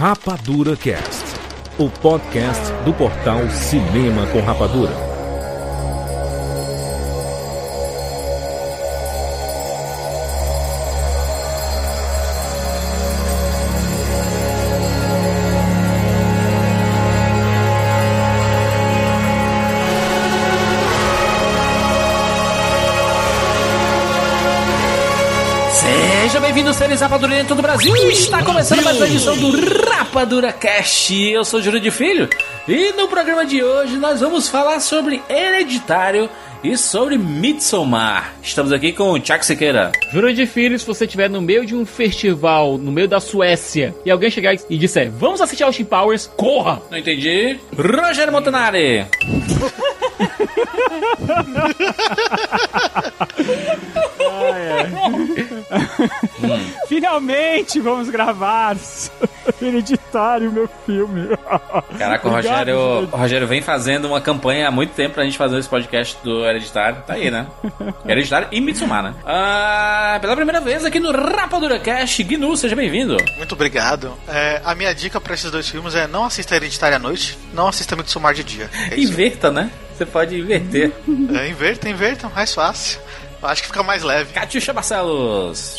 Rapadura Cast, o podcast do portal Cinema com Rapadura. seres rapadurentos do Brasil. Está começando mais uma edição do Rapadura Cast. Eu sou Júlio de Filho e no programa de hoje nós vamos falar sobre Hereditário e sobre Midsommar. Estamos aqui com o Chuck Sequeira. Júlio de Filho, se você estiver no meio de um festival, no meio da Suécia, e alguém chegar e disser, vamos assistir Austin Powers, corra! Não entendi. Rogério Montanari. Finalmente vamos gravar Hereditário, meu filme. Caraca, o Rogério, o Rogério vem fazendo uma campanha há muito tempo pra gente fazer esse podcast do Hereditário. Tá aí, né? Hereditário e Mitsumar, né? Ah, pela primeira vez aqui no Rapadura Cast, Gnu, seja bem-vindo. Muito obrigado. É, a minha dica pra esses dois filmes é não assista Hereditário à noite, não assista Mitsumar de dia. É Inverta, né? Você pode inverter. É, inverta, inverta, mais fácil. Acho que fica mais leve. Catiuxa Barcelos.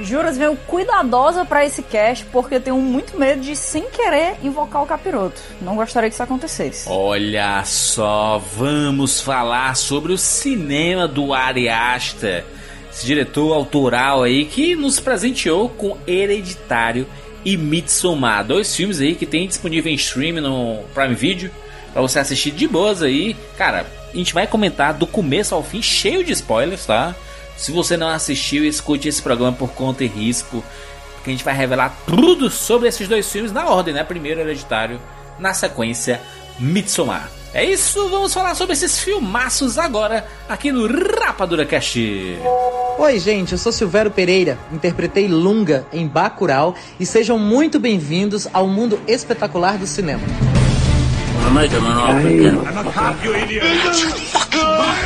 Juras, venho cuidadosa para esse cast porque eu tenho muito medo de, sem querer, invocar o capiroto. Não gostaria que isso acontecesse. Olha só, vamos falar sobre o cinema do Ari Aster, esse diretor autoral aí que nos presenteou com Hereditário e Midsommar, dois filmes aí que tem disponível em stream no Prime Video para você assistir de boas aí. Cara, a gente vai comentar do começo ao fim, cheio de spoilers, tá? Se você não assistiu, escute esse programa por conta e risco, porque a gente vai revelar tudo sobre esses dois filmes na ordem, né? Primeiro Hereditário, na sequência Midsommar. É isso, vamos falar sobre esses filmaços agora aqui no Rapadura Cast. Oi, gente, eu sou Silvério Pereira, interpretei Lunga em Bacurau e sejam muito bem-vindos ao mundo espetacular do cinema.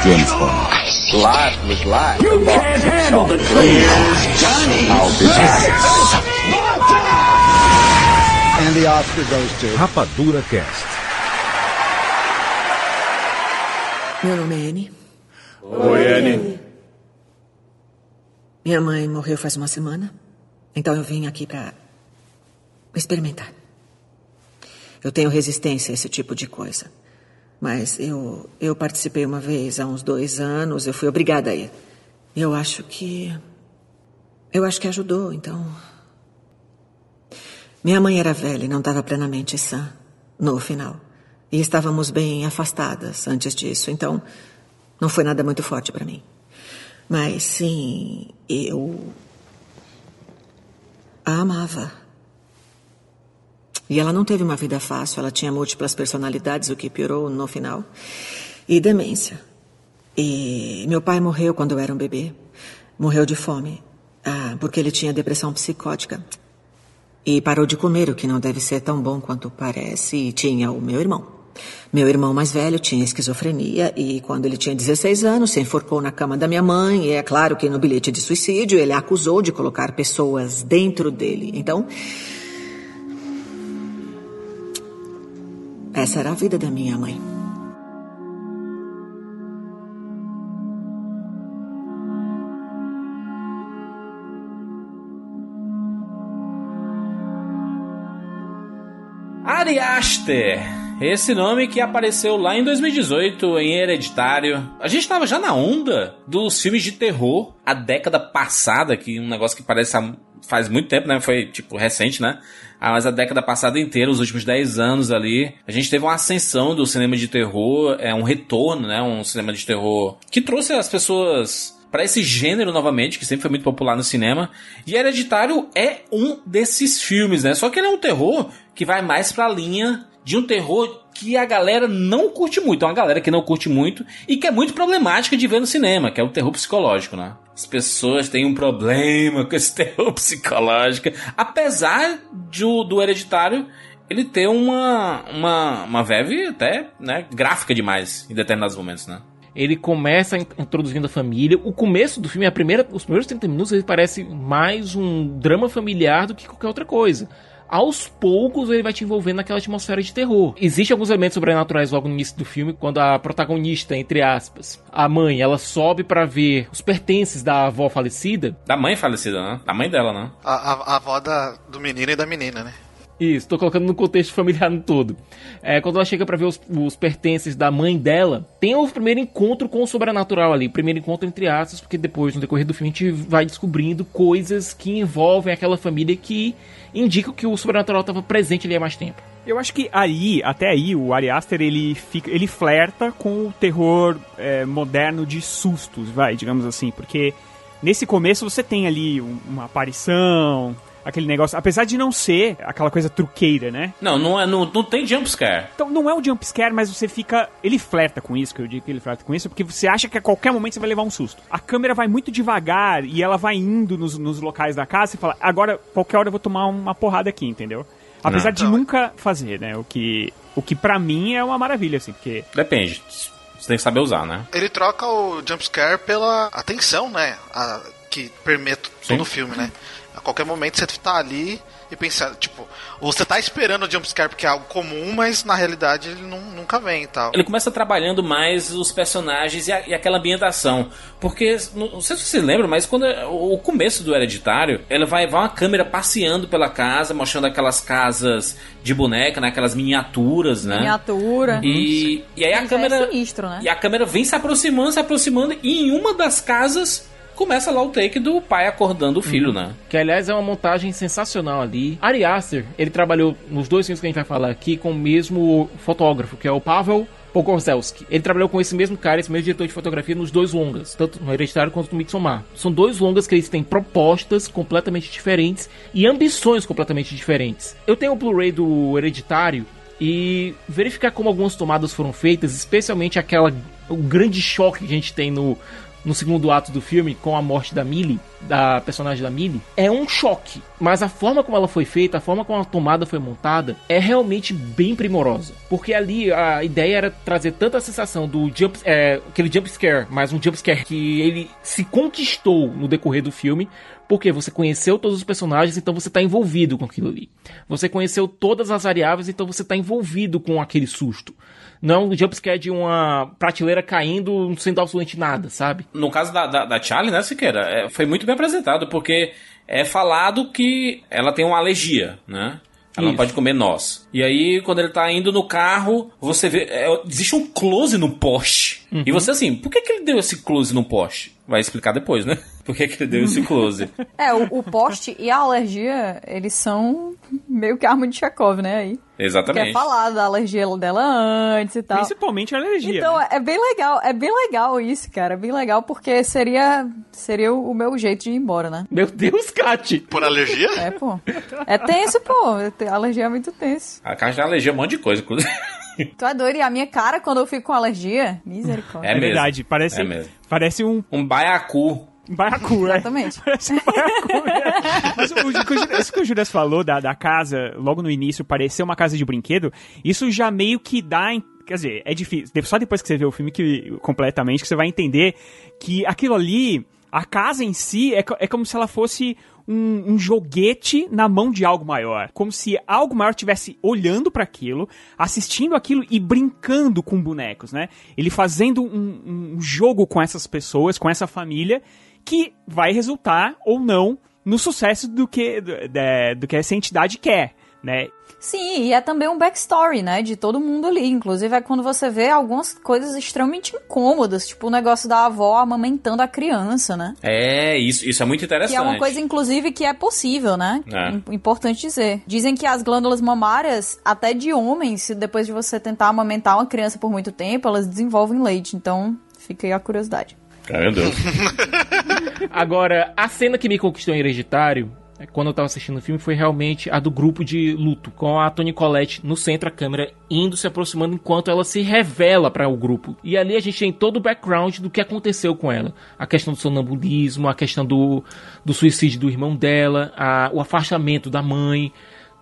James Bond. Life was life. You can't handle the truth, Johnny. I'll be back. And the Oscar goes to Rapadura Cast. Meu nome é Annie. Oi, Annie. Minha mãe morreu faz uma semana, então eu vim aqui para experimentar. Eu tenho resistência a esse tipo de coisa. Mas eu, eu participei uma vez, há uns dois anos, eu fui obrigada a ir. Eu acho que. Eu acho que ajudou, então. Minha mãe era velha e não estava plenamente sã, no final. E estávamos bem afastadas antes disso, então. Não foi nada muito forte para mim. Mas sim, eu. A amava. E ela não teve uma vida fácil, ela tinha múltiplas personalidades, o que piorou no final. E demência. E meu pai morreu quando eu era um bebê. Morreu de fome. Ah, porque ele tinha depressão psicótica. E parou de comer, o que não deve ser tão bom quanto parece. E tinha o meu irmão. Meu irmão mais velho tinha esquizofrenia e, quando ele tinha 16 anos, se enforcou na cama da minha mãe. E é claro que no bilhete de suicídio ele acusou de colocar pessoas dentro dele. Então, Essa era a vida da minha mãe. Ari Aster. Esse nome que apareceu lá em 2018 em Hereditário. A gente estava já na onda dos filmes de terror a década passada, que um negócio que parece faz muito tempo, né? Foi tipo recente, né? Ah, mas a década passada inteira, os últimos 10 anos ali, a gente teve uma ascensão do cinema de terror, é um retorno, né? Um cinema de terror que trouxe as pessoas para esse gênero novamente, que sempre foi muito popular no cinema. E Hereditário é um desses filmes, né? Só que ele é um terror que vai mais pra linha de um terror que a galera não curte muito. É uma galera que não curte muito e que é muito problemática de ver no cinema, que é o terror psicológico, né? As pessoas têm um problema com esse terror psicológico. Apesar do, do hereditário ele ter uma, uma, uma verve até né, gráfica demais em determinados momentos, né? Ele começa introduzindo a família. O começo do filme, a primeira, os primeiros 30 minutos, ele parece mais um drama familiar do que qualquer outra coisa. Aos poucos ele vai te envolvendo naquela atmosfera de terror. Existem alguns elementos sobrenaturais logo no início do filme, quando a protagonista, entre aspas, a mãe, ela sobe para ver os pertences da avó falecida. Da mãe falecida, né? Da mãe dela, né? A, a, a avó da, do menino e da menina, né? Isso, tô colocando no contexto familiar no todo. É, quando ela chega para ver os, os, pertences da mãe dela, tem o primeiro encontro com o sobrenatural ali. Primeiro encontro entre aspas, porque depois, no decorrer do filme, a gente vai descobrindo coisas que envolvem aquela família que indicam que o sobrenatural estava presente ali há mais tempo. Eu acho que aí, até aí, o Ari Aster, ele, fica, ele flerta com o terror é, moderno de sustos, vai, digamos assim, porque nesse começo você tem ali uma aparição, aquele negócio, apesar de não ser aquela coisa truqueira, né? Não, não, é, não, não tem jumpscare. Então não é um jumpscare, mas você fica. Ele flerta com isso, que eu digo que ele flerta com isso, porque você acha que a qualquer momento você vai levar um susto. A câmera vai muito devagar e ela vai indo nos, nos locais da casa e fala, agora, qualquer hora eu vou tomar uma porrada aqui, entendeu? Apesar não. de nunca fazer, né? O que, o que para mim é uma maravilha, assim, porque. Depende. Você tem que saber usar, né? Ele troca o jumpscare pela atenção, né? A, que permite todo o filme, né? A qualquer momento você tá ali e pensa, tipo, você tá esperando o jumpscare porque é algo comum, mas na realidade ele não, nunca vem e tal. Ele começa trabalhando mais os personagens e, a, e aquela ambientação. Porque, não, sei se você lembra, mas quando é, o começo do Hereditário, ele vai, vai uma câmera passeando pela casa, mostrando aquelas casas de boneca, né? Aquelas miniaturas, né? Miniatura. E, e aí a é câmera. É sinistro, né? E a câmera vem se aproximando, se aproximando, e em uma das casas começa lá o take do pai acordando o filho, uhum. né? Que aliás é uma montagem sensacional ali. Ari Aster, ele trabalhou nos dois filmes que a gente vai falar aqui com o mesmo fotógrafo, que é o Pavel Pogorzelski. Ele trabalhou com esse mesmo cara, esse mesmo diretor de fotografia nos dois longas, tanto no Hereditário quanto no Midsommar. São dois longas que eles têm propostas completamente diferentes e ambições completamente diferentes. Eu tenho o Blu-ray do Hereditário e verificar como algumas tomadas foram feitas, especialmente aquela o grande choque que a gente tem no no segundo ato do filme com a morte da Millie, da personagem da Millie, é um choque. Mas a forma como ela foi feita, a forma como a tomada foi montada, é realmente bem primorosa. Porque ali a ideia era trazer tanta sensação do jump, é, aquele jump scare, mas um jump scare que ele se conquistou no decorrer do filme, porque você conheceu todos os personagens, então você está envolvido com aquilo ali. Você conheceu todas as variáveis, então você está envolvido com aquele susto. Não é um jumpscare de uma prateleira caindo sem absolutamente nada, sabe? No caso da, da, da Charlie, né, Siqueira? É, foi muito bem apresentado, porque é falado que ela tem uma alergia, né? Ela Isso. não pode comer nós. E aí, quando ele tá indo no carro, você vê. É, existe um close no poste. Uhum. E você assim, por que, que ele deu esse close no poste? Vai explicar depois, né? Por que, que ele deu esse close? é, o, o poste e a alergia, eles são meio que arma de Chekhov, né? Aí. Exatamente. Quer falar da alergia dela antes e tal. Principalmente a alergia. Então, né? é bem legal, é bem legal isso, cara. É bem legal porque seria, seria o meu jeito de ir embora, né? Meu Deus, Kat! Por alergia? É, pô. É tenso, pô. A alergia é muito tenso. A caixa de alergia é um monte de coisa, inclusive. Tu é doido? E a minha cara, quando eu fico com alergia, misericórdia. É, é verdade, parece, é mesmo. parece um... Um baiacu. Baiacu, é. Exatamente. Parece um baiacu, é. Mas o, o, isso que o Juras falou da, da casa, logo no início, parecer uma casa de brinquedo, isso já meio que dá quer dizer, é difícil. Só depois que você vê o filme que, completamente que você vai entender que aquilo ali, a casa em si, é, é como se ela fosse um, um, joguete na mão de algo maior. Como se algo maior estivesse olhando para aquilo, assistindo aquilo e brincando com bonecos, né? Ele fazendo um, um jogo com essas pessoas, com essa família, que vai resultar ou não no sucesso do que, do, do que essa entidade quer, né? Sim, e é também um backstory, né, de todo mundo ali. Inclusive é quando você vê algumas coisas extremamente incômodas, tipo o negócio da avó amamentando a criança, né? É, isso, isso é muito interessante. Que é uma coisa, inclusive, que é possível, né? É. Importante dizer. Dizem que as glândulas mamárias, até de homens, depois de você tentar amamentar uma criança por muito tempo, elas desenvolvem leite. Então, fica aí a curiosidade. Meu Deus. Agora, a cena que me conquistou em Hereditário quando eu tava assistindo o filme, foi realmente a do grupo de luto, com a Toni Collette no centro, a câmera indo se aproximando enquanto ela se revela para o grupo. E ali a gente tem todo o background do que aconteceu com ela. A questão do sonambulismo, a questão do, do suicídio do irmão dela, a, o afastamento da mãe.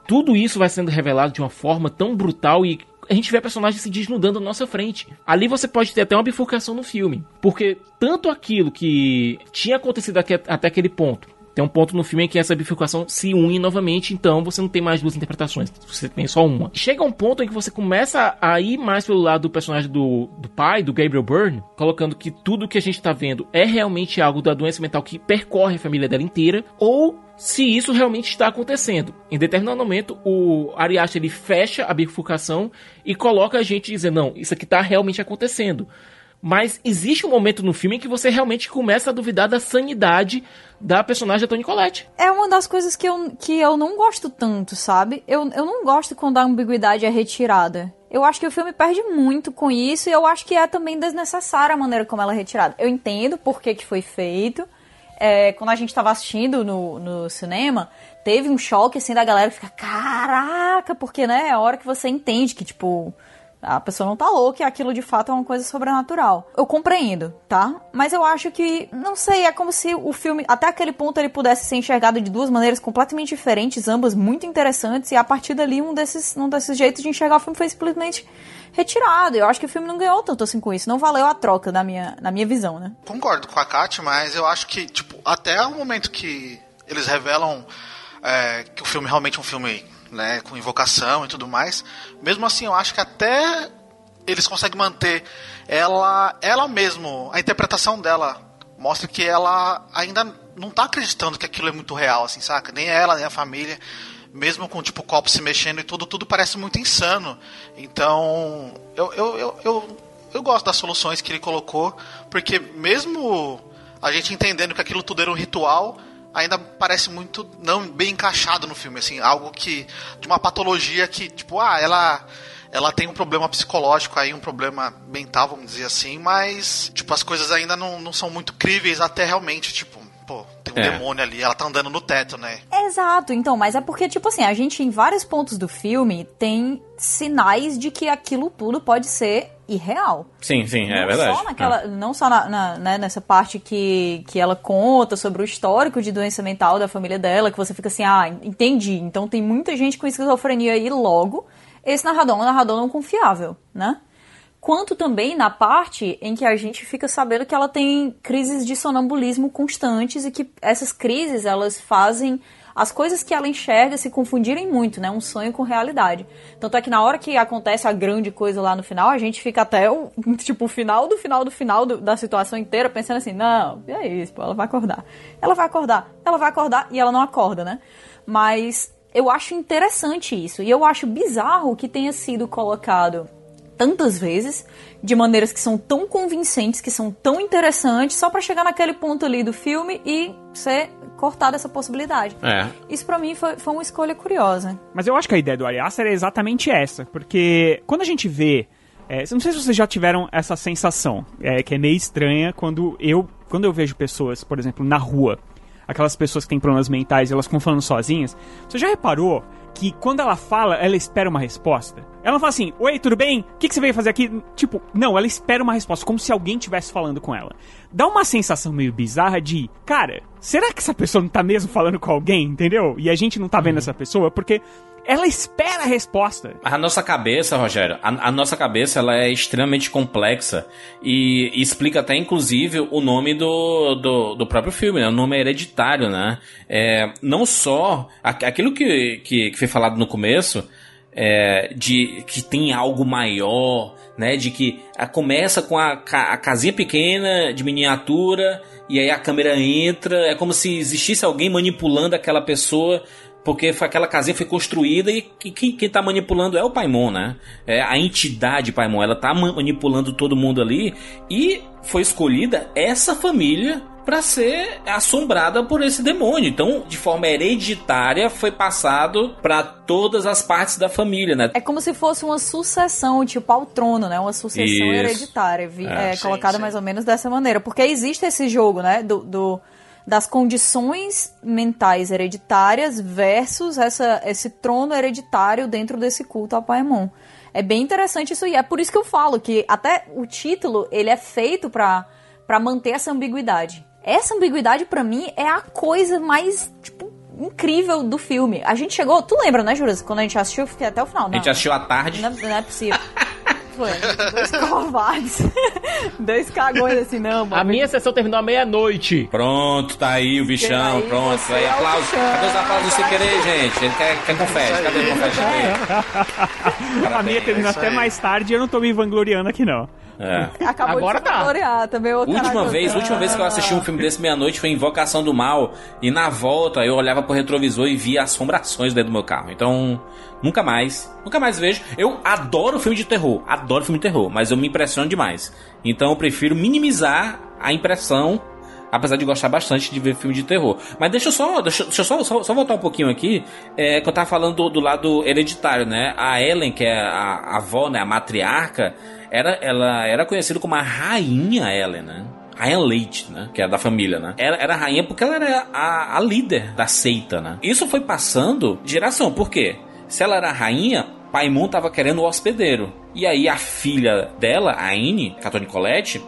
Tudo isso vai sendo revelado de uma forma tão brutal e a gente vê a personagem se desnudando na nossa frente. Ali você pode ter até uma bifurcação no filme. Porque tanto aquilo que tinha acontecido até aquele ponto Tem um ponto no filme em que essa bifurcação se une novamente, então você não tem mais duas interpretações, você tem só uma. Chega um ponto em que você começa a ir mais pelo lado do personagem do, do pai, do Gabriel Byrne, colocando que tudo que a gente tá vendo é realmente algo da doença mental que percorre a família dela inteira, ou se isso realmente está acontecendo. Em determinado momento, o Ariash ele fecha a bifurcação e coloca a gente dizendo, não, isso aqui está realmente acontecendo. Mas existe um momento no filme em que você realmente começa a duvidar da sanidade da personagem da Toni Collette. É uma das coisas que eu, que eu não gosto tanto, sabe? Eu, eu não gosto quando a ambiguidade é retirada. Eu acho que o filme perde muito com isso e eu acho que é também desnecessária a maneira como ela é retirada. Eu entendo por que, que foi feito, é, quando a gente estava assistindo no, no cinema, teve um choque assim da galera que fica, caraca, porque né, é a hora que você entende que, tipo, a pessoa não tá louca e aquilo de fato é uma coisa sobrenatural. Eu compreendo, tá? Mas eu acho que, não sei, é como se o filme, até aquele ponto, ele pudesse ser enxergado de duas maneiras completamente diferentes, ambas muito interessantes, e a partir dali, um desses, um desses jeitos de enxergar o filme foi simplesmente retirado. Eu acho que o filme não ganhou tanto assim com isso. Não valeu a troca na minha, na minha visão, né? Concordo com a Kat, mas eu acho que, tipo, até o momento que eles revelam é, que o filme realmente é um filme né, com invocação e tudo mais, mesmo assim eu acho que até eles conseguem manter ela, ela mesmo, a interpretação dela mostra que ela ainda não tá acreditando que aquilo é muito real, assim, saca? Nem ela, nem a família mesmo com tipo o copo se mexendo e tudo, tudo parece muito insano. Então, eu, eu, eu, eu, eu gosto das soluções que ele colocou, porque mesmo a gente entendendo que aquilo tudo era um ritual, ainda parece muito não bem encaixado no filme, assim, algo que de uma patologia que tipo, ah, ela ela tem um problema psicológico aí, um problema mental, vamos dizer assim, mas tipo as coisas ainda não, não são muito críveis até realmente, tipo, pô, tem um é. demônio ali, ela tá andando no teto, né? Exato, então, mas é porque, tipo assim, a gente em vários pontos do filme tem sinais de que aquilo tudo pode ser irreal. Sim, sim, é não verdade. Só naquela, é. Não só na, na né, nessa parte que, que ela conta sobre o histórico de doença mental da família dela, que você fica assim, ah, entendi. Então tem muita gente com esquizofrenia aí logo. Esse narrador é um narrador não confiável, né? quanto também na parte em que a gente fica sabendo que ela tem crises de sonambulismo constantes e que essas crises elas fazem as coisas que ela enxerga se confundirem muito, né? Um sonho com realidade. Tanto é que na hora que acontece a grande coisa lá no final, a gente fica até o, tipo, final do final do final do, da situação inteira pensando assim, não, é isso, pô, ela vai acordar. Ela vai acordar, ela vai acordar e ela não acorda, né? Mas eu acho interessante isso. E eu acho bizarro que tenha sido colocado tantas vezes, de maneiras que são tão convincentes, que são tão interessantes, só para chegar naquele ponto ali do filme e ser cortada essa possibilidade. É. Isso para mim foi, foi uma escolha curiosa. Mas eu acho que a ideia do Ari Aster é exatamente essa, porque quando a gente vê é, não sei se vocês já tiveram essa sensação, é, que é meio estranha quando eu, quando eu vejo pessoas, por exemplo, na rua, aquelas pessoas que têm problemas mentais, elas ficam falando sozinhas. Você já reparou que quando ela fala, ela espera uma resposta? Ela não fala assim, oi, tudo bem? O que, que você veio fazer aqui? Tipo, não, ela espera uma resposta, como se alguém estivesse falando com ela. Dá uma sensação meio bizarra de, cara, será que essa pessoa não tá mesmo falando com alguém, entendeu? E a gente não tá vendo uhum. essa pessoa? Porque ela espera a resposta. A nossa cabeça, Rogério, a, a, nossa cabeça ela é extremamente complexa e, e explica até inclusive o nome do, do, do, próprio filme, né? O nome é hereditário, né? É, não só aquilo que, que, que foi falado no começo, é, de que tem algo maior, né? De que a, começa com a, a casinha pequena de miniatura e aí a câmera entra, é como se existisse alguém manipulando aquela pessoa porque aquela casinha foi construída e quem, quem tá manipulando é o Paimon, né? É a entidade Paimon, ela tá manipulando todo mundo ali e foi escolhida essa família para ser assombrada por esse demônio. Então, de forma hereditária, foi passado para todas as partes da família, né? É como se fosse uma sucessão, tipo ao trono, né? Uma sucessão Isso. hereditária, é, é, colocada mais ou menos dessa maneira. Porque existe esse jogo, né? do, do das condições mentais hereditárias versus essa, esse trono hereditário dentro desse culto ao Paemon. É bem interessante isso e é por isso que eu falo que até o título ele é feito para para manter essa ambiguidade. Essa ambiguidade para mim é a coisa mais tipo incrível do filme. A gente chegou, tu lembra, né, Juras? Quando a gente assistiu, até o final. Não, a gente assistiu à tarde. Não, não é possível. Foi, dois covardes. dois cagões assim, não, A minha sessão terminou à meia-noite. Pronto, tá aí o bichão, aí, pronto. você Aí, é aplausos. Cadê os aplausos sem querer, gente? Ele quer, quer confete. Cadê o confete aqui? A minha terminou isso até aí. mais tarde e eu não tô me vangloriando aqui, não. É. Acabou Agora de tá. também. O Última cara- vez, última vez que eu assisti um filme desse meia-noite foi Invocação do Mal. E na volta eu olhava pro retrovisor e via assombrações dentro do meu carro. Então, nunca mais. Nunca mais vejo. Eu adoro filme de terror. Adoro filme de terror. Mas eu me impressiono demais. Então eu prefiro minimizar a impressão. Apesar de gostar bastante de ver filme de terror. Mas deixa eu só, deixa, deixa eu só, só, só voltar um pouquinho aqui. É, que eu tava falando do, do lado hereditário, né? A Ellen, que é a, a avó, né? A matriarca, era, ela era conhecida como a rainha Ellen, né? Rainha Leite, né? Que é da família, né? Ela era rainha porque ela era a, a líder da seita, né? Isso foi passando de geração. Por quê? Se ela era rainha, Paimon tava querendo o hospedeiro. E aí a filha dela, a Anne, Catone Colette,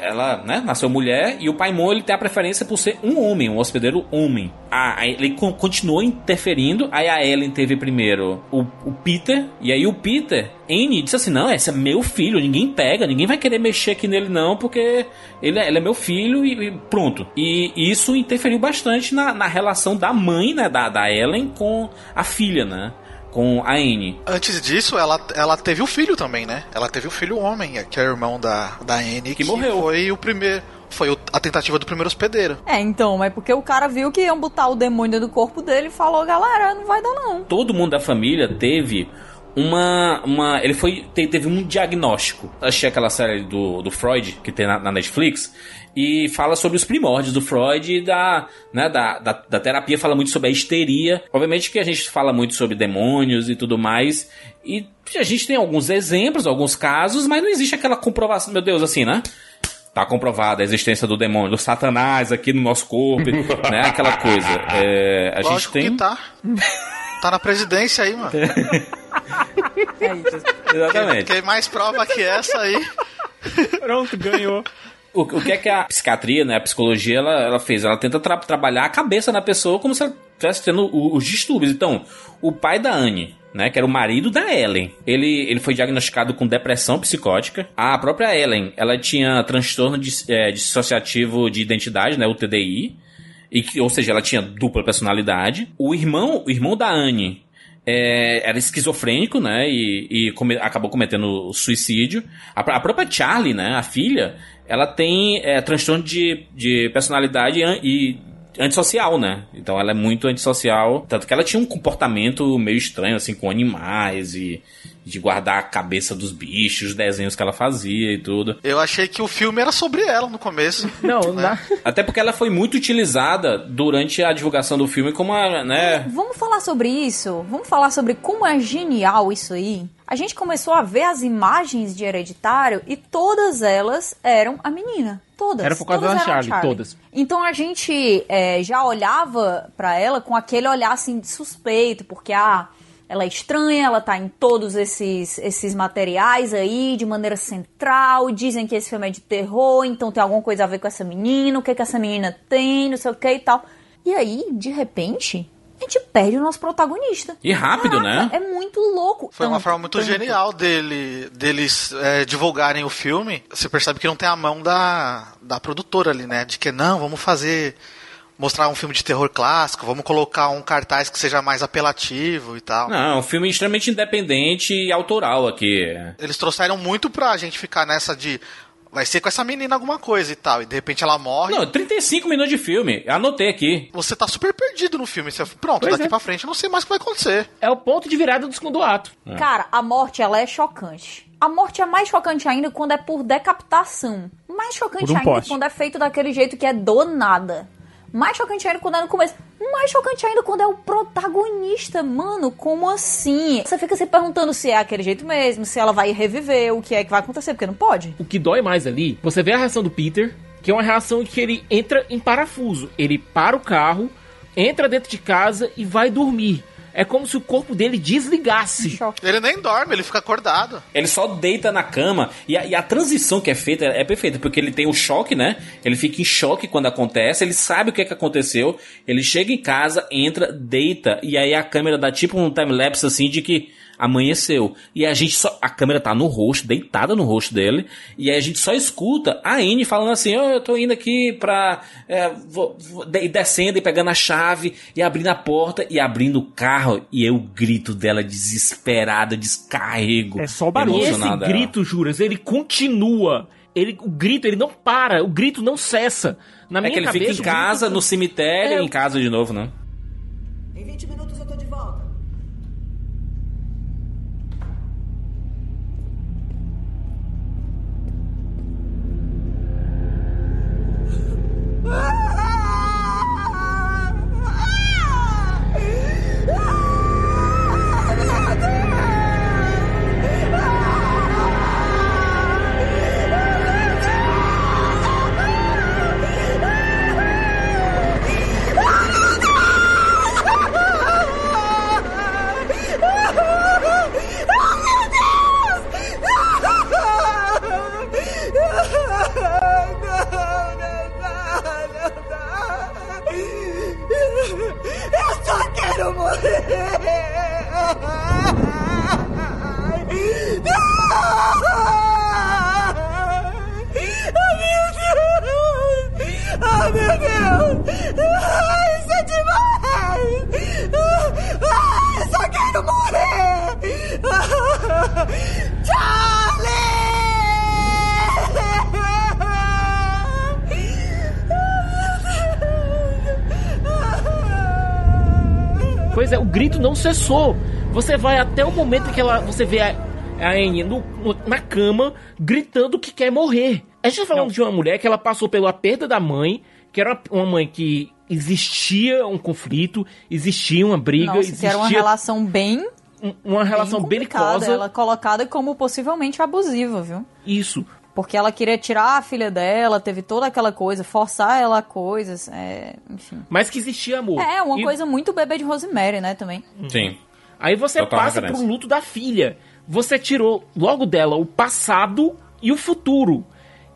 ela né, nasceu mulher e o Paimon ele tem a preferência por ser um homem, um hospedeiro homem. A, ele con- continuou interferindo, aí a Ellen teve primeiro o, o Peter, e aí o Peter, Anne, disse assim: Não, esse é meu filho, ninguém pega, ninguém vai querer mexer aqui nele, não, porque ele é, ele é meu filho e, e pronto. E isso interferiu bastante na, na relação da mãe, né, da, da Ellen com a filha, né? Com a Anne. Antes disso, ela, ela teve o filho também, né? Ela teve o filho homem, que é irmão da, da Anne, que, morreu. foi o primeiro. Foi o- a tentativa do primeiro hospedeiro. É, então, mas porque o cara viu que iam botar o demônio dentro do corpo dele e falou, galera, não vai dar não. todo mundo da família teve uma. uma ele foi. te- teve um diagnóstico. Achei aquela série do, do Freud, que tem na, na Netflix, e fala sobre os primórdios do Freud e da, né, da, da, da terapia, fala muito sobre a histeria. Obviamente que a gente fala muito sobre demônios e tudo mais. E a gente tem alguns exemplos, alguns casos, mas não existe aquela comprovação, meu Deus, assim, né? Tá comprovada a existência do demônio, do satanás aqui no nosso corpo, né? Aquela coisa. É, a gente Lógico tem. que tá. Tá na presidência aí, mano. É isso. Exatamente. Tem mais prova que essa aí. Pronto, ganhou. O, o que é que a psiquiatria, né, a psicologia, ela, ela fez? Ela tenta tra- trabalhar a cabeça da pessoa como se ela estivesse tendo os distúrbios. Então, o pai da Anne, né, que era o marido da Ellen, ele, ele foi diagnosticado com depressão psicótica. A própria Ellen, ela tinha transtorno dis- é, dissociativo de identidade, né, o TDI. E que, ou seja, ela tinha dupla personalidade. O irmão, o irmão da Anne é, era esquizofrênico, né? E, e come- acabou cometendo suicídio. A, a própria Charlie, né? A filha, ela tem é, transtorno de, de personalidade e antissocial, né? Então ela é muito antissocial. Tanto que ela tinha um comportamento meio estranho, assim, com animais e de guardar a cabeça dos bichos, os desenhos que ela fazia e tudo. Eu achei que o filme era sobre ela no começo. Não, na... Até porque ela foi muito utilizada durante a divulgação do filme como a, né? Vamos falar sobre isso? Vamos falar sobre como é genial isso aí? A gente começou a ver as imagens de Hereditário e todas elas eram a menina. Todas. Era por causa da a Charlie, todas. Então a gente é, já olhava pra ela com aquele olhar assim de suspeito, porque ah, ela é estranha, ela tá em todos esses, esses materiais aí de maneira central, dizem que esse filme é de terror, então tem alguma coisa a ver com essa menina, o que que essa menina tem, não sei o que e tal. E aí, de repente, a gente perde o nosso protagonista. E rápido, né? É muito louco. Foi uma forma muito tanto. genial dele, deles é, divulgarem o filme. Você percebe que não tem a mão da, da produtora ali, né? De que não, vamos fazer. Mostrar um filme de terror clássico, vamos colocar um cartaz que seja mais apelativo e tal. Não, é um filme extremamente independente e autoral aqui. Eles trouxeram muito pra gente ficar nessa de. Vai ser com essa menina alguma coisa e tal. E de repente ela morre. Não, 35 minutos de filme. Anotei aqui. Você tá super perdido no filme. Você, pronto, Pois daqui é. pra frente eu não sei mais o que vai acontecer. é o ponto de virada do segundo ato. Cara, a morte, ela é chocante. A morte é mais chocante ainda quando é por decapitação. Mais chocante um ainda poste. quando é feito daquele jeito que é do nada. Mais chocante ainda quando é no começo. Mais chocante ainda quando é o protagonista. Mano, como assim? Você fica se perguntando se é aquele jeito mesmo, se ela vai reviver, o que é que vai acontecer, porque não pode. O que dói mais ali, você vê a reação do Peter, que é uma reação que ele entra em parafuso. Ele para o carro, entra dentro de casa e vai dormir. É como se o corpo dele desligasse. Ele nem dorme, ele fica acordado. Ele só deita na cama e a, e a transição que é feita é perfeita, porque ele tem o choque, né? Ele fica em choque quando acontece, ele sabe o que, é que aconteceu, ele chega em casa, entra, deita, e aí a câmera dá tipo um time-lapse assim de que amanheceu. E a gente só. A câmera tá no rosto, deitada no rosto dele. E aí a gente só escuta a Anne falando assim: oh, eu tô indo aqui pra. É, vou, vou, descendo e pegando a chave e abrindo a porta e abrindo o carro. E eu grito dela desesperada, descarrego. É só o barulho. E esse grito, Juras, ele continua. Ele, o grito, ele não para, o grito não cessa. Na é minha é que ele cabeça, fica em casa, grito... no cemitério, é... em casa de novo, né? O grito não cessou. Você vai até o momento em que ela, você vê a, a Anne no, no, na cama gritando que quer morrer. A gente tá falando não. de uma mulher que ela passou pela perda da mãe, que era uma mãe que existia um conflito, existia uma briga, Nossa, existia era uma relação bem uma relação bem belicosa. Ela colocada como possivelmente abusiva, viu? Isso. Porque ela queria tirar a filha dela, teve toda aquela coisa, forçar ela a coisas, é, enfim. Mas que existia amor. É, uma e... coisa muito bebê de Rosemary, né, também. Sim. Aí você Total passa referência. pro luto da filha. Você tirou logo dela o passado e o futuro.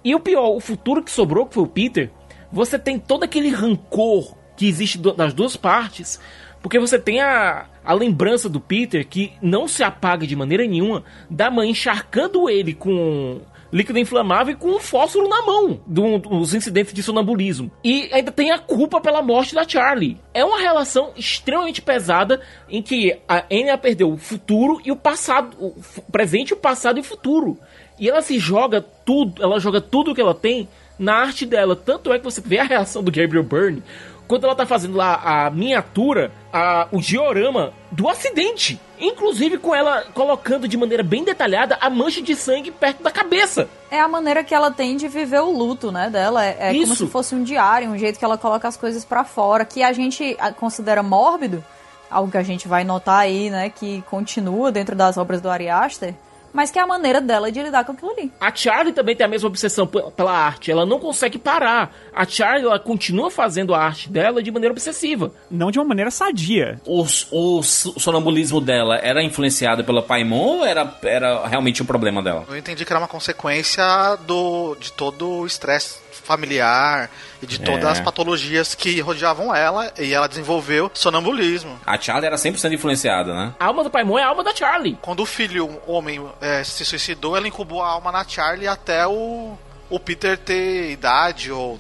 E o pior, o futuro que sobrou, que foi o Peter, você tem todo aquele rancor que existe das duas partes, porque você tem a, a lembrança do Peter que não se apaga de maneira nenhuma da mãe encharcando ele com líquido inflamável e com um fósforo na mão do, dos incidentes de sonambulismo. E ainda tem a culpa pela morte da Charlie. É uma relação extremamente pesada em que a Anya perdeu o futuro e o passado, o presente, o passado e o futuro. E ela se joga tudo, ela joga tudo que ela tem na arte dela. Tanto é que você vê a reação do Gabriel Byrne quando ela tá fazendo lá a miniatura, a, o diorama do acidente. Inclusive com ela colocando de maneira bem detalhada a mancha de sangue perto da cabeça. É a maneira que ela tem de viver o luto, né, dela. É, é como se fosse um diário, um jeito que ela coloca as coisas para fora, que a gente considera mórbido, algo que a gente vai notar aí, né, que continua dentro das obras do Ari Aster mas que é a maneira dela de lidar com aquilo ali. A Charlie também tem a mesma obsessão pela arte, ela não consegue parar. A Charlie, ela continua fazendo a arte dela de maneira obsessiva. Não de uma maneira sadia. O, o sonambulismo dela era influenciado pela Paimon ou era, era realmente um problema dela? Eu entendi que era uma consequência do, de todo o estresse familiar e de todas é. as patologias que rodeavam ela e ela desenvolveu sonambulismo. A Charlie era 100% influenciada, né? A alma do Paimon é a alma da Charlie. Quando o filho homem é, se suicidou, ela incubou a alma na Charlie até o, o Peter ter idade ou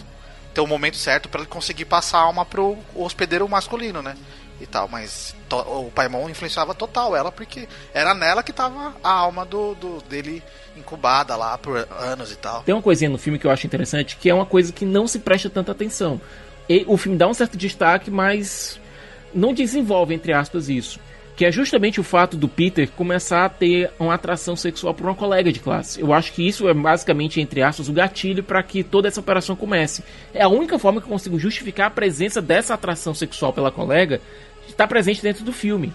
ter o momento certo para ele conseguir passar a alma pro hospedeiro masculino, né? E tal, mas o Paimon influenciava total ela porque era nela que tava a alma do, do dele incubada lá por anos e tal. Tem uma coisinha no filme que eu acho interessante, que é uma coisa que não se presta tanta atenção. E o filme dá um certo destaque, mas não desenvolve, entre aspas, isso. Que é justamente o fato do Peter começar a ter uma atração sexual por uma colega de classe. Eu acho que isso é basicamente, entre aspas, o gatilho para que toda essa operação comece. É a única forma que eu consigo justificar a presença dessa atração sexual pela colega estar presente dentro do filme.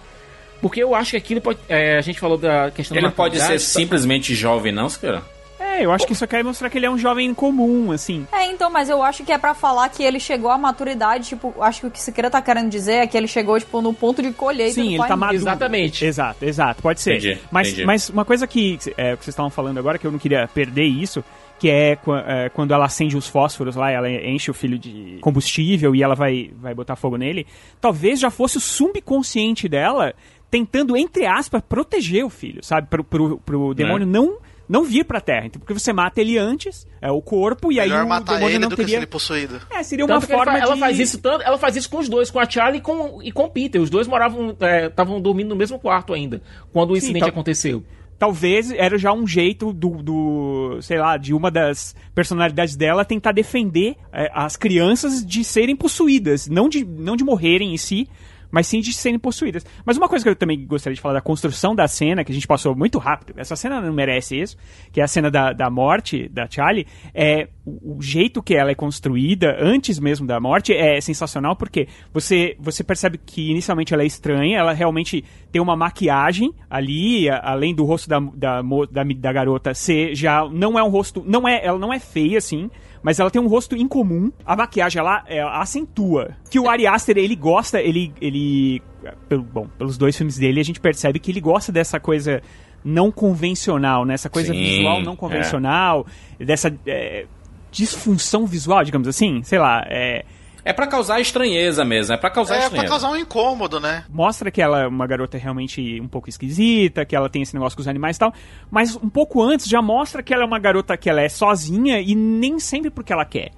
Porque eu acho que aquilo pode. É, a gente falou da questão Ele da não pode ser simplesmente jovem, não, cara? É, eu acho que isso quer mostrar que ele é um jovem comum, assim. É, então, mas eu acho que é para falar que ele chegou à maturidade, tipo, acho que o que Siqueira tá querendo dizer é que ele chegou, tipo, no ponto de colheita Sim, ele tá maduro. Exatamente. Exato, exato, pode ser. Entendi, mas, entendi. mas uma coisa que, é, que vocês estavam falando agora, que eu não queria perder isso, que é, é, quando ela acende os fósforos lá, ela enche o filho de combustível e ela vai, vai botar fogo nele, talvez já fosse o subconsciente dela tentando, entre aspas, proteger o filho, sabe? Pro, pro, pro demônio é. não não vir pra Terra. Então, porque você mata ele antes, é o corpo, e Melhor aí o matar demônio ele não do teria... que ele possuído. É, seria uma forma ela, de... faz isso tanto, ela faz isso com os dois, com a Charlie e com, e com o Peter. Os dois moravam, estavam é, dormindo no mesmo quarto ainda, quando o Sim, incidente aconteceu talvez era já um jeito do, do, sei lá, de uma das personalidades dela tentar defender é, as crianças de serem possuídas, não de, não de morrerem em si, mas sim de serem possuídas. Mas uma coisa que eu também gostaria de falar da construção da cena, que a gente passou muito rápido, essa cena não merece isso, que é a cena da, da morte da Charlie, é o, o jeito que ela é construída, antes mesmo da morte, é sensacional, porque você, você percebe que inicialmente ela é estranha, ela realmente tem uma maquiagem ali, além do rosto da, da, da, da garota ser já, não é um rosto, não é, ela não é feia assim, mas ela tem um rosto incomum. A maquiagem, ela, ela acentua. Que o Ari Aster, ele gosta, ele, ele... Pelo, bom, pelos dois filmes dele, a gente percebe que ele gosta dessa coisa não convencional, né? Essa coisa Sim, visual não é. convencional, é. dessa é, disfunção visual, digamos assim, sei lá, é é para causar estranheza mesmo, é para causar é, estranheza. É pra causar um incômodo, né? Mostra que ela é uma garota realmente um pouco esquisita, que ela tem esse negócio com os animais e tal, mas um pouco antes já mostra que ela é uma garota que ela é sozinha e nem sempre porque ela quer.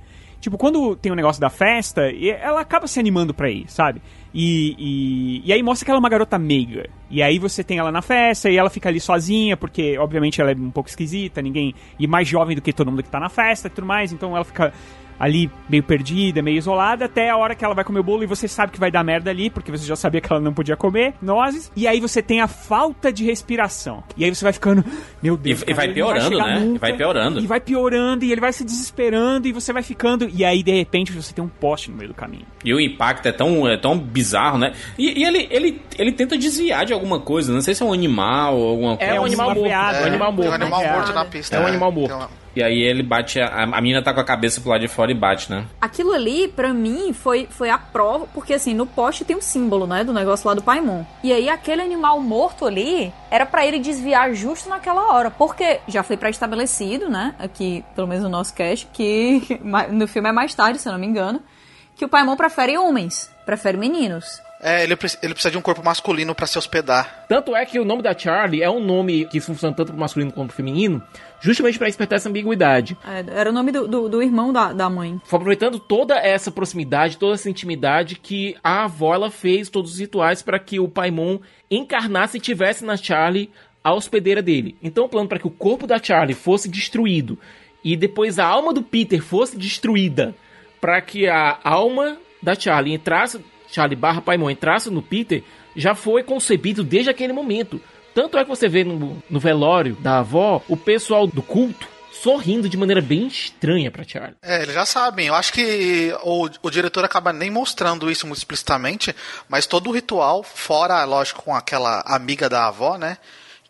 Tipo, quando tem o um negócio da festa, ela acaba se animando pra ir, sabe? E, e, e, aí mostra que ela é uma garota meiga. E aí você tem ela na festa e ela fica ali sozinha, porque obviamente ela é um pouco esquisita, ninguém. E mais jovem do que todo mundo que tá na festa e tudo mais, então ela fica ali meio perdida, meio isolada, até a hora que ela vai comer o bolo e você sabe que vai dar merda ali, porque você já sabia que ela não podia comer nozes. E aí você tem a falta de respiração. E aí você vai ficando, meu Deus. E, cara, e vai piorando, vai né? Nunca, e vai piorando. E vai piorando, e ele vai se desesperando, e você vai ficando. E aí, de repente, você tem um poste no meio do caminho. E o impacto é tão, é tão bizarro, né? E, e ele, ele, ele tenta desviar de alguma coisa. Não sei se é um animal ou alguma coisa. É um animal morto. É, um animal morto. É um animal morto na pista. É um animal morto. E aí ele bate, a, a menina tá com a cabeça pro lado de fora e bate, né? Aquilo ali, para mim, foi, foi a prova, porque assim, no poste tem um símbolo, né, do negócio lá do Paimon. E aí aquele animal morto ali, era para ele desviar justo naquela hora, porque já foi pré-estabelecido, né, aqui, pelo menos no nosso cast, que no filme é mais tarde, se eu não me engano, que o Paimon prefere homens, prefere meninos. É, ele, ele precisa de um corpo masculino para se hospedar. Tanto é que o nome da Charlie é um nome que funciona tanto pro masculino quanto pro feminino, justamente para despertar essa ambiguidade. É, era o nome do, do, do irmão da, da mãe. Foi aproveitando toda essa proximidade, toda essa intimidade que a avó ela fez todos os rituais para que o Paimon encarnasse e tivesse na Charlie a hospedeira dele. Então o plano para que o corpo da Charlie fosse destruído e depois a alma do Peter fosse destruída para que a alma da Charlie entrasse Charlie barra Paimon entrasse no Peter já foi concebido desde aquele momento. Tanto é que você vê no, no velório da avó o pessoal do culto sorrindo de maneira bem estranha para Charlie. É, eles já sabem. Eu acho que o, o diretor acaba nem mostrando isso muito explicitamente, mas todo o ritual, fora, lógico, com aquela amiga da avó, né?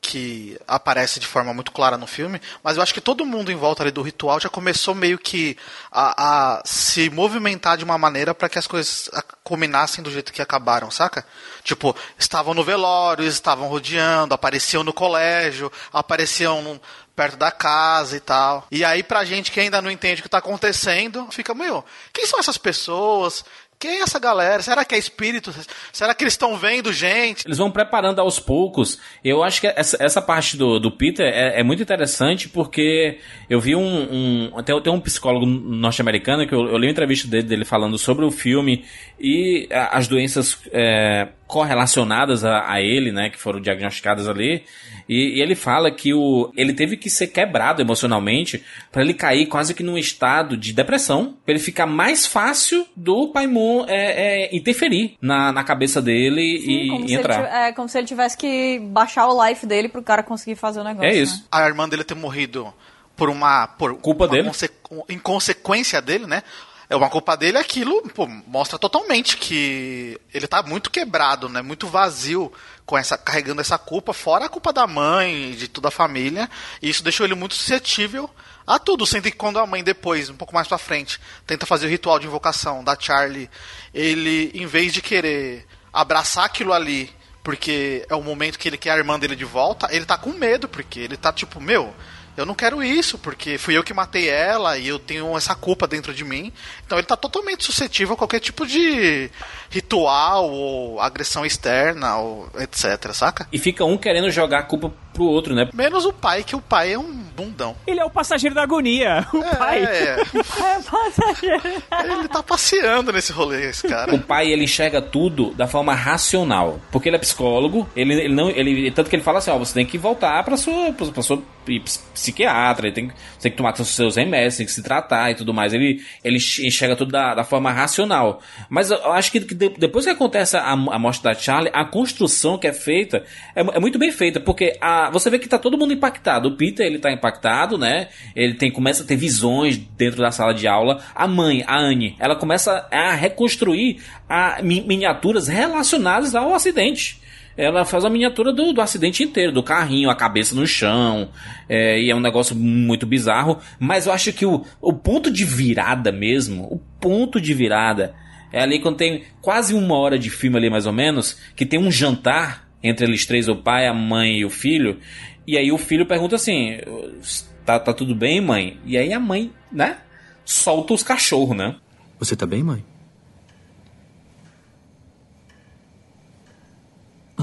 Que aparece de forma muito clara no filme, mas eu acho que todo mundo em volta ali do ritual já começou meio que a, a se movimentar de uma maneira para que as coisas culminassem do jeito que acabaram, saca? Tipo, estavam no velório, estavam rodeando, apareciam no colégio, apareciam perto da casa e tal. E aí, pra gente que ainda não entende o que tá acontecendo, fica, meu, quem são essas pessoas? Quem é essa galera? Será que é espírito? Será que eles estão vendo gente? Eles vão preparando aos poucos. Eu acho que essa, essa parte do, do Peter é, é, muito interessante porque eu vi um. um tem, um psicólogo norte-americano que eu, eu li uma entrevista dele, dele falando sobre o filme e as doenças é, correlacionadas a, a, ele, né, que foram diagnosticadas ali. E, e, ele fala que o, ele teve que ser quebrado emocionalmente para ele cair quase que num estado de depressão, para ele ficar mais fácil do Paimon é, é, interferir na, na cabeça dele Sim, e, e entrar. Ele, é como se ele tivesse que baixar o life dele pro cara conseguir fazer o negócio. É isso. Né? A irmã dele ter morrido por uma por culpa uma dele, conse, inconsequência dele, né? É uma culpa dele, aquilo pô, mostra totalmente que ele tá muito quebrado, né? Muito vazio com essa carregando essa culpa, fora a culpa da mãe, de toda a família. E isso deixou ele muito suscetível a tudo, sendo que quando a mãe depois, um pouco mais pra frente, tenta fazer o ritual de invocação da Charlie, ele em vez de querer abraçar aquilo ali, porque é o momento que ele quer a irmã dele de volta, ele tá com medo, porque ele tá tipo, meu, eu não quero isso, porque fui eu que matei ela e eu tenho essa culpa dentro de mim. Então ele tá totalmente suscetível a qualquer tipo de ritual ou agressão externa ou etc, saca? E fica um querendo jogar a culpa pro outro, né? Menos o pai, que o pai é um bundão. Ele é o passageiro da agonia, o é, pai. É, É passageiro. ele tá passeando nesse rolê, esse cara. O pai, ele enxerga tudo da forma racional. Porque ele é psicólogo, ele, ele não. Ele, tanto que ele fala assim, ó, você tem que voltar pra sua, pra, pra sua psiquiatra, ele tem, tem que tomar seus remédios, tem que se tratar e tudo mais. Ele, ele enxerga tudo da, da forma racional. Mas eu acho que, que depois que acontece a, a morte da Charlie, a construção que é feita é, é muito bem feita, porque a, você vê que tá todo mundo impactado. O Peter, ele tá impactado, né? Ele tem, começa a ter visões dentro da sala de aula. A mãe, a Anne, ela começa a reconstruir a, miniaturas relacionadas ao acidente ela faz a miniatura do, do acidente inteiro, do carrinho, a cabeça no chão, é, e é um negócio muito bizarro. Mas eu acho que o, o ponto de virada mesmo, o ponto de virada, é ali quando tem quase uma hora de filme ali mais ou menos, que tem um jantar entre eles três, o pai, a mãe e o filho. E aí o filho pergunta assim: tá, tá tudo bem, mãe? E aí a mãe, né? Solta os cachorros, né? Você tá bem, mãe?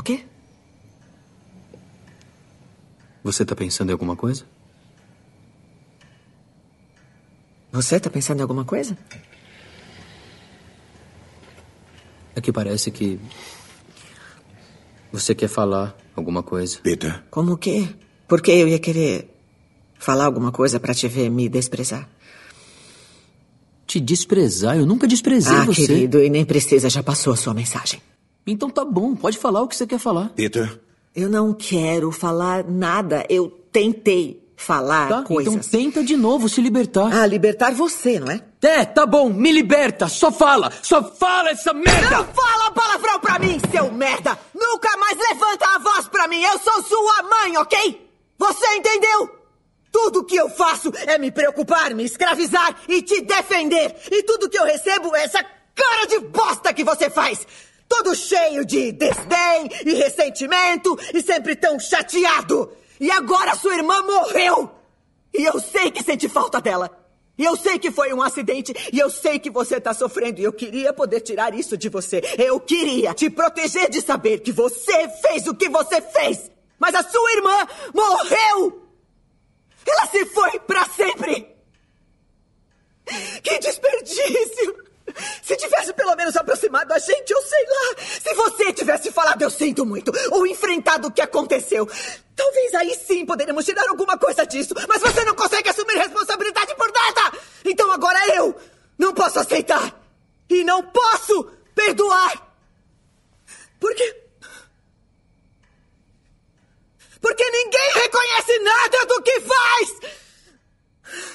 O quê? Você tá pensando em alguma coisa? Você tá pensando em alguma coisa? É que parece que você quer falar alguma coisa? Peter. Como que? Por que eu ia querer falar alguma coisa para te ver me desprezar? Te desprezar? Eu nunca desprezei ah, você. querido, e nem precisa, já passou a sua mensagem. Então tá bom, pode falar o que você quer falar. Peter. Eu não quero falar nada. Eu tentei falar tá, coisas. Então tenta de novo se libertar. Ah, libertar você, não é? É, tá bom, me liberta, só fala, só fala essa merda! Não fala palavrão pra mim, seu merda! Nunca mais levanta a voz pra mim, eu sou sua mãe, ok? Você entendeu? Tudo que eu faço é me preocupar, me escravizar e te defender. E tudo que eu recebo é essa cara de bosta que você faz. Todo cheio de desdém e ressentimento e sempre tão chateado. E agora sua irmã morreu! E eu sei que sente falta dela. E eu sei que foi um acidente, e eu sei que você está sofrendo, e eu queria poder tirar isso de você. Eu queria te proteger de saber que você fez o que você fez. Mas a sua irmã morreu! Ela se foi para sempre! Que desperdício! Se tivesse pelo menos aproximado a gente, eu sei lá. Se você tivesse falado eu sinto muito, ou enfrentado o que aconteceu, talvez aí sim poderíamos tirar alguma coisa disso. Mas você não consegue assumir responsabilidade por nada! Então agora eu não posso aceitar! E não posso perdoar! Por quê? Porque ninguém reconhece nada do que faz!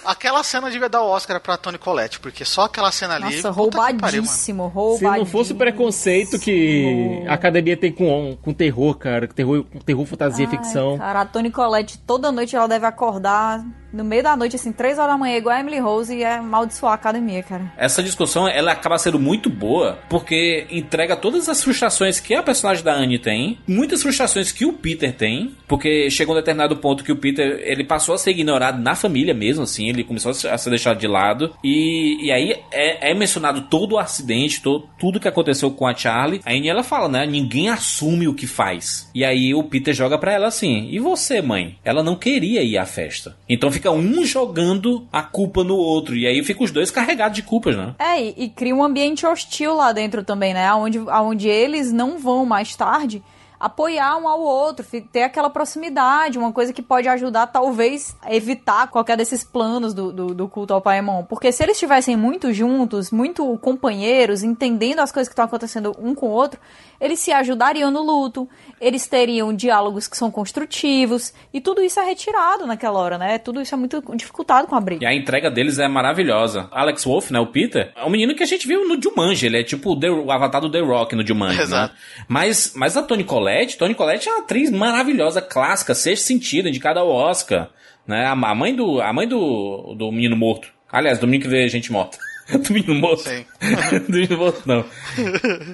Aquela cena devia dar o Oscar pra Tony Collette, porque só aquela cena ali. Nossa, roubadíssimo, roubadíssimo. Se não fosse o preconceito que a academia tem com, com terror, cara, terror, terror fantasia, Ai, ficção. Cara, a Tony Collette toda noite ela deve acordar no meio da noite, assim, três horas da manhã, igual a Emily Rose, e é amaldiçoar a academia, cara. Essa discussão, ela acaba sendo muito boa, porque entrega todas as frustrações que a personagem da Anne tem, muitas frustrações que o Peter tem, porque chegou um determinado ponto que o Peter, ele passou a ser ignorado na família mesmo, assim, ele começou a ser deixado de lado, e, e aí é, é mencionado todo o acidente, todo, tudo que aconteceu com a Charlie, a Anne, ela fala, né, ninguém assume o que faz. E aí o Peter joga pra ela assim, e você, mãe? Ela não queria ir à festa. Então fica fica um jogando a culpa no outro. E aí fica os dois carregados de culpas, né? É, e, e cria um ambiente hostil lá dentro também, né? Onde, onde eles não vão mais tarde apoiar um ao outro, ter aquela proximidade, uma coisa que pode ajudar, talvez, a evitar qualquer desses planos do, do, do culto ao Paemon. Porque se eles estivessem muito juntos, muito companheiros, entendendo as coisas que estão acontecendo um com o outro, eles se ajudariam no luto, eles teriam diálogos que são construtivos, e tudo isso é retirado naquela hora, né? Tudo isso é muito dificultado com a briga. E a entrega deles é maravilhosa. Alex Wolff, né, o Peter, é um menino que a gente viu no Jumanji, ele é tipo o, The, o avatar do The Rock no Jumanji, né? Exato. Né? Mas, mas a Toni Collette, Toni Collette é uma atriz maravilhosa, clássica, sexto sentido, indicada ao Oscar, né? A mãe do, a mãe do, do menino morto. Aliás, do menino que vê gente morta. do menino morto. Sim. do menino morto, não.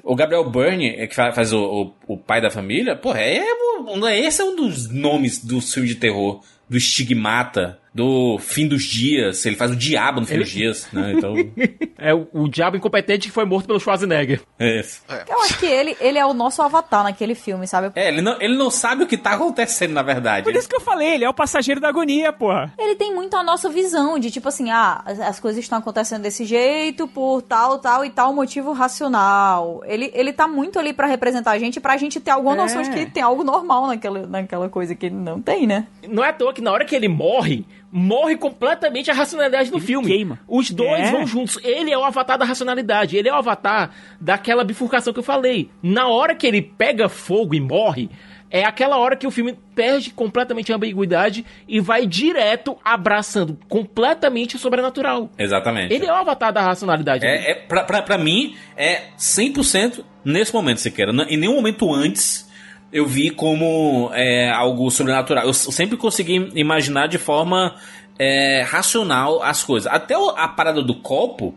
O Gabriel Byrne, é que faz o, o, o pai da família, porra, é, é, esse é um dos nomes do filme de terror do estigmata do fim dos dias, ele faz o diabo no fim ele... dos dias, né? Então... é o, o, diabo incompetente que foi morto pelo Schwarzenegger. É isso. É. Eu acho que ele, ele é o nosso avatar naquele filme, sabe? É, ele não, ele não sabe o que tá acontecendo, na verdade. Por isso que eu falei, ele é o passageiro da agonia, porra. Ele tem muito a nossa visão de tipo assim, ah, as, as coisas estão acontecendo desse jeito por tal, tal e tal motivo racional. Ele, ele tá muito ali para representar a gente, pra gente ter alguma é. noção de que tem algo normal naquela, naquela coisa que ele não tem, né? Não é à toa que na hora que ele morre, morre completamente a racionalidade do ele filme. Queima. Os dois é. vão juntos. Ele é o avatar da racionalidade. Ele é o avatar daquela bifurcação que eu falei. Na hora que ele pega fogo e morre, é aquela hora que o filme perde completamente a ambiguidade e vai direto abraçando completamente o sobrenatural. Exatamente. Ele é o avatar da racionalidade. É, é pra, pra, pra mim, é 100% nesse momento, sequer. Em nenhum momento antes eu vi como é, algo sobrenatural. Eu sempre consegui imaginar de forma é, racional as coisas. Até a parada do copo,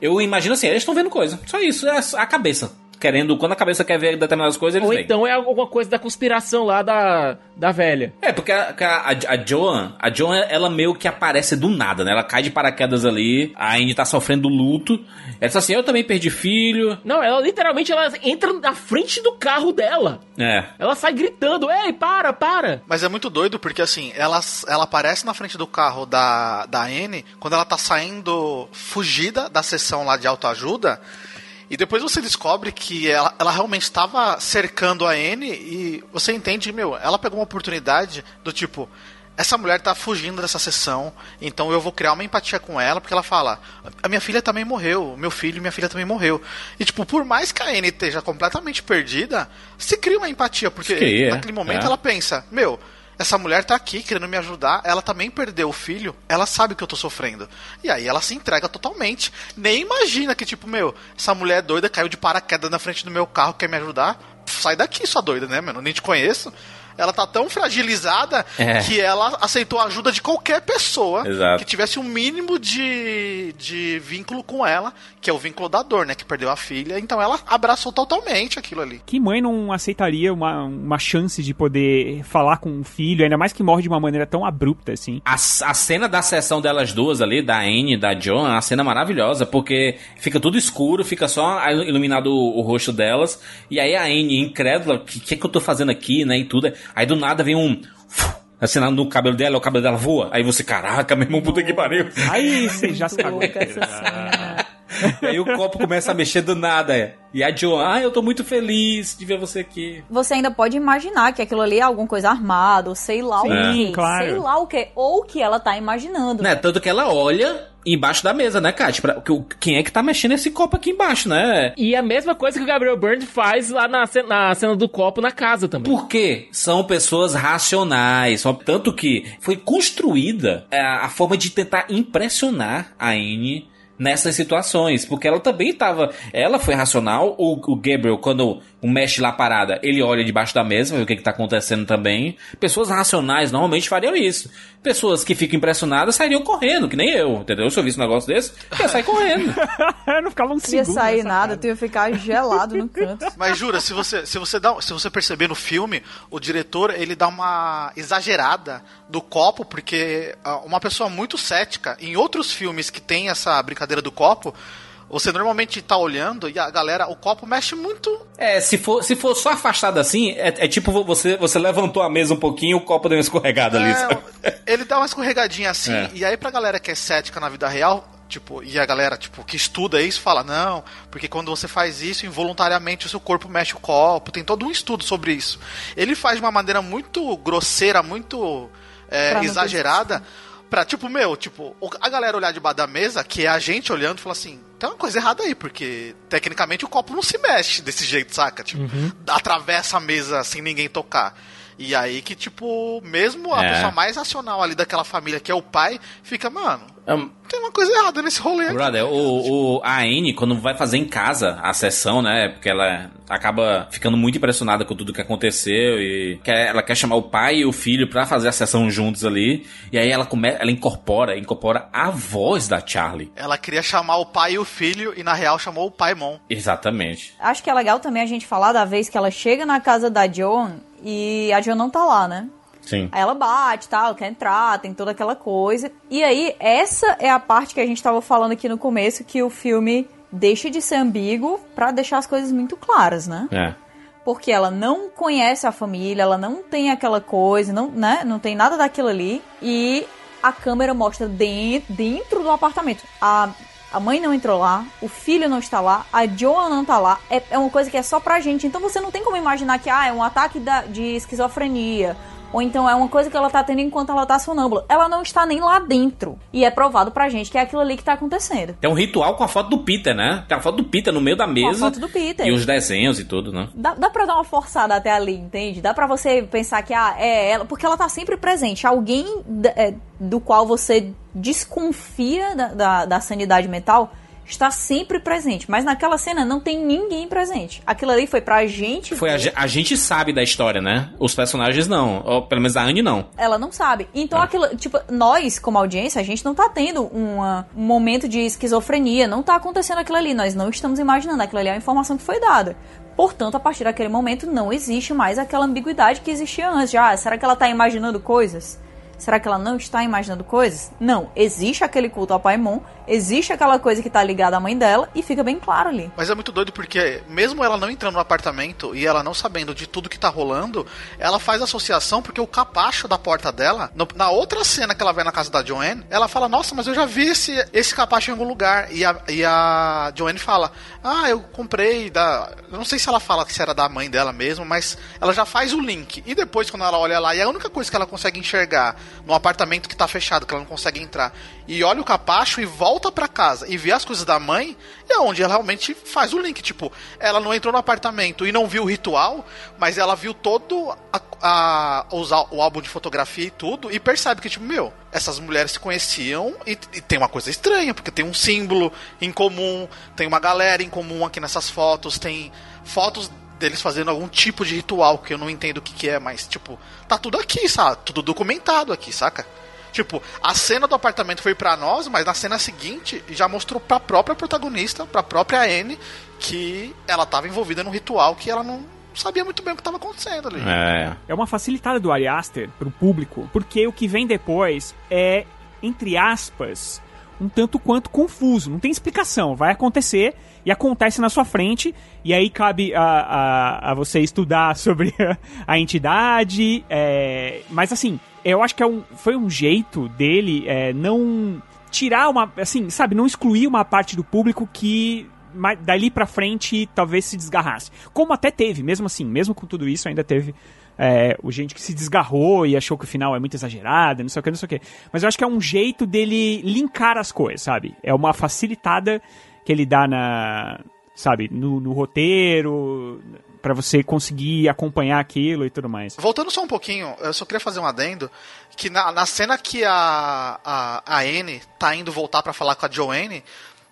eu imagino assim, eles estão vendo coisa. Só isso, é a cabeça querendo, quando a cabeça quer ver determinadas coisas, eles Ou veem. então é alguma coisa da conspiração lá da, da velha. É, porque a, a, a Joan, a Joan, ela meio que aparece do nada, né? Ela cai de paraquedas ali, a Andy tá sofrendo luto. Ela diz assim, eu também perdi filho. Não, ela literalmente, ela entra na frente do carro dela. É. Ela sai gritando, ei, para, para. Mas é muito doido, porque assim, ela, ela aparece na frente do carro da, da Anne, quando ela tá saindo fugida da sessão lá de autoajuda, e depois você descobre que ela, ela realmente estava cercando a Anne e você entende, meu, ela pegou uma oportunidade do tipo, essa mulher tá fugindo dessa sessão, então eu vou criar uma empatia com ela, porque ela fala: a minha filha também morreu, meu filho e minha filha também morreu. E, tipo, por mais que a Anne esteja completamente perdida, se cria uma empatia, porque é. naquele momento é. ela pensa: meu, essa mulher tá aqui querendo me ajudar, ela também perdeu o filho, ela sabe que eu tô sofrendo. E aí ela se entrega totalmente. Nem imagina que, tipo, meu, essa mulher doida caiu de paraquedas na frente do meu carro, quer me ajudar. Sai daqui, sua doida, né, mano? Nem te conheço ela tá tão fragilizada é. que ela aceitou a ajuda de qualquer pessoa Exato. que tivesse um mínimo de, de vínculo com ela, que é o vínculo da dor, né? Que perdeu a filha. Então ela abraçou totalmente aquilo ali. Que mãe não aceitaria uma, uma chance de poder falar com o filho, ainda mais que morre de uma maneira tão abrupta assim? A, a cena da sessão delas duas ali, da Anne e da John, é uma cena maravilhosa, porque fica tudo escuro, fica só iluminado o, o rosto delas, e aí a Anne, incrédula, o que, que, é que eu tô fazendo aqui, né? E tudo. Aí do nada vem um. Assim, no cabelo dela, o cabelo dela voa. Aí você, caraca, meu irmão, puta que pariu. Aí você já se cagou. E aí o copo começa a mexer do nada. É. E a Joan, ah, eu tô muito feliz de ver você aqui. Você ainda pode imaginar que aquilo ali é alguma coisa armada, ou sei lá Sim, o que. Claro. Sei lá o que. Ou que ela tá imaginando. Né? Tanto que ela olha embaixo da mesa, né, Kátia? Pra, quem é que tá mexendo esse copo aqui embaixo, né? E a mesma coisa que o Gabriel Byrne faz lá na, na cena do copo na casa também. Por quê? São pessoas racionais. Tanto que foi construída a, é, a forma de tentar impressionar a Anne nessas situações, porque ela também estava, ela foi racional, o, o Gabriel quando o mexe lá parada, ele olha debaixo da mesa, vê o que está acontecendo também. Pessoas racionais normalmente fariam isso. Pessoas que ficam impressionadas sairiam correndo, que nem eu, entendeu? Se eu visse um negócio desse, eu ia sair correndo. eu não ficava um segundo. Não ia sair nada, tu ia ficar gelado no canto. Mas jura, se você, se você dá, se você perceber no filme, o diretor, ele dá uma exagerada do copo, porque ah, uma pessoa muito cética, em outros filmes que tem essa brincadeira do copo, você normalmente tá olhando e a galera, o copo mexe muito. É, se for, se for só afastado assim, é, é tipo você, você levantou a mesa um pouquinho e o copo deu uma escorregada é, ali. Sabe? Ele dá uma escorregadinha assim, é. e aí pra galera que é cética na vida real, tipo, e a galera, tipo, que estuda isso fala, não, porque quando você faz isso, involuntariamente o seu corpo mexe o copo, tem todo um estudo sobre isso. Ele faz de uma maneira muito grosseira, muito é, exagerada Pra, tipo, meu, tipo, a galera olhar debaixo da mesa, que é a gente olhando, e falar assim, tem uma coisa errada aí, porque tecnicamente o copo não se mexe desse jeito, saca? Tipo, uhum. atravessa a mesa sem ninguém tocar. E aí que, tipo, mesmo a é. pessoa mais racional ali daquela família, que é o pai, fica, mano, um, tem uma coisa errada nesse rolê Brother, aqui. O, o, a Anne, quando vai fazer em casa a sessão, né? Porque ela acaba ficando muito impressionada com tudo que aconteceu e quer, ela quer chamar o pai e o filho para fazer a sessão juntos ali. E aí ela come, ela incorpora, incorpora a voz da Charlie. Ela queria chamar o pai e o filho e na real chamou o pai Mon. Exatamente. Acho que é legal também a gente falar da vez que ela chega na casa da Joan e a Joan não tá lá, né? Sim. Aí ela bate, tal, quer entrar, tem toda aquela coisa. E aí, essa é a parte que a gente tava falando aqui no começo, que o filme deixa de ser ambíguo para deixar as coisas muito claras, né? É. Porque ela não conhece a família, ela não tem aquela coisa, não, né? Não tem nada daquilo ali. E a câmera mostra dentro, dentro do apartamento. A, a mãe não entrou lá, o filho não está lá, a Joan não está lá. É, é uma coisa que é só pra gente. Então você não tem como imaginar que ah, é um ataque da, de esquizofrenia ou então é uma coisa que ela tá tendo enquanto ela tá sonâmbula. Ela não está nem lá dentro. E é provado pra gente que é aquilo ali que tá acontecendo. Tem um ritual com a foto do Peter, né? Tem a foto do Peter no meio da mesa. Com a foto do Peter. E os desenhos e tudo, né? Dá, dá pra dar uma forçada até ali, entende? Dá pra você pensar que, ah, é ela. Porque ela tá sempre presente. Alguém é, do qual você desconfia da, da, da sanidade mental está sempre presente. Mas naquela cena não tem ninguém presente. Aquilo ali foi pra gente. Foi a, a, gente sabe da história, né? Os personagens não. Ou pelo menos a Anne não. Ela não sabe. Então é. aquilo, tipo, nós, como audiência, a gente não tá tendo uma, um momento de esquizofrenia. Não tá acontecendo aquilo ali. Nós não estamos imaginando. Aquilo ali é a informação que foi dada. Portanto, a partir daquele momento não existe mais aquela ambiguidade que existia antes. Já, ah, será que ela tá imaginando coisas? Será que ela não está imaginando coisas? Não, existe aquele culto ao Paimon, existe aquela coisa que está ligada à mãe dela e fica bem claro ali. Mas é muito doido porque, mesmo ela não entrando no apartamento e ela não sabendo de tudo que tá rolando, ela faz associação porque o capacho da porta dela, no, na outra cena que ela vai na casa da Joanne, ela fala: Nossa, mas eu já vi esse, esse capacho em algum lugar. E a, e a Joanne fala: Ah, eu comprei da. Não sei se ela fala que era da mãe dela mesmo, mas ela já faz o link. E depois, quando ela olha lá, e a única coisa que ela consegue enxergar no apartamento que tá fechado, que ela não consegue entrar, e olha o capacho e volta para casa e vê as coisas da mãe, é onde ela realmente faz o link. Tipo, ela não entrou no apartamento e não viu o ritual, mas ela viu todo a, a, o álbum de fotografia e tudo, e percebe que, tipo, meu, essas mulheres se conheciam e, e, tem uma coisa estranha, porque tem um símbolo em comum, tem uma galera em comum aqui nessas fotos, tem fotos deles fazendo algum tipo de ritual que eu não entendo o que, que é, mas, tipo, tá tudo aqui, sabe? Tudo documentado aqui, saca? Tipo, a cena do apartamento foi para nós, mas na cena seguinte já mostrou pra própria protagonista, pra própria Anne, que ela tava envolvida num ritual que ela não sabia muito bem o que estava acontecendo ali. É. é uma facilitada do Ari Aster pro público, porque o que vem depois é, entre aspas, um tanto quanto confuso. Não tem explicação. Vai acontecer e acontece na sua frente. E aí cabe a, a, a você estudar sobre a, a entidade. É, mas assim, eu acho que é um, foi um jeito dele é, não tirar uma. Assim, sabe, não excluir uma parte do público que dali pra frente talvez se desgarrasse. Como até teve, mesmo assim, mesmo com tudo isso, ainda teve é, o gente que se desgarrou e achou que o final é muito exagerado, não sei o que, não sei o que. Mas eu acho que é um jeito dele linkar as coisas, sabe? É uma facilitada que ele dá na. Sabe, no, no roteiro, para você conseguir acompanhar aquilo e tudo mais. Voltando só um pouquinho, eu só queria fazer um adendo, que na, na cena que a, a, a Anne tá indo voltar para falar com a Joanne,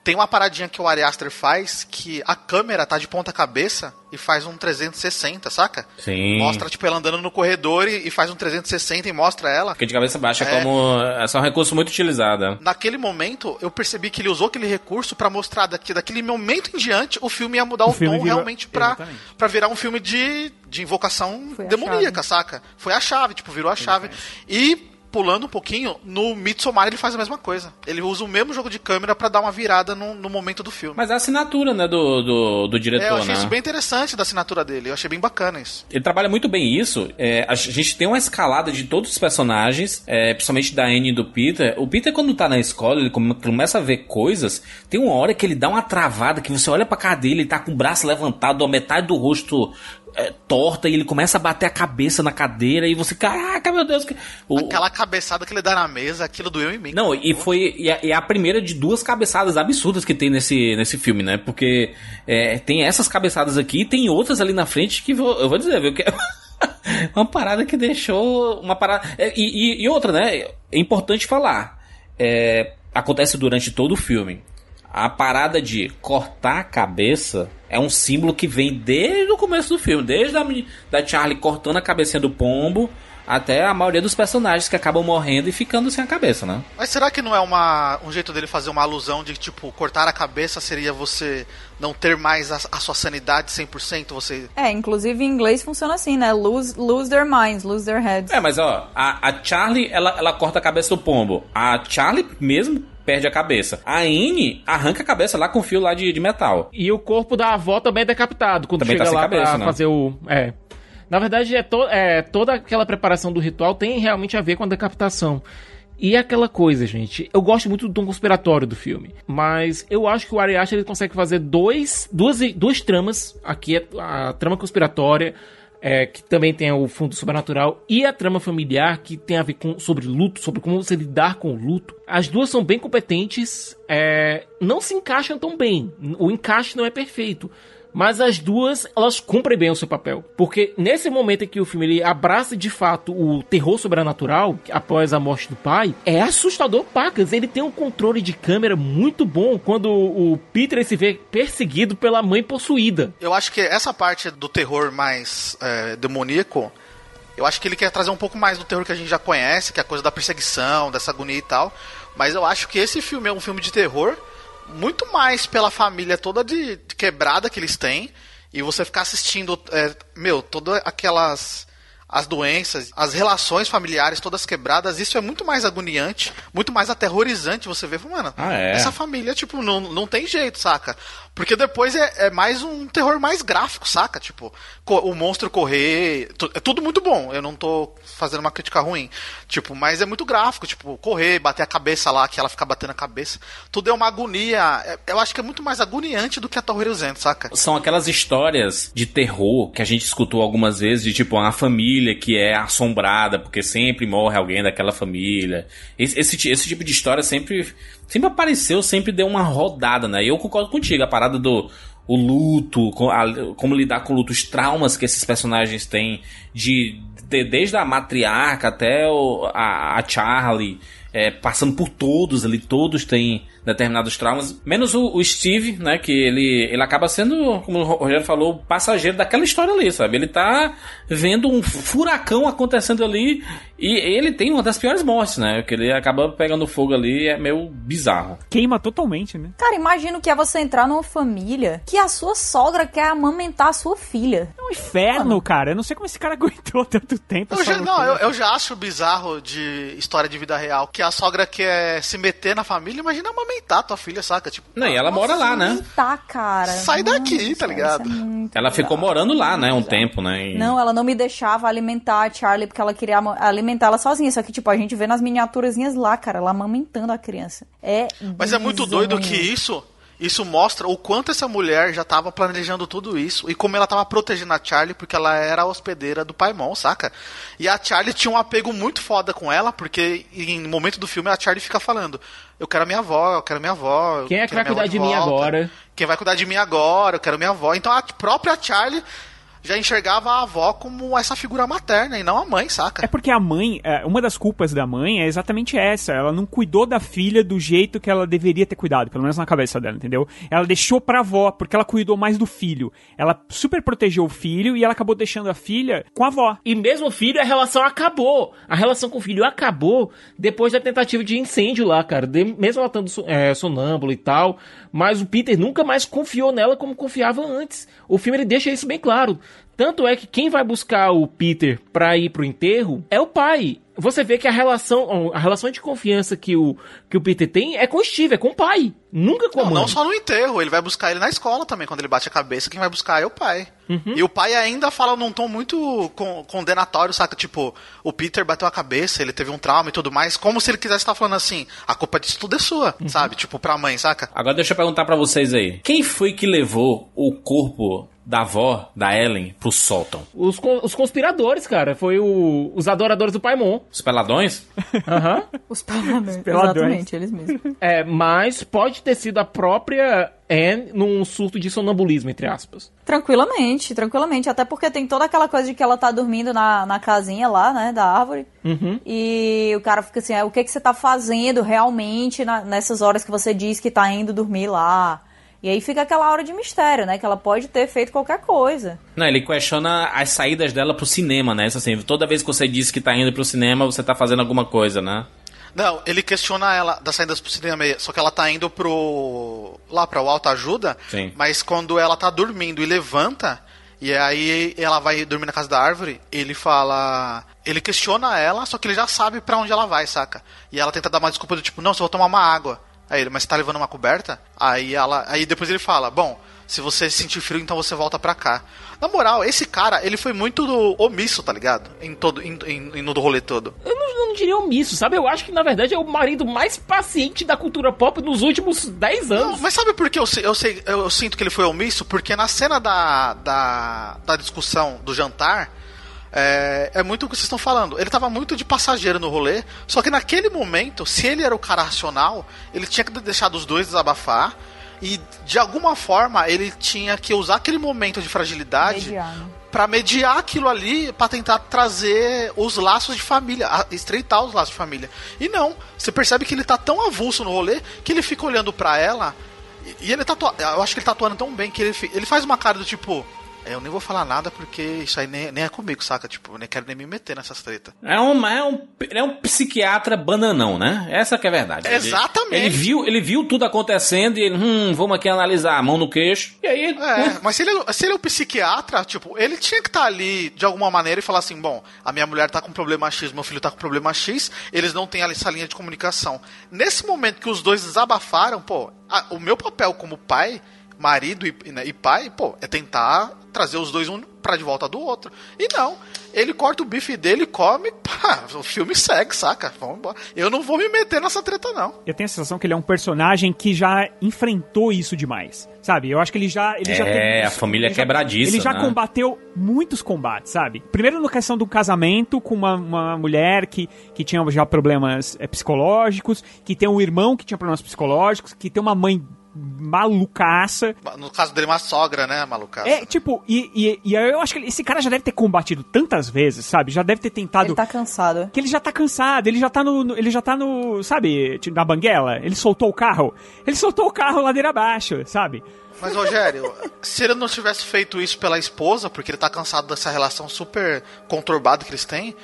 tem uma paradinha que o Ari Aster faz que a câmera tá de ponta cabeça e faz um 360, saca? Sim. Mostra, tipo, ela andando no corredor e, e faz um 360 e mostra ela. Porque de cabeça baixa é como. É só um recurso muito utilizado. Naquele momento, eu percebi que ele usou aquele recurso para mostrar daqui, daquele momento em diante o filme ia mudar o, o tom realmente pra, pra virar um filme de, de invocação demoníaca, saca? Foi a chave, tipo, virou a chave. E pulando um pouquinho, no Midsommar ele faz a mesma coisa. Ele usa o mesmo jogo de câmera para dar uma virada no, no, momento do filme. Mas é a assinatura, né, do, do, do diretor, é, eu achei né? isso bem interessante da assinatura dele. Eu achei bem bacana isso. Ele trabalha muito bem isso. É, a gente tem uma escalada de todos os personagens, é, principalmente da Anne e do Peter. O Peter, quando tá na escola, ele começa a ver coisas. Tem uma hora que ele dá uma travada, que você olha pra cara dele, ele tá com o braço levantado, a metade do rosto é, torta e ele começa a bater a cabeça na cadeira e você, caraca, meu Deus. O... Aquela cabeçada que ele dá na mesa, aquilo doeu em mim. Não, e foi e a, e a primeira de duas cabeçadas absurdas que tem nesse, nesse filme, né? Porque é, tem essas cabeçadas aqui e tem outras ali na frente que vou, eu vou dizer, viu? Que... uma parada que deixou. Uma parada. É, e, e, e outra, né? É importante falar. É, acontece durante todo o filme. A parada de cortar a cabeça é um símbolo que vem desde o começo do filme, desde a da Charlie cortando a cabecinha do pombo até a maioria dos personagens que acabam morrendo e ficando sem a cabeça, né? Mas será que não é uma, um jeito dele fazer uma alusão de, tipo, cortar a cabeça seria você não ter mais a, a sua sanidade 100%? Você... É, inclusive em inglês funciona assim, né? Lose, lose their minds, lose their heads. É, mas ó, a, a Charlie, ela, ela corta a cabeça do pombo. A Charlie mesmo perde a cabeça. A Anne arranca a cabeça lá com fio lá de, de metal. E o corpo da avó também é decapitado quando também tá chega tá lá cabeça, pra né? fazer o... É. Na verdade, é, to é toda aquela preparação do ritual tem realmente a ver com a decapitação. E aquela coisa, gente. Eu gosto muito do tom conspiratório do filme. Mas eu acho que o Ari Aster ele consegue fazer dois, duas, duas tramas. Aqui é a trama conspiratória é, que também tem o fundo sobrenatural, e a trama familiar, que tem a ver com, sobre luto, sobre como você lidar com o luto. As duas são bem competentes, é, não se encaixam tão bem. O encaixe não é perfeito. Mas as duas, elas cumprem bem o seu papel. Porque nesse momento em que o filme ele abraça de fato o terror sobrenatural, após a morte do pai, é assustador pacas. Ele tem um controle de câmera muito bom quando o Peter se vê perseguido pela mãe possuída. Eu acho que essa parte do terror mais é, demoníaco, eu acho que ele quer trazer um pouco mais do terror que a gente já conhece, que é a coisa da perseguição, dessa agonia e tal. Mas eu acho que esse filme é um filme de terror muito mais pela família toda de, de quebrada que eles têm e você ficar assistindo, é, meu, todas aquelas as doenças, as relações familiares todas quebradas, isso é muito mais agoniante, muito mais aterrorizante você ver, mano, ah, é? essa família, tipo, não, não tem jeito, saca? Porque depois é, é, mais um terror mais gráfico, saca? Tipo, o monstro correr. É tudo muito bom. Eu não tô fazendo uma crítica ruim. Tipo, mas é muito gráfico. Tipo, correr, bater a cabeça lá, que ela fica batendo a cabeça. Tudo é uma agonia. É, eu acho que é muito mais agoniante do que aterrorizante, saca? São aquelas histórias de terror que a gente escutou algumas vezes, de tipo, uma família que é assombrada porque sempre morre alguém daquela família. Esse, esse, esse tipo de história sempre sempre apareceu, sempre deu uma rodada, né? E eu concordo contigo, a parada do o luto, como lidar com o luto, os traumas que esses personagens têm, de, de desde a matriarca até o, a, a Charlie, é, passando por todos ali, todos têm determinados traumas, menos o, o, Steve, né, que ele, ele acaba sendo, como o Rogério falou, passageiro daquela história ali, sabe? Ele tá vendo um furacão acontecendo ali e ele tem uma das piores mortes, né? Que ele acaba pegando fogo ali, é meio bizarro. Queima totalmente, né? Cara, imagina que é você entrar numa família que a sua sogra quer amamentar a sua filha. É um inferno, Mano. cara. Eu não sei como esse cara aguentou tanto tempo. Eu já, não, eu, eu, já acho bizarro de história de vida real que a sogra quer se meter na família. Imagina amamentar tua filha, saca? Tipo, não, e ela mora lá, né? Tá, cara. Sai Nossa, daqui, tá ligado? É ela ficou morando lá, né? Um tempo, né? E... Não, ela não me deixava alimentar a Charlie porque ela queria alimentar alimentar ela sozinha. Só que, tipo, a gente vê nas miniaturazinhas lá, cara, ela amamentando a criança. É. Mas é muito doido que isso. Isso mostra o quanto essa mulher já estava planejando tudo isso e como ela estava protegendo a Charlie porque ela era a hospedeira do Paimon, saca? E a Charlie tinha um apego muito foda com ela, porque em momento do filme a Charlie fica falando: Eu quero a minha avó, eu quero a minha avó. Quem é que vai cuidar de, de mim agora? Quem vai cuidar de mim agora? Eu quero a minha avó. Então a própria Charlie já enxergava a avó como essa figura materna e não a mãe, saca? É porque a mãe, é, uma das culpas da mãe é exatamente essa. Ela não cuidou da filha do jeito que ela deveria ter cuidado, pelo menos na cabeça dela, entendeu? Ela deixou pra avó, porque ela cuidou mais do filho. Ela super protegeu o filho e ela acabou deixando a filha com a avó. E mesmo o filho, a relação acabou. A relação com o filho acabou depois da tentativa de incêndio lá, cara. De, mesmo ela estando é, sonâmbulo e tal. Mas o Peter nunca mais confiou nela como confiava antes. O filme ele deixa isso bem claro. Tanto é que quem vai buscar o Peter pra ir pro enterro é o pai. Você vê que a relação, a relação de confiança que o, que o Peter tem é com o Steve, é com o pai. Nunca com não, a mãe. Não só no enterro, ele vai buscar ele na escola também. Quando ele bate a cabeça, quem vai buscar é o pai. Uhum. E o pai ainda fala num tom muito condenatório, saca? Tipo, o Peter bateu a cabeça, ele teve um trauma e tudo mais. Como se ele quisesse estar falando assim: a culpa disso tudo é sua, uhum. sabe? Tipo, pra mãe, saca? Agora deixa eu perguntar para vocês aí: quem foi que levou o corpo da avó, da Ellen, pro sótão? Os, os conspiradores, cara. Foi o, os adoradores do Paimon. Os peladões? Aham. Uhum. Os peladões. Os peladões. Exatamente, eles mesmos. É, mas pode ter sido a própria Anne num surto de sonambulismo, entre aspas. Tranquilamente, tranquilamente. Até porque tem toda aquela coisa de que ela tá dormindo na, na casinha lá, né, da árvore. Uhum. E o cara fica assim, ah, o que, que você tá fazendo realmente na, nessas horas que você diz que tá indo dormir lá? E aí fica aquela hora de mistério, né? Que ela pode ter feito qualquer coisa. Não, ele questiona as saídas dela pro cinema, né? Isso assim, toda vez que você diz que tá indo pro cinema, você tá fazendo alguma coisa, né? Não, ele questiona ela das saídas pro cinema, só que ela tá indo pro. lá pra o Alta Ajuda, Sim. mas quando ela tá dormindo e levanta, e aí ela vai dormir na casa da árvore, ele fala. Ele questiona ela, só que ele já sabe pra onde ela vai, saca? E ela tenta dar uma desculpa do tipo, não, só vou tomar uma água. Aí ele, mas você tá levando uma coberta? Aí ela. Aí depois ele fala, bom, se você sentir frio, então você volta pra cá. Na moral, esse cara, ele foi muito omisso, tá ligado? Em todo, em, em, no do rolê todo. Eu não, não, diria omisso, sabe? Eu acho que, na verdade, é o marido mais paciente da cultura pop nos últimos 10 anos. Não, mas sabe por que eu, eu, sei, eu, eu sinto que ele foi omisso? Porque na cena da, da, da discussão do jantar, é, é, muito o que vocês estão falando. Ele tava muito de passageiro no rolê, só que naquele momento, se ele era o cara racional, ele tinha que deixar os dois desabafar. E de alguma forma ele tinha que usar aquele momento de fragilidade para mediar aquilo ali, para tentar trazer os laços de família, estreitar os laços de família. E não, você percebe que ele tá tão avulso no rolê que ele fica olhando para ela e ele tá eu acho que ele tá atuando tão bem que ele, ele faz uma cara do tipo, eu nem vou falar nada porque isso aí nem, nem é comigo, saca? Tipo, eu nem quero nem me meter nessas tretas. É um, é um, é um psiquiatra bananão, né? Essa que é a verdade. Exatamente. Ele, ele, viu, ele viu tudo acontecendo e ele, hum, vamos aqui analisar, mão no queixo. E aí. É, mas se ele, se ele é um psiquiatra, tipo, ele tinha que estar tá ali de alguma maneira e falar assim: bom, a minha mulher tá com problema X, meu filho tá com problema X, eles não têm essa linha de comunicação. Nesse momento que os dois desabafaram, pô, a, o meu papel como pai marido e, né, e, pai, pô, é tentar trazer os dois um pra de volta do outro. E não, ele corta o bife dele, come, pá, o filme segue, saca? Vamos embora. Eu não vou me meter nessa treta, não. Eu tenho a sensação que ele é um personagem que já enfrentou isso demais. Sabe? Eu acho que ele já. Ele é, já teve, a família ele quebradiça. Já, ele já né? combateu muitos combates, sabe? Primeiro na questão do casamento com uma, uma mulher que, que tinha já problemas é, psicológicos, que tem um irmão que tinha problemas psicológicos, que tem uma mãe malucaça. No caso dele, uma sogra, né, malucaça. É, tipo, e, e, e eu acho que esse cara já deve ter combatido tantas vezes, sabe? Já deve ter tentado. Ele tá cansado. Que ele já tá cansado, ele já tá no. Ele já tá no. Sabe, na banguela? Ele soltou o carro. Ele soltou o carro ladeira abaixo, sabe? Mas, Rogério, se ele não tivesse feito isso pela esposa, porque ele tá cansado dessa relação super conturbada que eles têm,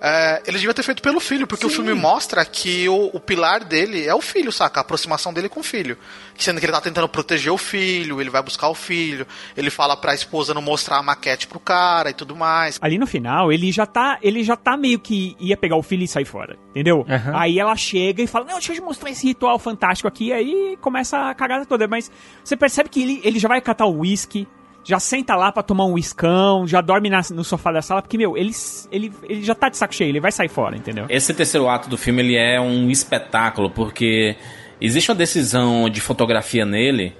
é, ele devia ter feito pelo filho, porque Sim. o filme mostra que o, o, pilar dele é o filho, saca? A aproximação dele com o filho. Sendo que ele tá tentando proteger o filho, ele vai buscar o filho, ele fala pra esposa não mostrar a maquete pro cara e tudo mais. Ali no final, ele já tá, ele já tá meio que ia pegar o filho e sair fora, entendeu? Uhum. Aí ela chega e fala, não, deixa eu te mostrar esse ritual fantástico aqui, aí começa a cagada toda. Mas você percebe que ele, ele já vai catar o whisky, já senta lá para tomar um iscão, já dorme na, no sofá da sala, porque, meu, ele, ele, ele já tá de saco cheio, ele vai sair fora, entendeu? Esse terceiro ato do filme, ele é um espetáculo, porque existe uma decisão de fotografia nele,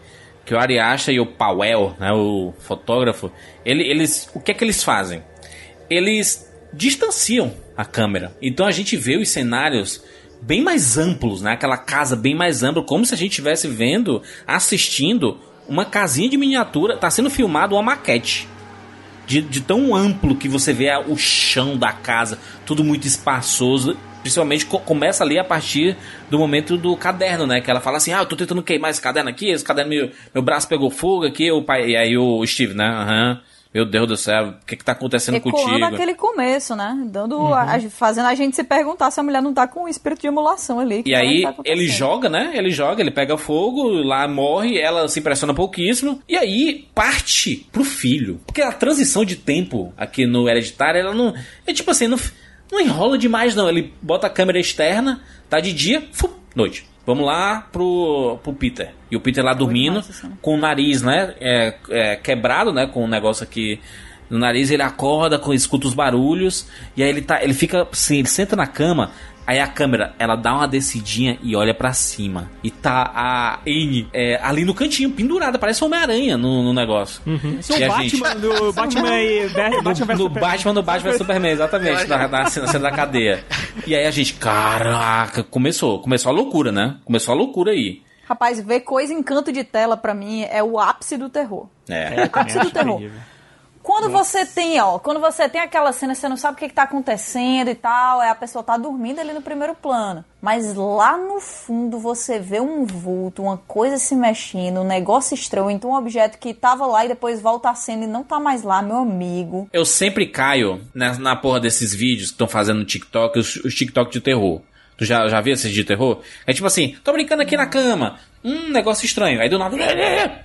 que o Ari Aster e o Powell, né, o fotógrafo, ele, eles, o que é que eles fazem? Eles distanciam a câmera. Então a gente vê os cenários bem mais amplos, né? Aquela casa bem mais ampla, como se a gente estivesse vendo, assistindo uma casinha de miniatura, tá sendo filmado uma maquete. De, de tão amplo que você vê o chão da casa, tudo muito espaçoso. Principalmente co começa ali a partir do momento do caderno, né? Que ela fala assim: Ah, eu tô tentando queimar esse caderno aqui, esse caderno, meu, meu braço pegou fogo aqui, o pai. E aí o Steve, né? Aham. Uhum. Meu Deus do céu, o que que tá acontecendo Ecoando contigo? aquele começo, né? Dando uhum. a, fazendo a gente se perguntar se a mulher não tá com um espírito de emulação ali. E aí tá ele joga, né? Ele joga, ele pega fogo, lá morre, ela se impressiona pouquíssimo. E aí parte pro filho. Porque a transição de tempo aqui no Hereditário, ela não. É tipo assim, não, não enrola demais, não. Ele bota a câmera externa, tá de dia, noite. Vamos lá pro, pro Peter. E o Peter lá dormindo, com o nariz, né? É, é, quebrado, né? Com o um negócio aqui no nariz. Ele acorda, escuta os barulhos. E aí ele tá. Ele fica assim, ele senta na cama. Aí a câmera, ela dá uma descidinha e olha para cima. E tá a Anne é, ali no cantinho, pendurada, parece Homem-Aranha no, no, negócio. Uhum. Isso é o Batman gente... do Batman e Batman no, no Batman do Batman Superman, exatamente, na, na, cena da cadeia. E aí a gente, caraca, começou, começou a loucura, né? Começou a loucura aí. Rapaz, ver coisa em canto de tela para mim é o ápice do terror. É, é o ápice do terror. Quando você tem, ó, quando você tem aquela cena, você não sabe o que, que tá acontecendo e tal, é a pessoa tá dormindo ali no primeiro plano. Mas lá no fundo você vê um vulto, uma coisa se mexendo, um negócio estranho, então um objeto que tava lá e depois volta a cena e não tá mais lá, meu amigo. Eu sempre caio na, na porra desses vídeos que estão fazendo no TikTok, os, os TikTok de terror. Tu já, já viu esses de terror? É tipo assim, tô brincando aqui na cama. Um negócio estranho. Aí do nada.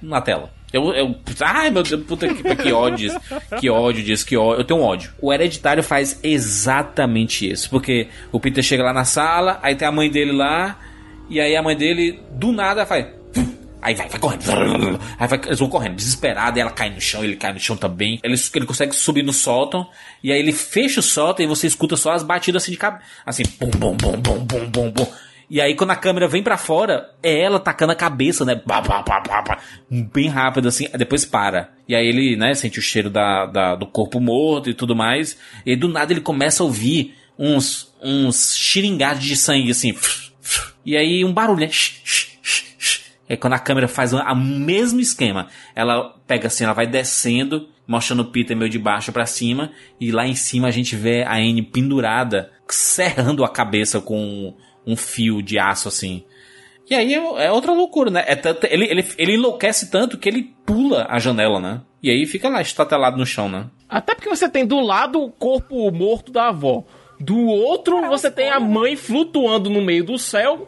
Na tela. Eu, eu, ai meu Deus, puta que, que ódio. Que ódio disso, que ódio. Eu tenho um ódio. O Hereditário faz exatamente isso. Porque o Peter chega lá na sala, aí tem a mãe dele lá, e aí a mãe dele, do nada, faz. Aí vai, vai correndo. Aí vai, eles vão correndo, desesperado, e ela cai no chão, ele cai no chão também. Ele, ele consegue subir no sótão, e aí ele fecha o sótão e você escuta só as batidas assim de cabeça. Assim, bum, bum, bum, bum, bum, bum, bum. E aí, quando a câmera vem para fora, é ela tacando a cabeça, né? Bah, bah, bah, bem rápido, assim, depois para. E aí ele, né, sente o cheiro da, da, do corpo morto e tudo mais. E do nada ele começa a ouvir uns, uns xiringados de sangue, assim. E aí um barulho, né? É quando a câmera faz o mesmo esquema. Ela pega assim, ela vai descendo, mostrando o Peter meio de baixo para cima. E lá em cima a gente vê a Anne pendurada, serrando a cabeça com um fio de aço assim. E aí é, é outra loucura, né? É tanto, ele, ele, ele enlouquece tanto que ele pula a janela, né? E aí fica lá estatelado no chão, né? Até porque você tem do lado o corpo morto da avó. Do outro, você tem a mãe flutuando no meio do céu,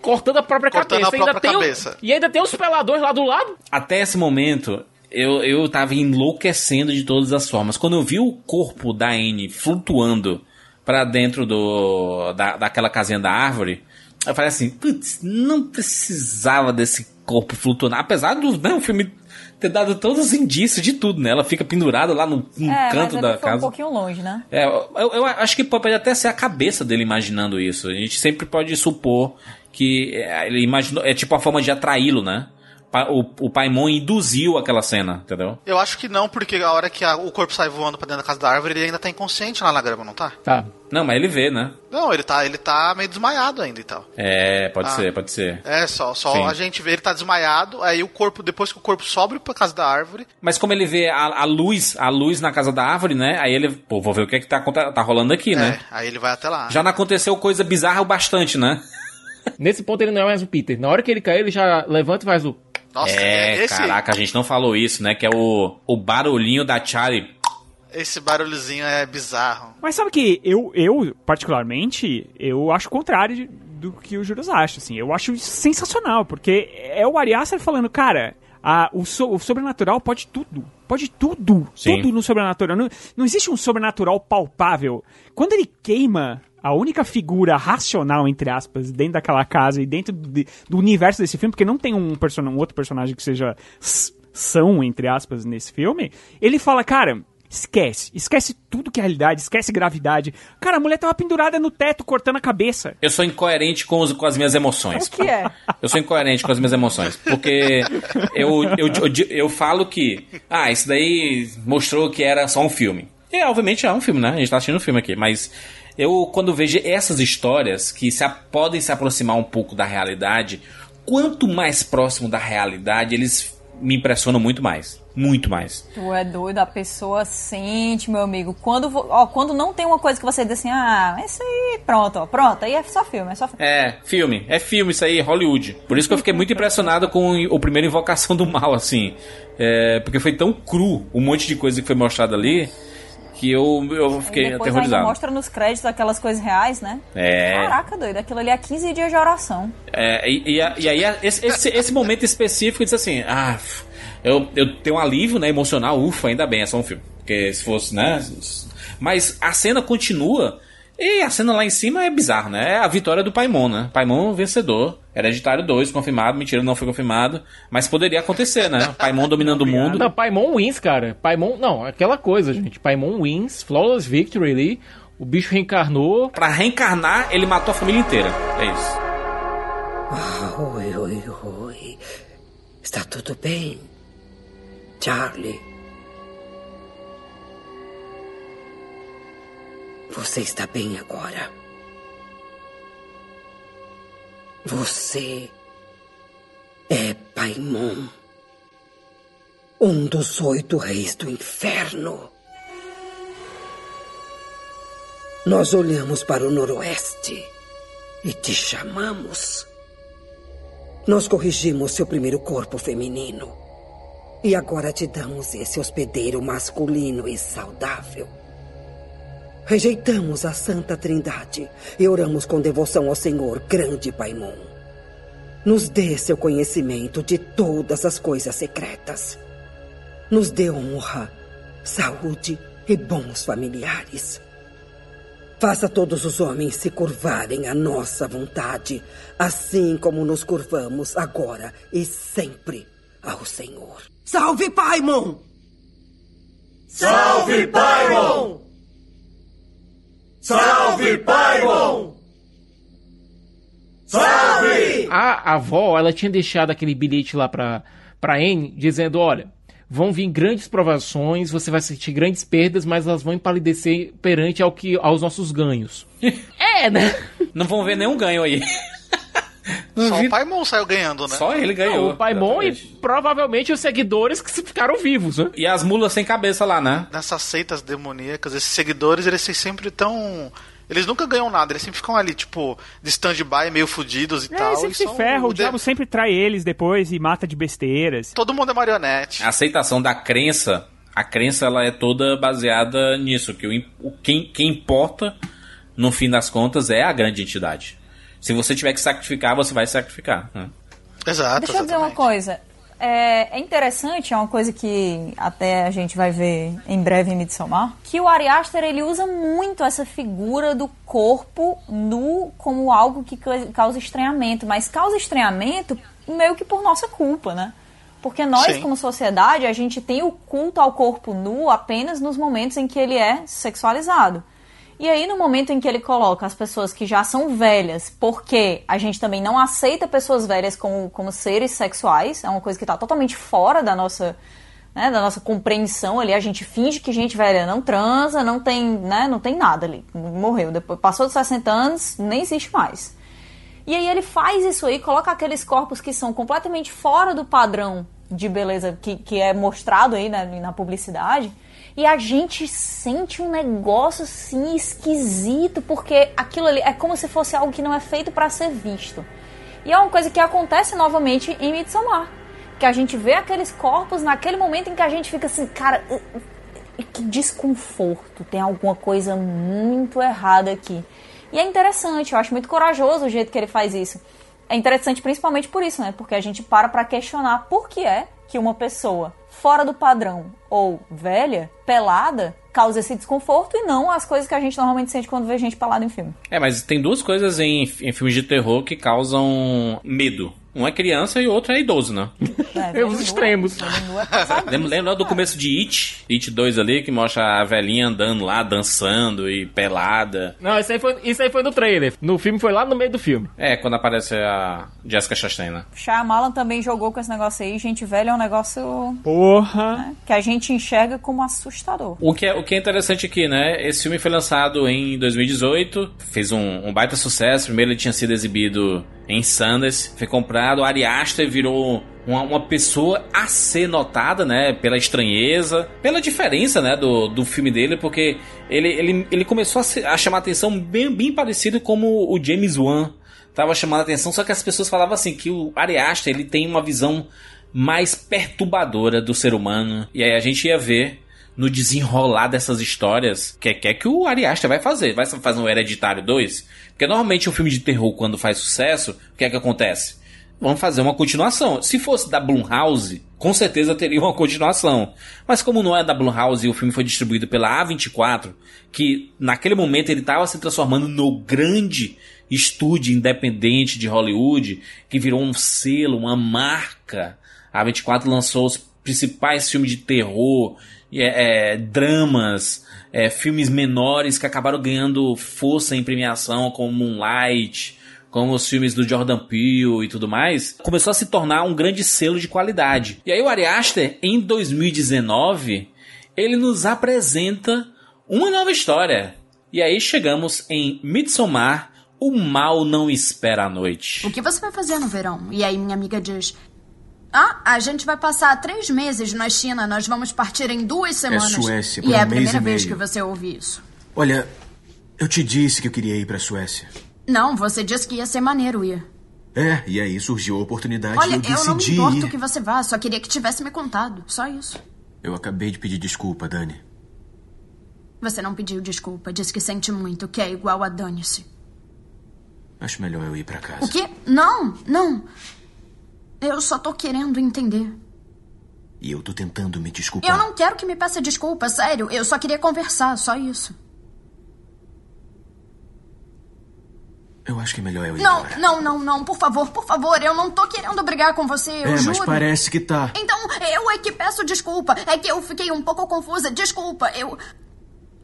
cortando a própria Cortando cabeça. a própria ainda tem cabeça. O, e ainda tem os peladores lá do lado. Até esse momento, eu, eu tava enlouquecendo de todas as formas. Quando eu vi o corpo da Anne flutuando para dentro do da, daquela casinha da árvore, eu falei assim, putz, não precisava desse corpo flutuando. Apesar do né, o filme ter dado todos os indícios de tudo, né? Ela fica pendurada lá no, no é, canto mas da casa. um pouquinho longe, né? É, eu, eu acho que pode até ser a cabeça dele imaginando isso. A gente sempre pode supor que é, ele imaginou. É tipo a forma de atraí-lo, né? O, o Paimon induziu aquela cena, entendeu? Eu acho que não, porque a hora que a- o corpo sai voando pra dentro da casa da árvore, ele ainda tá inconsciente lá na grama, não tá? Tá. Não, mas ele vê, né? Não, ele tá, ele tá meio desmaiado ainda e tal. É, pode Ah. ser, pode ser. É, só, só Sim. a gente vê ele tá desmaiado, aí o corpo, depois que o corpo sobe pra casa da árvore, Mas como ele vê a, a luz, a luz na casa da árvore, né? Aí ele, pô, vou ver o que é que tá, tá rolando aqui, né? é, aí ele vai até lá. Já não aconteceu coisa bizarra o bastante, né? Nesse ponto ele não é mais o Peter. Na hora que ele cai, ele já levanta e faz o. Nossa, é, esse, caraca, a gente não falou isso, né? Que é o, o barulhinho da Charlie. esse barulhozinho é bizarro. Mas sabe que eu, eu, particularmente, eu acho o contrário de- do que o Juras acha, assim. Eu acho sensacional, porque é o Ari Aster falando, cara, a, o, so- o sobrenatural pode tudo. Pode tudo. Sim. Tudo no sobrenatural. Não, não existe um sobrenatural palpável. Quando ele queima a única figura racional, entre aspas, dentro daquela casa e dentro de- do universo desse filme, porque não tem um, person um outro personagem que seja s- são, entre aspas, nesse filme, ele fala, cara, esquece. Esquece tudo que é realidade, esquece gravidade. Cara, a mulher tava pendurada no teto, cortando a cabeça. Eu sou incoerente com, os- com as minhas emoções. O que é? Eu sou incoerente com as minhas emoções. Porque eu, eu, eu, eu falo que, ah, isso daí mostrou que era só um filme. E obviamente é um filme, né? A gente tá assistindo um filme aqui. Mas eu, quando vejo essas histórias que se, podem se aproximar um pouco da realidade, quanto mais próximo da realidade, eles me impressionam muito mais. Muito mais. Tu é doido, a pessoa sente, meu amigo. Quando, ó, quando não tem uma coisa que você diz assim, ah, isso aí, pronto, ó, pronto, aí é só filme, é só filme. É, filme. É filme isso aí, Hollywood. Por isso que eu fiquei muito impressionado com o primeiro Invocação do Mal, assim. É, porque foi tão cru um monte de coisa que foi mostrado ali que eu, eu E fiquei depois ainda aterrorizado. mostra nos créditos aquelas coisas reais, né? É. Caraca, doido, aquilo ali é 15 dias de oração. É, e, e e aí, esse, esse, esse momento específico, disse assim: ah, eu, eu tenho um alívio né, emocional, ufa, ainda bem, é só um filme. Porque se fosse, né? Mas a cena continua. E a cena lá em cima é bizarro, né? É a vitória do Paimon, né? Paimon vencedor. Hereditário 2, confirmado. Mentira, não foi confirmado. Mas poderia acontecer, né? Paimon dominando o mundo. Não, Paimon wins, cara. Paimon. Não, aquela coisa, gente. Paimon wins, flawless victory ali. O bicho reencarnou. Pra reencarnar, ele matou a família inteira. É isso. Ah, oi, oi, oi. Está tudo bem? Charlie. Você está bem agora. Você é Paimon. Um dos oito reis do inferno. Nós olhamos para o noroeste e te chamamos. Nós corrigimos seu primeiro corpo feminino. E agora te damos esse hospedeiro masculino e saudável. Rejeitamos a Santa Trindade e oramos com devoção ao Senhor, grande Paimon. Nos dê seu conhecimento de todas as coisas secretas. Nos dê honra, saúde e bons familiares. Faça todos os homens se curvarem à nossa vontade, assim como nos curvamos agora e sempre ao Senhor. Salve Paimon! Salve Paimon! Salve Paimon! Salve! A avó, ela tinha deixado aquele bilhete lá pra, pra Anne, dizendo, olha, vão vir grandes provações, você vai sentir grandes perdas, mas elas vão empalidecer perante ao que, aos nossos ganhos. é, né? Não vão ver nenhum ganho aí. Só vi... o Paimon saiu ganhando, né? Só ele ganhou. Não, o Paimon e provavelmente os seguidores que ficaram vivos, né? E as mulas sem cabeça lá, né? Nessas seitas demoníacas, esses seguidores, eles sempre tão eles nunca ganham nada, eles sempre ficam ali, tipo, de stand-by, meio fudidos e é, tal. Sempre se ferra, o, diabo sempre trai eles depois e mata de besteiras. Todo mundo é marionete. A aceitação da crença, a crença ela é toda baseada nisso, que o, quem, quem importa, no fim das contas, é a grande entidade. Se você tiver que sacrificar, você vai sacrificar. Né? Exato. Deixa eu dizer uma coisa. É, é, interessante, é uma coisa que até a gente vai ver em breve em Midsommar, que o Ari Aster ele usa muito essa figura do corpo nu como algo que causa estranhamento, mas causa estranhamento meio que por nossa culpa, né? Porque nós, Sim. como sociedade, a gente tem o culto ao corpo nu apenas nos momentos em que ele é sexualizado. E aí, no momento em que ele coloca as pessoas que já são velhas, porque a gente também não aceita pessoas velhas como, como seres sexuais, é uma coisa que está totalmente fora da nossa, né, da nossa compreensão ali. A gente finge que gente velha não transa, não tem, né, não tem nada ali. Morreu. Depois, passou dos 60 anos, nem existe mais. E aí ele faz isso aí, coloca aqueles corpos que são completamente fora do padrão de beleza que, que é mostrado aí na, na publicidade e a gente sente um negócio assim esquisito, porque aquilo ali é como se fosse algo que não é feito para ser visto. E é uma coisa que acontece novamente em Midsommar. Que a gente vê aqueles corpos naquele momento em que a gente fica assim, cara, que desconforto, tem alguma coisa muito errada aqui. E é interessante, eu acho muito corajoso o jeito que ele faz isso. É interessante principalmente por isso, né? Porque a gente para para questionar por que é que uma pessoa fora do padrão ou velha, pelada, causa esse desconforto e não as coisas que a gente normalmente sente quando vê gente pelada em filme. É, mas tem duas coisas em, em filmes de terror que causam medo. Um é criança e o outro é idoso, né? É, os extremos. É lembra do começo de It? It 2 ali, que mostra a velhinha andando lá, dançando e pelada. Não, isso aí foi, isso aí foi no trailer. No filme foi lá no meio do filme. É, quando aparece a Jessica Chastain, né? Shyamalan também jogou com esse negócio aí. Gente velha é um negócio... Porra! Né, que a gente enxerga como assustador. O que, é, o que é interessante aqui, né? Esse filme foi lançado em 2018, fez um, um baita sucesso. Primeiro ele tinha sido exibido em Sanders, foi comprado. Ari Aster virou uma, uma, pessoa a ser notada, né? Pela estranheza, pela diferença, né? Do, do filme dele, porque ele, ele, ele começou a, se, a chamar atenção bem, bem parecido como o James Wan tava chamando atenção, só que as pessoas falavam assim que o Ari Aster ele tem uma visão mais perturbadora do ser humano. E aí a gente ia ver no desenrolar dessas histórias que é que, é que o Ari Aster vai fazer. Vai fazer um Hereditário 2? Porque normalmente um filme de terror, quando faz sucesso, o que é que acontece? Vamos fazer uma continuação. Se fosse da Blumhouse, com certeza teria uma continuação. Mas como não é da Blumhouse e o filme foi distribuído pela A24, que naquele momento ele estava se transformando no grande estúdio independente de Hollywood, que virou um selo, uma marca. A A24 lançou os principais filmes de terror, é, é, dramas, é, filmes menores que acabaram ganhando força em premiação, como Moonlight, como os filmes do Jordan Peele e tudo mais, começou a se tornar um grande selo de qualidade. E aí o Ari Aster, em 2019, ele nos apresenta uma nova história. E aí chegamos em Midsommar, o mal não espera a noite. O que você vai fazer no verão? E aí minha amiga diz: Ah, a gente vai passar três meses na China. Nós vamos partir em duas semanas. É Suécia, por e um é a primeira vez meio. que você ouve isso. Olha, eu te disse que eu queria ir pra Suécia. Não, você disse que ia ser maneiro ir. É, e aí surgiu a oportunidade Olha, e eu eu não me decidi importo ir. que você vá, só queria que tivesse me contado. Só isso. Eu acabei de pedir desculpa, Dani. Você não pediu desculpa, disse que sente muito, que é igual a dane-se. Acho melhor eu ir pra casa. O quê? Não, não. Eu só tô querendo entender. E eu tô tentando me desculpar. Eu não quero que me peça desculpa, sério. Eu só queria conversar, só isso. Eu acho que é melhor eu ir Não, embora. não, não, não, por favor, por favor. Eu não tô querendo brigar com você, eu é, juro. mas parece que tá. Então, eu é que peço desculpa. É que eu fiquei um pouco confusa. Desculpa, eu.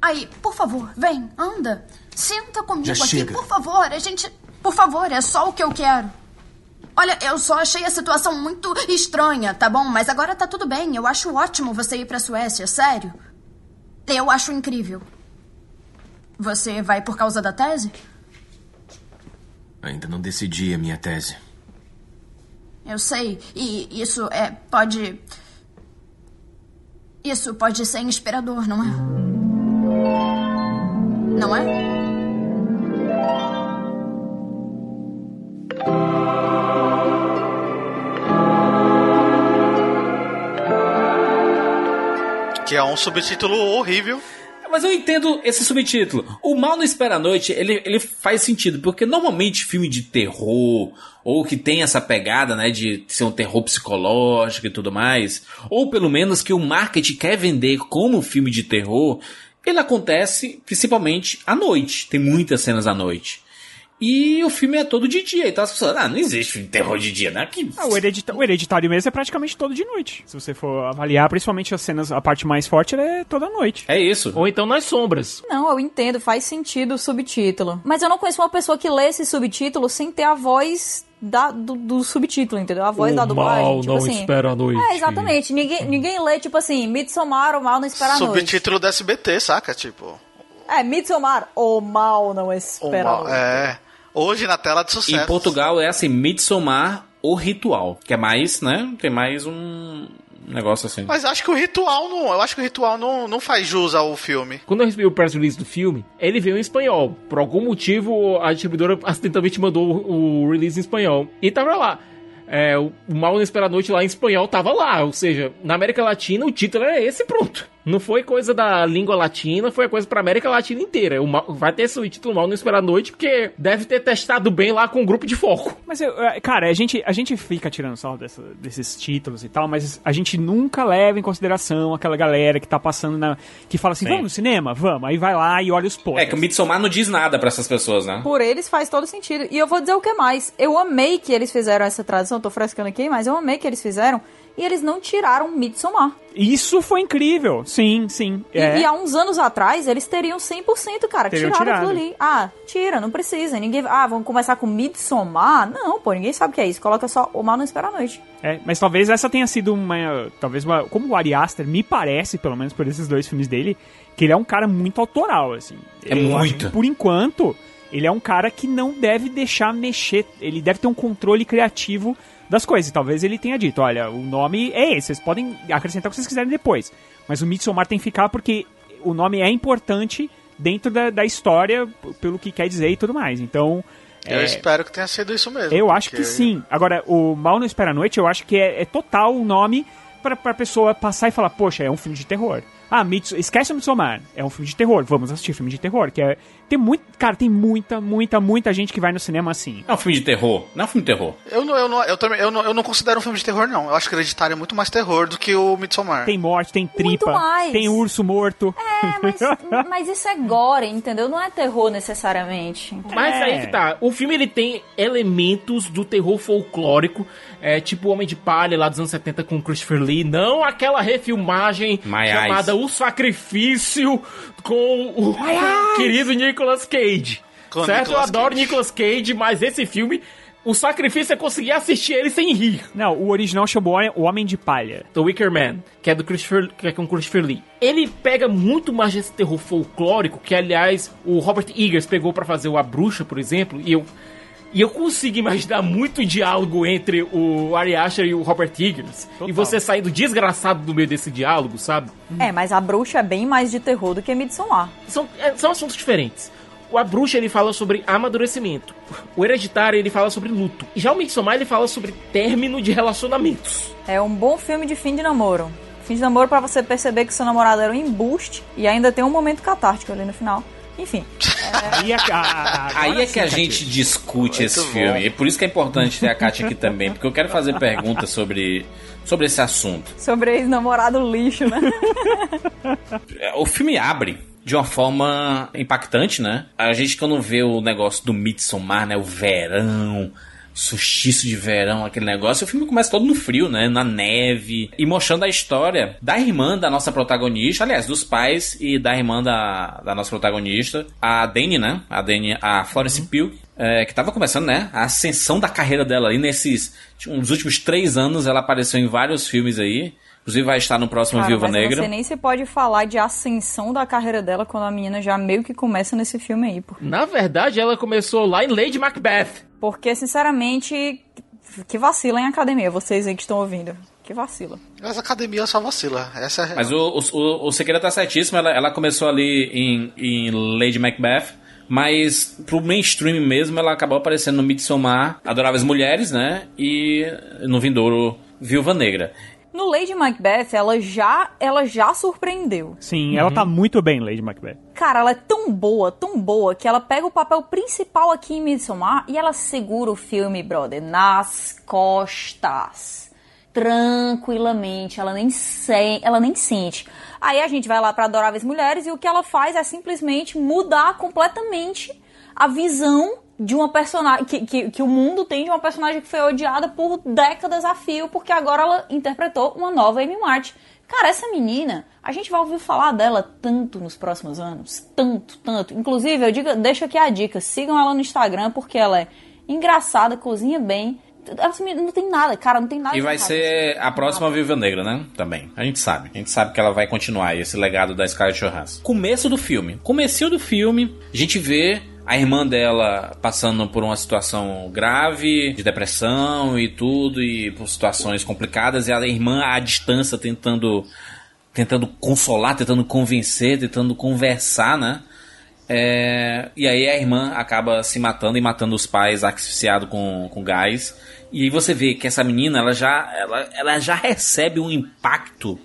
Aí, por favor, vem, anda. Senta comigo Já aqui, chega. por favor. A gente. Por favor, é só o que eu quero. Olha, eu só achei a situação muito estranha, tá bom? Mas agora tá tudo bem. Eu acho ótimo você ir pra Suécia, sério. Eu acho incrível. Você vai por causa da tese? Ainda não decidi a minha tese. Eu sei, e isso é. pode. Isso pode ser inspirador, não é? Não é? Que é um subtítulo horrível. Mas eu entendo esse subtítulo. O Mal não Espera a Noite, ele, ele faz sentido, porque normalmente filme de terror, ou que tem essa pegada, né, de ser um terror psicológico e tudo mais, ou pelo menos que o marketing quer vender como filme de terror, ele acontece principalmente à noite. Tem muitas cenas à noite. E o filme é todo de dia. Então as pessoas, ah, não existe filme de terror de dia, né? Que... Ah, o, heredita- o hereditário mesmo é praticamente todo de noite. Se você for avaliar, principalmente as cenas, a parte mais forte ela é toda noite. É isso. Ou então nas sombras. Não, eu entendo, faz sentido o subtítulo. Mas eu não conheço uma pessoa que lê esse subtítulo sem ter a voz da, do, do subtítulo, entendeu? A voz O da dublagem. mal tipo não assim. espera a noite. É, exatamente. Ninguém, ninguém lê, tipo assim, Midsommar, o mal não espera a noite. Subtítulo do SBT, saca? Tipo. É, Midsommar, o mal não o espera a noite. é. Hoje na tela de sucesso. Em Portugal é assim, Midsommar, o ritual. Que é mais, né? Tem mais um negócio assim. Mas acho que o ritual não. Eu acho que o ritual não, não faz jus ao filme. Quando eu recebi o press release do filme, ele veio em espanhol. Por algum motivo, a distribuidora acidentalmente mandou o release em espanhol. E tava lá. É, o Mal Não Espera a Noite lá em espanhol tava lá. Ou seja, na América Latina o título é esse pronto. Não foi coisa da língua latina, foi a coisa pra América Latina inteira. O Mal- vai ter esse título Mal Não Espera a Noite, porque deve ter testado bem lá com o grupo de foco. Mas, eu, é, cara, a gente, a gente fica tirando dessa- desses títulos e tal, mas a gente nunca leva em consideração aquela galera que tá passando na. que fala assim: Sim. vamos no cinema? Vamos. Aí vai lá e olha os É posters. que o Midsommar não diz nada pra essas pessoas, né? Por eles faz todo sentido. E eu vou dizer o que mais. Eu amei que eles fizeram essa tradução, tô frescando aqui, mas eu amei que eles fizeram. E eles não tiraram Midsommar. Isso foi incrível. Sim, sim. E, É. e há uns anos atrás, eles teriam 100%, cara. Teriam tiraram tirado. aquilo ali. Ah, tira, não precisa. Ninguém. Ah, vamos começar com Midsommar? Não, pô, ninguém sabe o que é isso. Coloca só O Mal Não Espera a Noite. É, mas talvez essa tenha sido uma. Talvez uma. Como o Ari Aster, me parece, pelo menos por esses dois filmes dele, que ele é um cara muito autoral, assim. É muito. que, por enquanto, ele é um cara que não deve deixar mexer. Ele deve ter um controle criativo das coisas. Talvez ele tenha dito: olha, o nome é esse, vocês podem acrescentar o que vocês quiserem depois. Mas o Midsommar tem que ficar porque o nome é importante dentro da, da história, pelo que quer dizer e tudo mais. Então. Eu é, espero que tenha sido isso mesmo. eu acho que porque- sim. Agora, o Mal Não Espera a Noite, eu acho que é, é total o nome pra, pra pessoa passar e falar, poxa, é um filme de terror. Ah, Mids- esquece o Midsommar. É um filme de terror. Vamos assistir filme de terror. Que é, tem muito, cara, tem muita, muita, muita gente que vai no cinema assim. É um filme de terror. Não é um filme de terror. Eu não, eu, não, eu, também, eu, não, eu não considero um filme de terror, não. Eu acho que Hereditário é muito mais terror do que o Midsommar. Tem morte, tem tripa, mais. tem urso morto. É, mas, mas isso é gore, entendeu? Não é terror necessariamente. Mas É. aí que tá. O filme ele tem elementos do terror folclórico, é, tipo Homem de Palha lá dos anos 70 com Christopher Lee, não aquela refilmagem My chamada O Sacrifício com o querido Nicolas Cage. Com certo? Nicolas Eu adoro Cage. Nicolas Cage, mas esse filme, o sacrifício é conseguir assistir ele sem rir. Não, o original chamou O Homem de Palha. The Wicker Man, que é do Christopher, que é com Christopher Lee. Ele pega muito mais desse terror folclórico, que aliás o Robert Eggers pegou pra fazer o A Bruxa, por exemplo, e eu E eu consigo imaginar muito diálogo entre o Ari Aster e o Robert Higgins. Total. E você saindo desgraçado do meio desse diálogo, sabe? É, mas a bruxa é bem mais de terror do que Midsommar. São, é, são assuntos diferentes. A bruxa ele fala sobre amadurecimento. O hereditário ele fala sobre luto. Já o Midsommar ele fala sobre término de relacionamentos. É um bom filme de fim de namoro. Fim de namoro para você perceber que seu namorado era um embuste e ainda tem um momento catártico ali no final. Enfim. É... Aí, é, a, aí é que a gente discute Muito esse bom. filme. E por isso que é importante ter a Kátia aqui também, porque eu quero fazer perguntas sobre, sobre esse assunto. Sobre ex-namorado lixo, né? É, o filme abre de uma forma impactante, né? A gente quando vê o negócio do Midsommar, né? O verão, solstício de verão, aquele negócio. O filme começa todo no frio, né? Na neve. E mostrando a história da irmã da nossa protagonista, aliás, dos pais e da irmã da, da nossa protagonista, a Dani, né? A Dani, a Florence uhum. Pugh. É, que tava começando, né? A ascensão da carreira dela ali nesses. Nos últimos três anos, ela apareceu em vários filmes aí. Inclusive vai estar no próximo Cara, Viúva Negra. Não sei nem se pode falar de ascensão da carreira dela quando a menina já meio que começa nesse filme aí. Pô. Na verdade, ela começou lá em Lady Macbeth. Porque, sinceramente, que vacila em academia, vocês aí que estão ouvindo. Que vacila. Mas a academia só vacila. Essa é a Mas o, o, o segredo tá certíssimo. Ela, ela começou ali em, em Lady Macbeth. Mas pro mainstream mesmo, ela acabou aparecendo no Midsommar, Adoráveis Mulheres, né? E no Vindouro Viúva Negra. No Lady Macbeth, ela já, ela já surpreendeu. Sim, uhum. ela tá muito bem, Lady Macbeth. Cara, ela é tão boa, tão boa, que ela pega o papel principal aqui em Midsommar e ela segura o filme, brother, nas costas. Tranquilamente, ela nem, se, ela nem sente. Aí a gente vai lá para Adoráveis Mulheres e o que ela faz é simplesmente mudar completamente a visão de uma personagem que, que, que, o mundo tem de uma personagem que foi odiada por décadas a fio, porque agora ela interpretou uma nova Amy Martin. Cara, essa menina, a gente vai ouvir falar dela tanto nos próximos anos, tanto, tanto. Inclusive, eu digo, deixo aqui a dica, sigam ela no Instagram porque ela é engraçada, cozinha bem. Ela não tem nada, cara, não tem nada. E vai ser a próxima Viva Negra, né? Também. A gente sabe. A gente sabe que ela vai continuar esse legado da Scarlett Johansson. Começo do filme. Comecinho do filme, a gente vê a irmã dela passando por uma situação grave, de depressão e tudo, e por situações complicadas, e a irmã à distância tentando tentando consolar, tentando convencer, tentando conversar, né? É, e aí a irmã acaba se matando e matando os pais asfixiado com, com gás. E aí você vê que essa menina ela já, ela, ela já recebe um impacto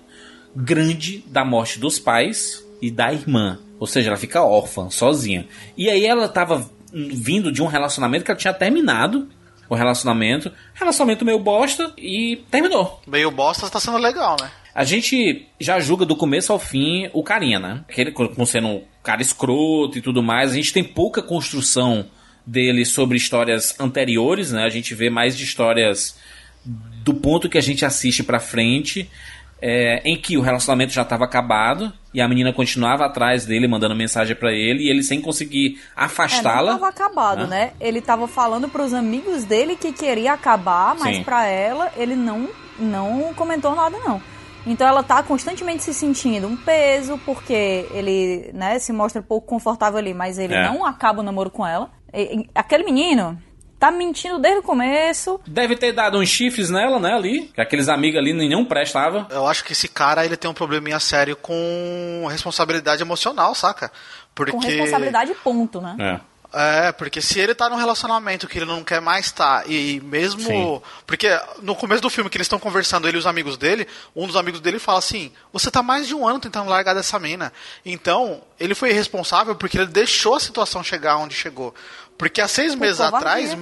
grande da morte dos pais e da irmã. Ou seja, ela fica órfã, sozinha. E aí ela tava vindo de um relacionamento que ela tinha terminado. O relacionamento. Relacionamento meio bosta e terminou. Meio bosta tá sendo legal, né? A gente já julga do começo ao fim o carinha, né? Aquele como sendo um cara escroto e tudo mais. A gente tem pouca construção dele sobre histórias anteriores, né? A gente vê mais de histórias do ponto que a gente assiste pra frente é, em que o relacionamento já estava acabado e a menina continuava atrás dele, mandando mensagem para ele e ele sem conseguir afastá-la. É, não tava acabado, né? né? Ele tava falando para os amigos dele que queria acabar, mas para ela ele não não comentou nada não. Então ela tá constantemente se sentindo um peso porque ele, né, se mostra pouco confortável ali, mas ele é. não acaba o namoro com ela. E, aquele menino, Tá mentindo desde o começo. Deve ter dado uns chifres nela, né, ali. Que aqueles amigos ali nenhum prestava. Eu acho que esse cara, ele tem um probleminha sério com responsabilidade emocional, saca? Porque... Com responsabilidade ponto, né? É. É, porque se ele tá num relacionamento que ele não quer mais estar, tá, e mesmo. Sim. Porque no começo do filme que eles estão conversando, ele e os amigos dele, um dos amigos dele fala assim: Você tá mais de um ano tentando largar dessa mina. Então, ele foi responsável porque ele deixou a situação chegar onde chegou. Porque há seis meses atrás,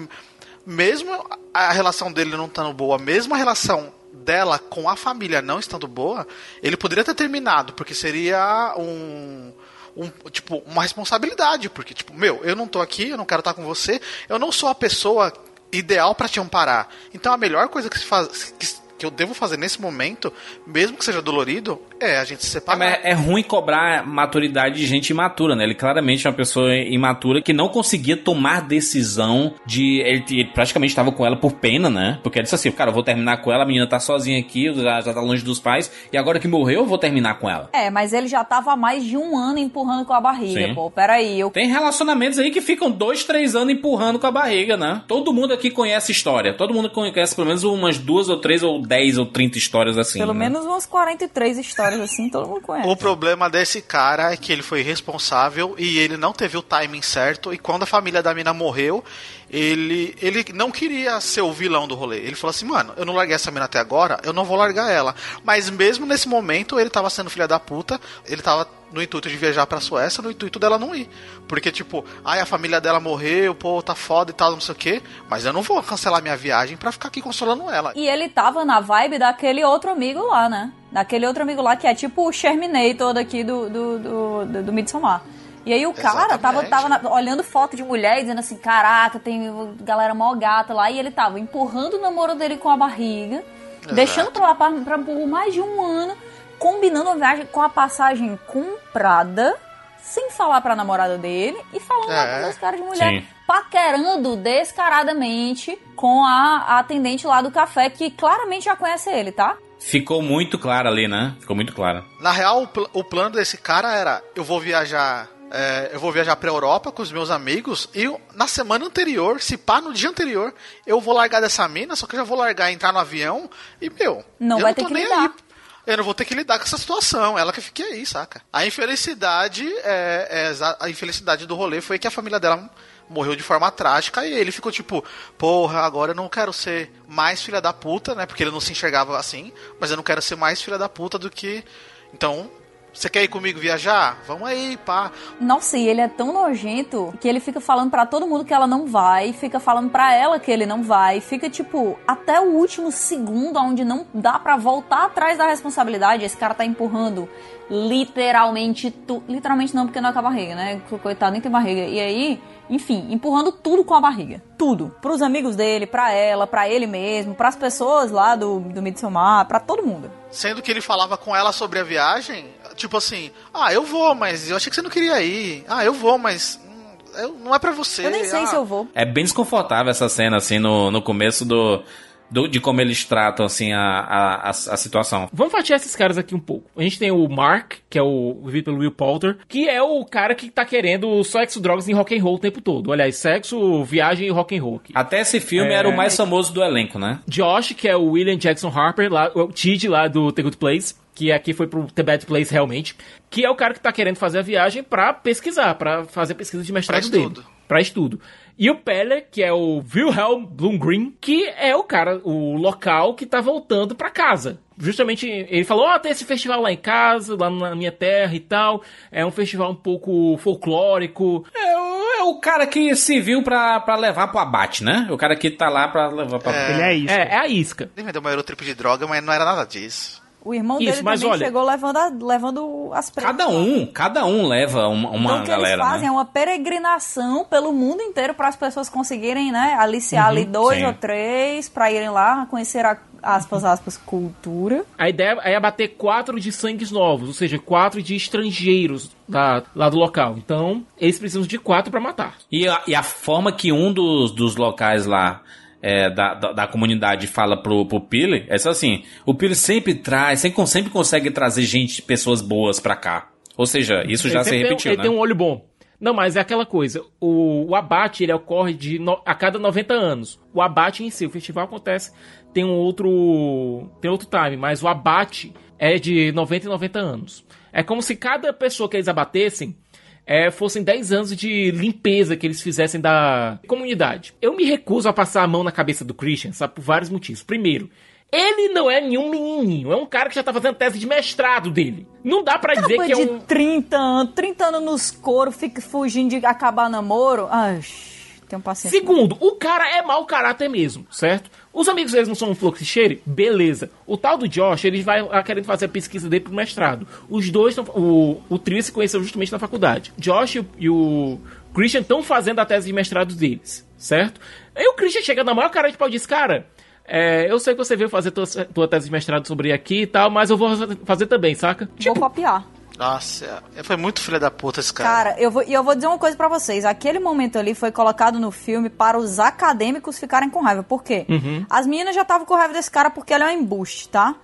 mesmo a relação dele não estando boa, mesmo a relação dela com a família não estando boa, ele poderia ter terminado, porque seria um, um, tipo, uma responsabilidade, porque tipo, meu, eu não tô aqui, eu não quero estar com você, eu não sou a pessoa ideal para te amparar. Então a melhor coisa que se faz que, que eu devo fazer nesse momento, mesmo que seja dolorido, é a gente se separar. É, é ruim cobrar maturidade de gente imatura, né? Ele claramente é uma pessoa imatura que não conseguia tomar decisão de. Ele, ele praticamente estava com ela por pena, né? Porque ele disse assim: cara, eu vou terminar com ela, a menina tá sozinha aqui, já, já tá longe dos pais, e agora que morreu, eu vou terminar com ela. É, mas ele já tava há mais de um ano empurrando com a barriga, Sim. pô. Peraí, eu. Tem relacionamentos aí que ficam dois, três anos empurrando com a barriga, né? Todo mundo aqui conhece história. Todo mundo conhece pelo menos umas duas ou três ou dez ou trinta histórias assim. Pelo né? menos umas 43 histórias assim, todo mundo conhece. O problema desse cara é que ele foi responsável e ele não teve o timing certo. E quando a família da mina morreu, ele, ele não queria ser o vilão do rolê. Ele falou assim, mano, eu não larguei essa mina até agora, eu não vou largar ela. Mas mesmo nesse momento, ele tava sendo filha da puta, ele tava no intuito de viajar pra Suécia, no intuito dela não ir. Porque, tipo, ai, a família dela morreu, pô, tá foda e tal, não sei o quê. Mas eu não vou cancelar minha viagem pra ficar aqui consolando ela. E ele tava na vibe daquele outro amigo lá, né? Daquele outro amigo lá que é tipo o Sherminator daqui do, do, do, do, do Midsommar. E aí o cara tava, tava na, olhando foto de mulher e dizendo assim, caraca, tem galera mó gata lá. E ele tava empurrando o namoro dele com a barriga, Exato. deixando pra lá pra, pra, por mais de um ano, combinando a viagem com a passagem comprada, sem falar pra namorada dele, e falando é. com os caras de mulher. Sim. Paquerando descaradamente com a, a atendente lá do café, que claramente já conhece ele, tá? Ficou muito claro ali, né? Ficou muito claro. Na real, o, pl o plano desse cara era: eu vou viajar é, eu vou viajar pra Europa com os meus amigos e na semana anterior, se pá, no dia anterior, eu vou largar dessa mina, só que eu já vou largar, entrar no avião e, meu, não vai não ter que lidar. Aí. Eu não vou ter que lidar com essa situação. Ela que fique aí, saca? A infelicidade, é, é, a infelicidade do rolê foi que a família dela morreu de forma trágica e ele ficou tipo, porra, agora eu não quero ser mais filha da puta, né? Porque ele não se enxergava assim, mas eu não quero ser mais filha da puta do que. Então, você quer ir comigo viajar? Vamos aí, pá. Nossa, e ele é tão nojento que ele fica falando para todo mundo que ela não vai, fica falando para ela que ele não vai, fica tipo até o último segundo onde não dá para voltar atrás da responsabilidade. Esse cara tá empurrando literalmente tu, literalmente não porque não é com a barriga, né? Coitado nem tem barriga. E aí, enfim, empurrando tudo com a barriga. Tudo. Pros amigos dele, pra ela, pra ele mesmo, pras pessoas lá do, do Midsommar, pra todo mundo. Sendo que ele falava com ela sobre a viagem, tipo assim, ah, eu vou, mas eu achei que você não queria ir. Ah, eu vou, mas hum, não é para você. Eu nem sei ah. se eu vou. É bem desconfortável essa cena, assim, no, no começo do, do, de como eles tratam, assim, a, a, a, a, situação. Vamos fatiar esses caras aqui um pouco. A gente tem o Mark, que é o vivido pelo Will Poulter, que é o cara que tá querendo sexo, drogas e rock and roll o tempo todo. Aliás, sexo, viagem e rock and roll. Aqui. Até esse filme é... era o mais famoso do elenco, né? Josh, que é o William Jackson Harper, lá, o Tid lá do The Good Place que aqui foi pro The Bad Place realmente, que é o cara que tá querendo fazer a viagem para pesquisar, para fazer pesquisa de mestrado pra dele. Para estudo. E o Peller, que é o Wilhelm Blumgren, que é o cara, o local que tá voltando para casa. Justamente, ele falou, ó, oh, tem esse festival lá em casa, lá na minha terra e tal. É um festival um pouco folclórico. É, o, é o cara que se viu pra, pra levar pro abate, né? O cara que tá lá pra levar pra... É, ele é a isca. É, é a isca. Ele me deu uma Eurotrip de droga, mas não era nada disso. O irmão Isso, dele mas também olha, chegou levando, a, levando as pretas. Cada um, cada um leva uma, uma então, o que galera. Eles fazem né? é uma peregrinação pelo mundo inteiro para as pessoas conseguirem, né, aliciar uhum, ali dois sim. ou três para irem lá conhecer a aspas, aspas, cultura. A ideia é abater quatro de sangues novos, ou seja, quatro de estrangeiros da, lá do local. Então, eles precisam de quatro para matar. E a, e a forma que um dos, dos locais lá é, da, da, da, comunidade fala pro, pro Pili, é só assim, o Pili sempre traz, sempre, sempre consegue trazer gente, pessoas boas pra cá. Ou seja, isso já se repetiu, tem, Ele né? tem um olho bom. Não, mas é aquela coisa, o, o abate ele ocorre de no, a cada 90 anos. O abate em si, o festival acontece, tem um outro tem outro time, mas o abate é de 90 e 90 anos. É como se cada pessoa que eles abatessem é, fossem 10 anos de limpeza que eles fizessem da comunidade. Eu me recuso a passar a mão na cabeça do Christian, sabe, por vários motivos. Primeiro, ele não é nenhum menininho, é um cara que já tá fazendo tese de mestrado dele. Não dá para dizer que é um... de 30 anos, 30 anos nos coros, fica fugindo de acabar namoro. Ai, tenho paciência. Segundo, o cara é mau caráter mesmo, certo? Os amigos deles não são um fluxicheire? Beleza. O tal do Josh, ele vai querendo fazer a pesquisa dele pro mestrado. Os dois, o, o trio se conheceu justamente na faculdade. Josh e o Christian estão fazendo a tese de mestrado deles, certo? Aí o Christian chega na maior cara de pau e diz, cara, É, eu sei que você veio fazer tua, tua tese de mestrado sobre aqui e tal, mas eu vou fazer também, saca? Vou copiar. Nossa, foi muito filha da puta esse cara. Cara, eu vou, e eu vou dizer uma coisa para vocês. Aquele momento ali foi colocado no filme para os acadêmicos ficarem com raiva. Por quê? Uhum. As meninas já estavam com raiva desse cara porque ele é um embuste, tá?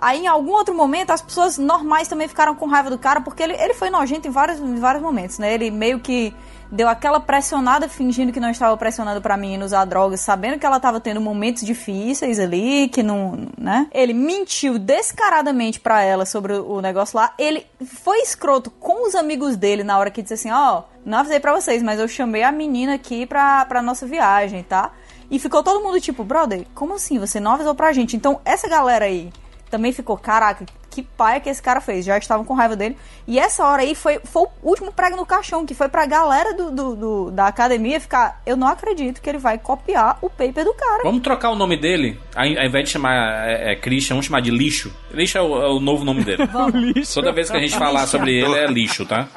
Aí, em algum outro momento, as pessoas normais também ficaram com raiva do cara, porque ele, ele foi nojento em vários, em vários momentos, né? Ele meio que deu aquela pressionada fingindo que não estava pressionando pra menina usar drogas, sabendo que ela estava tendo momentos difíceis ali, que não, né? Ele mentiu descaradamente para ela sobre o negócio lá. Ele foi escroto com os amigos dele na hora que disse assim, ó, oh, não avisei para vocês, mas eu chamei a menina aqui pra, pra nossa viagem, tá? E ficou todo mundo tipo, brother, como assim? Você não avisou pra gente? Então, essa galera aí também ficou, caraca, que paia que esse cara fez. Já estavam com raiva dele. E essa hora aí foi, foi o último prego no caixão, que foi pra galera do, do, do, da academia ficar. Eu não acredito que ele vai copiar o paper do cara. Vamos trocar o nome dele? Ao invés de chamar é, é, Christian, vamos chamar de lixo. Lixo é o, é o novo nome dele. Toda vez que a gente falar sobre ele é lixo, tá?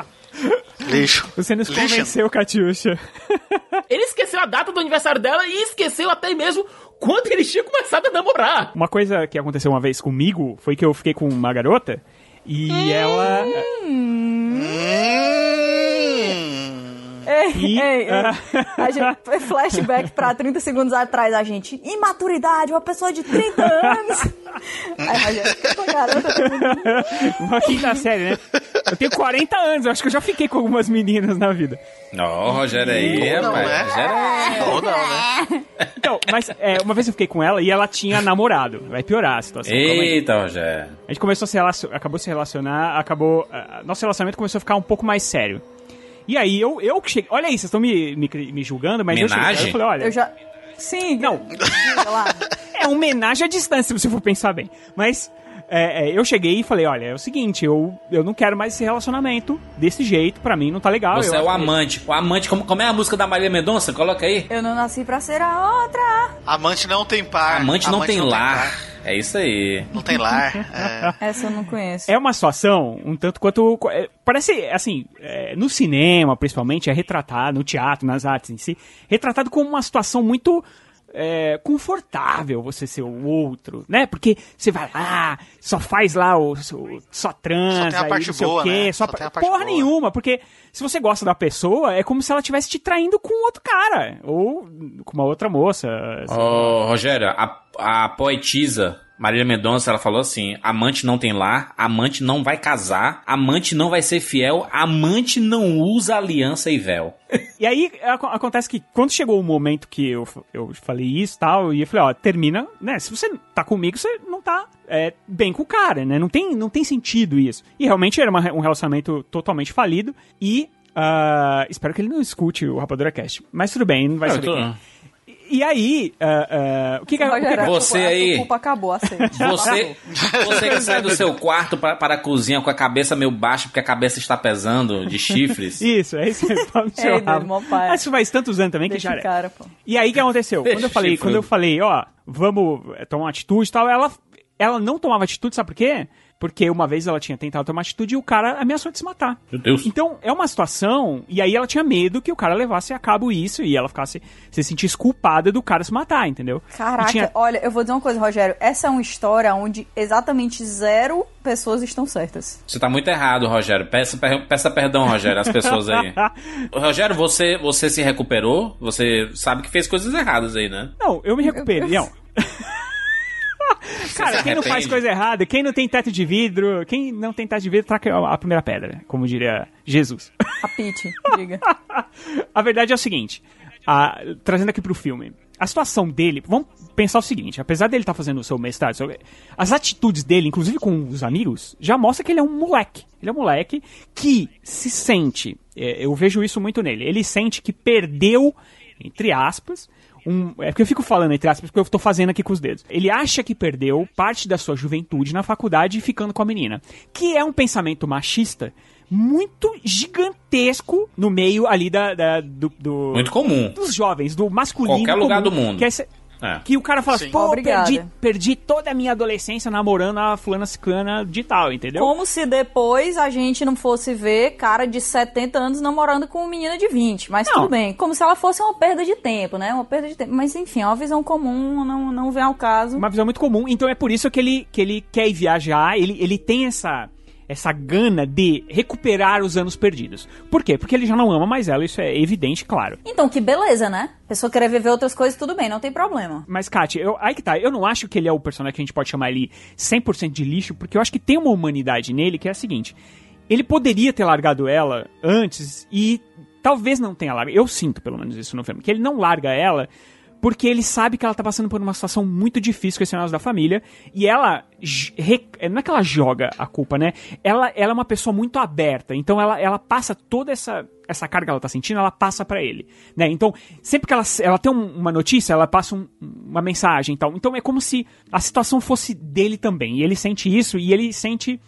Lixo. Você nos Lixo. convenceu, Catiuxa. Ele esqueceu a data do aniversário dela e esqueceu até mesmo quando eles tinham começado a namorar. Uma coisa que aconteceu uma vez comigo foi que eu fiquei com uma garota e hum. ela. Hum. Ei, e, ei, ei. A gente, flashback pra 30 segundos atrás, a gente. Imaturidade, uma pessoa de 30 anos. Aí, a gente, garota. Uma quinta série, né? Eu tenho 40 anos, eu acho que eu já fiquei com algumas meninas na vida. Ó, oh, Rogério aí, não, rapaz. Né? Rogério é. Ou não, né? Então, mas é, uma vez eu fiquei com ela e ela tinha namorado. Vai piorar a situação. Eita, Rogério. A gente começou a se relacionar, acabou se relacionar, acabou. Uh, nosso relacionamento começou a ficar um pouco mais sério. E aí eu, eu cheguei. Olha aí, vocês estão me, me, me, julgando, mas Menagem? eu cheguei. Eu falei, olha. Eu já. Sim. Não. é uma homenagem à distância, se você for pensar bem. Mas é, é, eu cheguei e falei, olha, é o seguinte, eu, eu não quero mais esse relacionamento desse jeito, pra mim não tá legal. Você eu é o amante. O amante, como, como é a música da Maria Mendonça? Coloca aí. Eu não nasci pra ser a outra. Amante não tem par. Amante, não, tem, não lar. tem É isso aí. Não tem lar. É. Essa eu não conheço. É uma situação um tanto quanto. É, parece, assim, é, no cinema, principalmente, é retratado, no teatro, nas artes em si, retratado como uma situação muito é, confortável você ser o outro, né? Porque você vai lá, só faz lá o, o só transa, só tem a parte não sei boa, o quê, né? só, só tem a parte porra boa. nenhuma, porque se você gosta da pessoa, é como se ela estivesse te traindo com outro cara, ou com uma outra moça. Ô, oh, Rogério, a, a poetisa Marília Mendonça, ela falou assim: amante não tem lar, amante não vai casar, amante não vai ser fiel, amante não usa aliança e véu. E aí acontece que quando chegou o momento que eu, eu falei isso e tal, e eu falei, ó, termina, né? Se você tá comigo, você não tá é, bem com o cara, né? Não tem, não tem sentido isso. E realmente era uma, um relacionamento totalmente falido. E uh, espero que ele não escute o Rapadura Cast. Mas tudo bem, não vai ser. E aí, uh, uh, o que, que, o que você aí? A culpa acabou, aceite. Você, você que sai do seu quarto para, para a cozinha com a cabeça meio baixa porque a cabeça está pesando de chifres. Isso, é isso mesmo. Ei, Deus, pai. Isso faz tantos anos também Deixa que já. Cara, pô. E aí, o que aconteceu? Quando eu falei, quando eu falei, ó, vamos tomar uma atitude e tal, ela, ela não tomava atitude, sabe por quê? Porque uma vez ela tinha tentado tomar atitude e o cara ameaçou de se matar. Meu Deus. Então, é uma situação. E aí ela tinha medo que o cara levasse a cabo isso e ela ficasse. se sentisse culpada do cara se matar, entendeu? Caraca, tinha... olha, eu vou dizer uma coisa, Rogério. Essa é uma história onde exatamente zero pessoas estão certas. Você tá muito errado, Rogério. Peça, peça perdão, Rogério, às pessoas aí. Rogério, você, você se recuperou? Você sabe que fez coisas erradas aí, né? Não, eu me recuperei. Não. Cara, quem não faz coisa errada, quem não tem teto de vidro, quem não tem teto de vidro, traca a primeira pedra, como diria Jesus. A Pete, diga. a verdade é o seguinte, a, trazendo aqui pro filme, a situação dele, vamos pensar o seguinte, apesar dele estar tá fazendo o seu mestrado, as atitudes dele, inclusive com os amigos, já mostra que ele é um moleque. Ele é um moleque que se sente, é, eu vejo isso muito nele, ele sente que perdeu, entre aspas, um. É porque eu fico falando entre aspas, porque eu tô fazendo aqui com os dedos. Ele acha que perdeu parte da sua juventude na faculdade ficando com a menina. Que é um pensamento machista muito gigantesco no meio ali da, da do, do, Muito comum. Dos jovens, do masculino. Qualquer lugar comum, do mundo. Que é, É. Que o cara fala assim, pô, perdi, perdi toda a minha adolescência namorando a fulana ciclana de tal, entendeu? Como se depois a gente não fosse ver cara de 70 anos namorando com uma menina de 20. Mas não. tudo bem. Como se ela fosse uma perda de tempo, né? Uma perda de tempo. Mas enfim, é uma visão comum, não, não vem ao caso. Uma visão muito comum. Então é por isso que ele, que ele quer viajar, ele, ele tem essa essa gana de recuperar os anos perdidos. Por quê? Porque ele já não ama mais ela, isso é evidente, claro. Então, que beleza, né? A pessoa querer viver outras coisas, tudo bem, não tem problema. Mas, Kátia, eu, aí que tá, eu não acho que ele é o personagem que a gente pode chamar ele 100% de lixo, porque eu acho que tem uma humanidade nele que é a seguinte: ele poderia ter largado ela antes e talvez não tenha largado. Eu sinto, pelo menos, isso no filme, que ele não larga ela porque ele sabe que ela tá passando por uma situação muito difícil com esse negócio da família, e ela, não é que ela joga a culpa, né? Ela, ela é uma pessoa muito aberta, então ela, ela passa toda essa, essa carga que ela tá sentindo, ela passa para ele, né? Então, sempre que ela, ela tem uma notícia, ela passa um, uma mensagem e tal. Então é como se a situação fosse dele também, e ele sente isso, e ele sente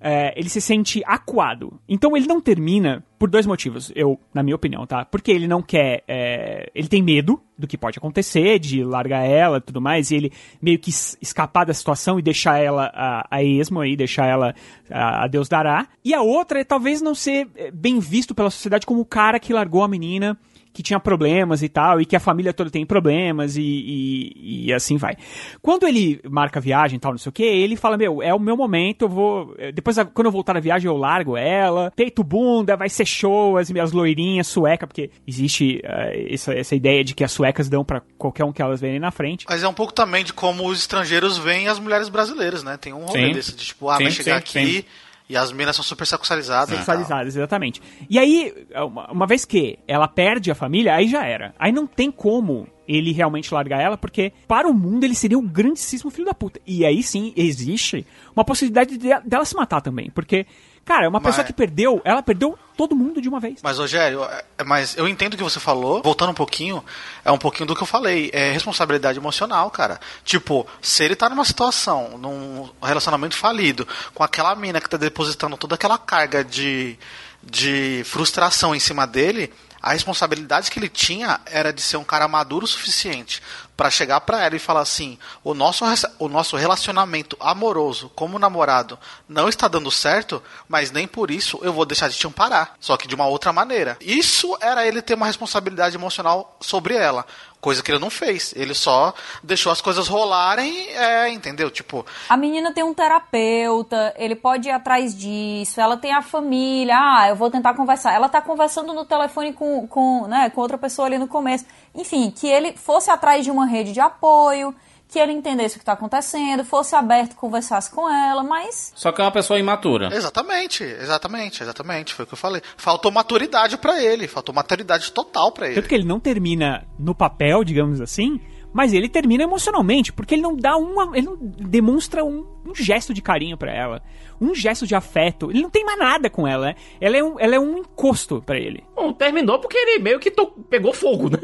é, ele se sente acuado. Então ele não termina por dois motivos, eu, na minha opinião, tá? Porque ele não quer. É, ele tem medo do que pode acontecer, de largar ela e tudo mais, e ele meio que escapar da situação e deixar ela a, a esmo aí, deixar ela a, a Deus dará. E a outra é talvez não ser é, bem visto pela sociedade como o cara que largou a menina que tinha problemas e tal, e que a família toda tem problemas e, e, e, assim vai. Quando ele marca a viagem e tal, não sei o que, ele fala, meu, é o meu momento, eu vou... Depois, quando eu voltar da viagem, eu largo ela, peito bunda, vai ser show, as minhas loirinhas, sueca, porque existe uh, essa, essa ideia de que as suecas dão para qualquer um que elas verem na frente. Mas é um pouco também de como os estrangeiros veem as mulheres brasileiras, né? Tem um rolê sim. desse, de tipo, ah, sim, vai chegar sim, aqui... E as minas são super sexualizadas. Sexualizadas, exatamente. E aí, uma, uma vez que ela perde a família, aí já era. Aí não tem como ele realmente largar ela, porque para o mundo ele seria um grandíssimo filho da puta. E aí sim existe uma possibilidade de, dela se matar também, porque Cara, uma pessoa que perdeu, ela perdeu todo mundo de uma vez. Mas, Rogério, é, mas eu entendo o que você falou. Voltando um pouquinho, é um pouquinho do que eu falei. É responsabilidade emocional, cara. Tipo, se ele tá numa situação, num relacionamento falido, com aquela mina que tá depositando toda aquela carga de, de frustração em cima dele, a responsabilidade que ele tinha era de ser um cara maduro o suficiente para chegar para ela e falar assim: o nosso, o nosso relacionamento amoroso como namorado não está dando certo, mas nem por isso eu vou deixar de te amparar. Só que de uma outra maneira. Isso era ele ter uma responsabilidade emocional sobre ela. Coisa que ele não fez. Ele só deixou as coisas rolarem, é, entendeu? Tipo. A menina tem um terapeuta, ele pode ir atrás disso, ela tem a família, ah, eu vou tentar conversar. Ela tá conversando no telefone com, com, né, com outra pessoa ali no começo. Enfim, que ele fosse atrás de uma rede de apoio, que ele entendesse o que está acontecendo, fosse aberto, conversasse com ela, mas. Só que é uma pessoa imatura. Exatamente, exatamente, exatamente. Foi o que eu falei. Faltou maturidade para ele, faltou maturidade total para ele. Tanto que ele não termina no papel, digamos assim, mas ele termina emocionalmente, porque ele não dá uma. Ele não demonstra um, um gesto de carinho para ela. Um gesto de afeto. Ele não tem mais nada com ela, né? Ela é um, ela é um encosto para ele. Bom, terminou porque ele meio que to... pegou fogo, né?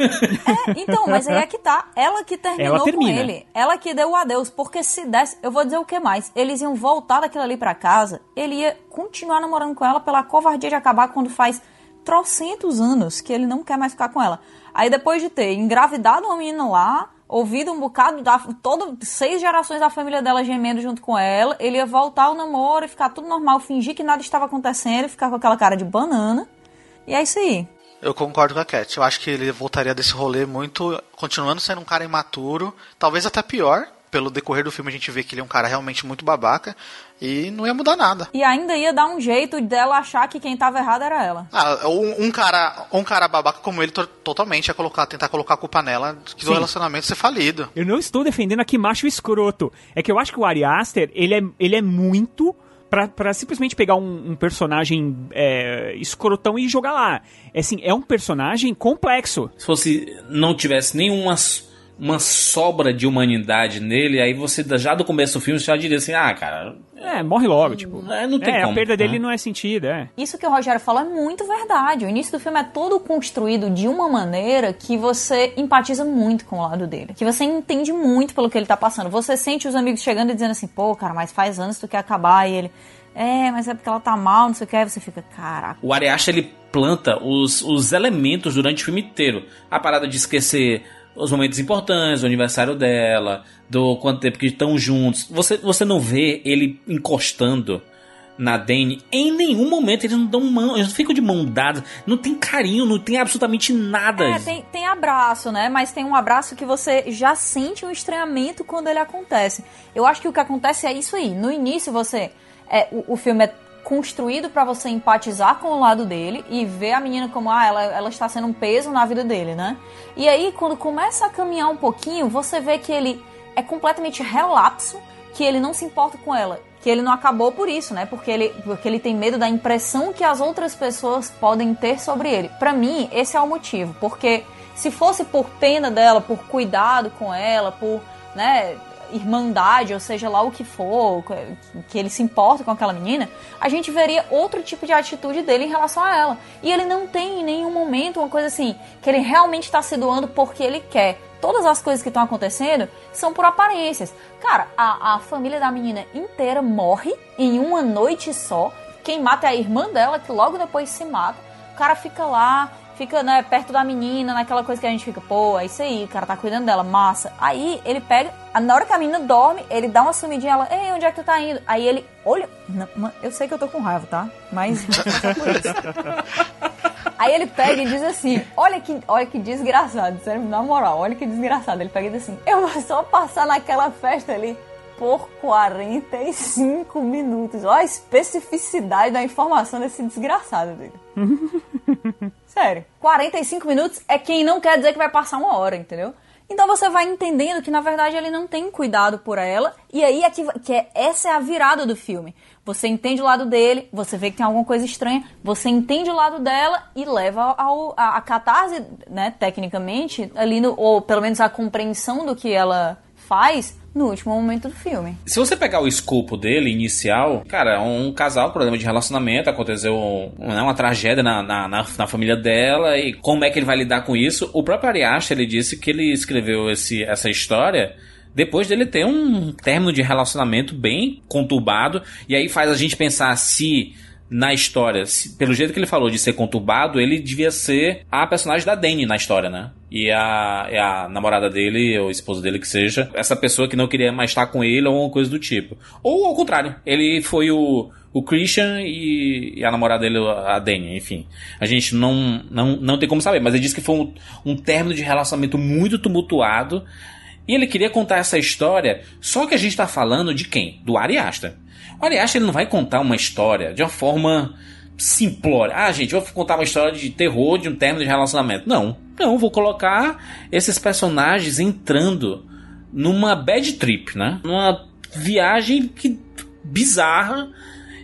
é, então, mas aí é que tá. Ela que terminou ela com ele. Ela que deu o adeus. Porque se desse. Eu vou dizer o que mais. Eles iam voltar daquilo ali para casa. Ele ia continuar namorando com ela pela covardia de acabar quando faz trocentos anos que ele não quer mais ficar com ela. Aí depois de ter engravidado uma menina lá, ouvido um bocado da todo seis gerações da família dela gemendo junto com ela, ele ia voltar ao namoro e ficar tudo normal, fingir que nada estava acontecendo, ficar com aquela cara de banana. E é isso aí. Eu concordo com a Cat. Eu acho que ele voltaria desse rolê muito, continuando sendo um cara imaturo, talvez até pior, pelo decorrer do filme a gente vê que ele é um cara realmente muito babaca e não ia mudar nada. E ainda ia dar um jeito dela achar que quem tava errado era ela. Ah, um, um cara, um cara babaca como ele totalmente ia colocar, tentar colocar a culpa nela do relacionamento ser falido. Eu não estou defendendo aqui macho escroto. É que eu acho que o Ari Aster, ele é, ele é muito para simplesmente pegar um, um personagem é, escrotão e jogar lá. É assim, é um personagem complexo. Se fosse não tivesse nenhuma uma sobra de humanidade nele, aí você já do começo do filme já diria assim, ah, cara. É, morre logo, tipo. É, não tem é, como, a perda dele né? não é sentido, é. Isso que o Rogério falou é muito verdade. O início do filme é todo construído de uma maneira que você empatiza muito com o lado dele. Que você entende muito pelo que ele tá passando. Você sente os amigos chegando e dizendo assim, pô, cara, mas faz anos que tu quer acabar. E ele, é, mas é porque ela tá mal, não sei o que. Aí você fica, caraca. O Ariacha, ele planta os, os elementos durante o filme inteiro. A parada de esquecer os momentos importantes, o aniversário dela, do quanto tempo que estão juntos. Você, você não vê ele encostando na Dane, em nenhum momento eles não dão mão, eles não ficam de mão dada, não tem carinho, não tem absolutamente nada. É, tem, tem abraço, né? Mas tem um abraço que você já sente um estranhamento quando ele acontece. Eu acho que o que acontece é isso aí. No início você. É, o, o filme é construído para você empatizar com o lado dele e ver a menina como ah, ela, ela está sendo um peso na vida dele, né? E aí, quando começa a caminhar um pouquinho, você vê que ele é completamente relapso, que ele não se importa com ela que ele não acabou por isso, né? Porque ele, porque ele tem medo da impressão que as outras pessoas podem ter sobre ele. Para mim, esse é o motivo, porque se fosse por pena dela, por cuidado com ela, por, né, irmandade, ou seja lá o que for, que ele se importa com aquela menina, a gente veria outro tipo de atitude dele em relação a ela. E ele não tem em nenhum momento uma coisa assim, que ele realmente está se doando porque ele quer todas as coisas que estão acontecendo são por aparências. Cara, a, a família da menina inteira morre em uma noite só. Quem mata é a irmã dela, que logo depois se mata. O cara fica lá, fica né, perto da menina, naquela coisa que a gente fica, pô, é isso aí, o cara tá cuidando dela, massa. Aí ele pega, na hora que a menina dorme, ele dá uma sumidinha, ela, ei, onde é que tu tá indo? Aí ele, olha, não, eu sei que eu tô com raiva, tá? Mas. Aí ele pega e diz assim: Olha que, olha que desgraçado, sério, na moral, olha que desgraçado. Ele pega e diz assim: Eu vou só passar naquela festa ali por 45 minutos. Olha a especificidade da informação desse desgraçado dele. Sério, 45 minutos é quem não quer dizer que vai passar uma hora, entendeu? Então você vai entendendo que na verdade ele não tem cuidado por ela, e aí é que, que é, essa é a virada do filme. Você entende o lado dele, você vê que tem alguma coisa estranha, você entende o lado dela e leva ao, a, a catarse, né, tecnicamente, ali no, ou pelo menos a compreensão do que ela faz no último momento do filme. Se você pegar o escopo dele, inicial, cara, um casal, problema de relacionamento, aconteceu né, uma tragédia na, na, na, na, família dela, e como é que ele vai lidar com isso? O próprio Ari Aster, ele disse que ele escreveu esse, essa história depois dele ter um término de relacionamento bem conturbado, e aí faz a gente pensar se na história, pelo jeito que ele falou de ser conturbado, ele devia ser a personagem da Dani na história, né? E a, é a namorada dele, ou esposa dele que seja, essa pessoa que não queria mais estar com ele ou alguma coisa do tipo. Ou ao contrário, ele foi o, o Christian e, e, a namorada dele, a Dani, enfim. A gente não, não, não tem como saber, mas ele disse que foi um, um término de relacionamento muito tumultuado e ele queria contar essa história, só que a gente está falando de quem? Do Ari. O Ari Aster ele não vai contar uma história de uma forma simplória. Ah, gente, vou contar uma história de terror de um término de relacionamento. Não, não, vou colocar esses personagens entrando numa bad trip, né? Numa viagem que bizarra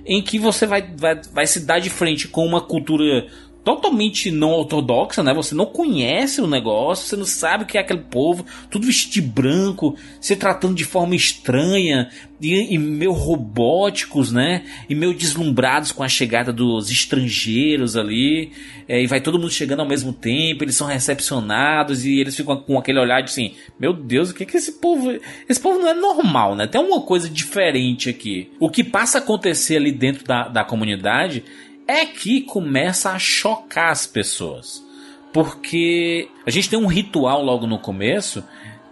em que você vai, vai, vai se dar de frente com uma cultura totalmente não ortodoxa, né? Você não conhece o negócio, você não sabe o que é aquele povo, tudo vestido de branco, se tratando de forma estranha e, e meio robóticos, né? E meio deslumbrados com a chegada dos estrangeiros ali. É, e vai todo mundo chegando ao mesmo tempo, eles são recepcionados e eles ficam com aquele olhar de assim: Meu Deus, o que é que esse povo. Esse povo não é normal, né? Tem uma coisa diferente aqui. O que passa a acontecer ali dentro da, da comunidade é que começa a chocar as pessoas. Porque a gente tem um ritual logo no começo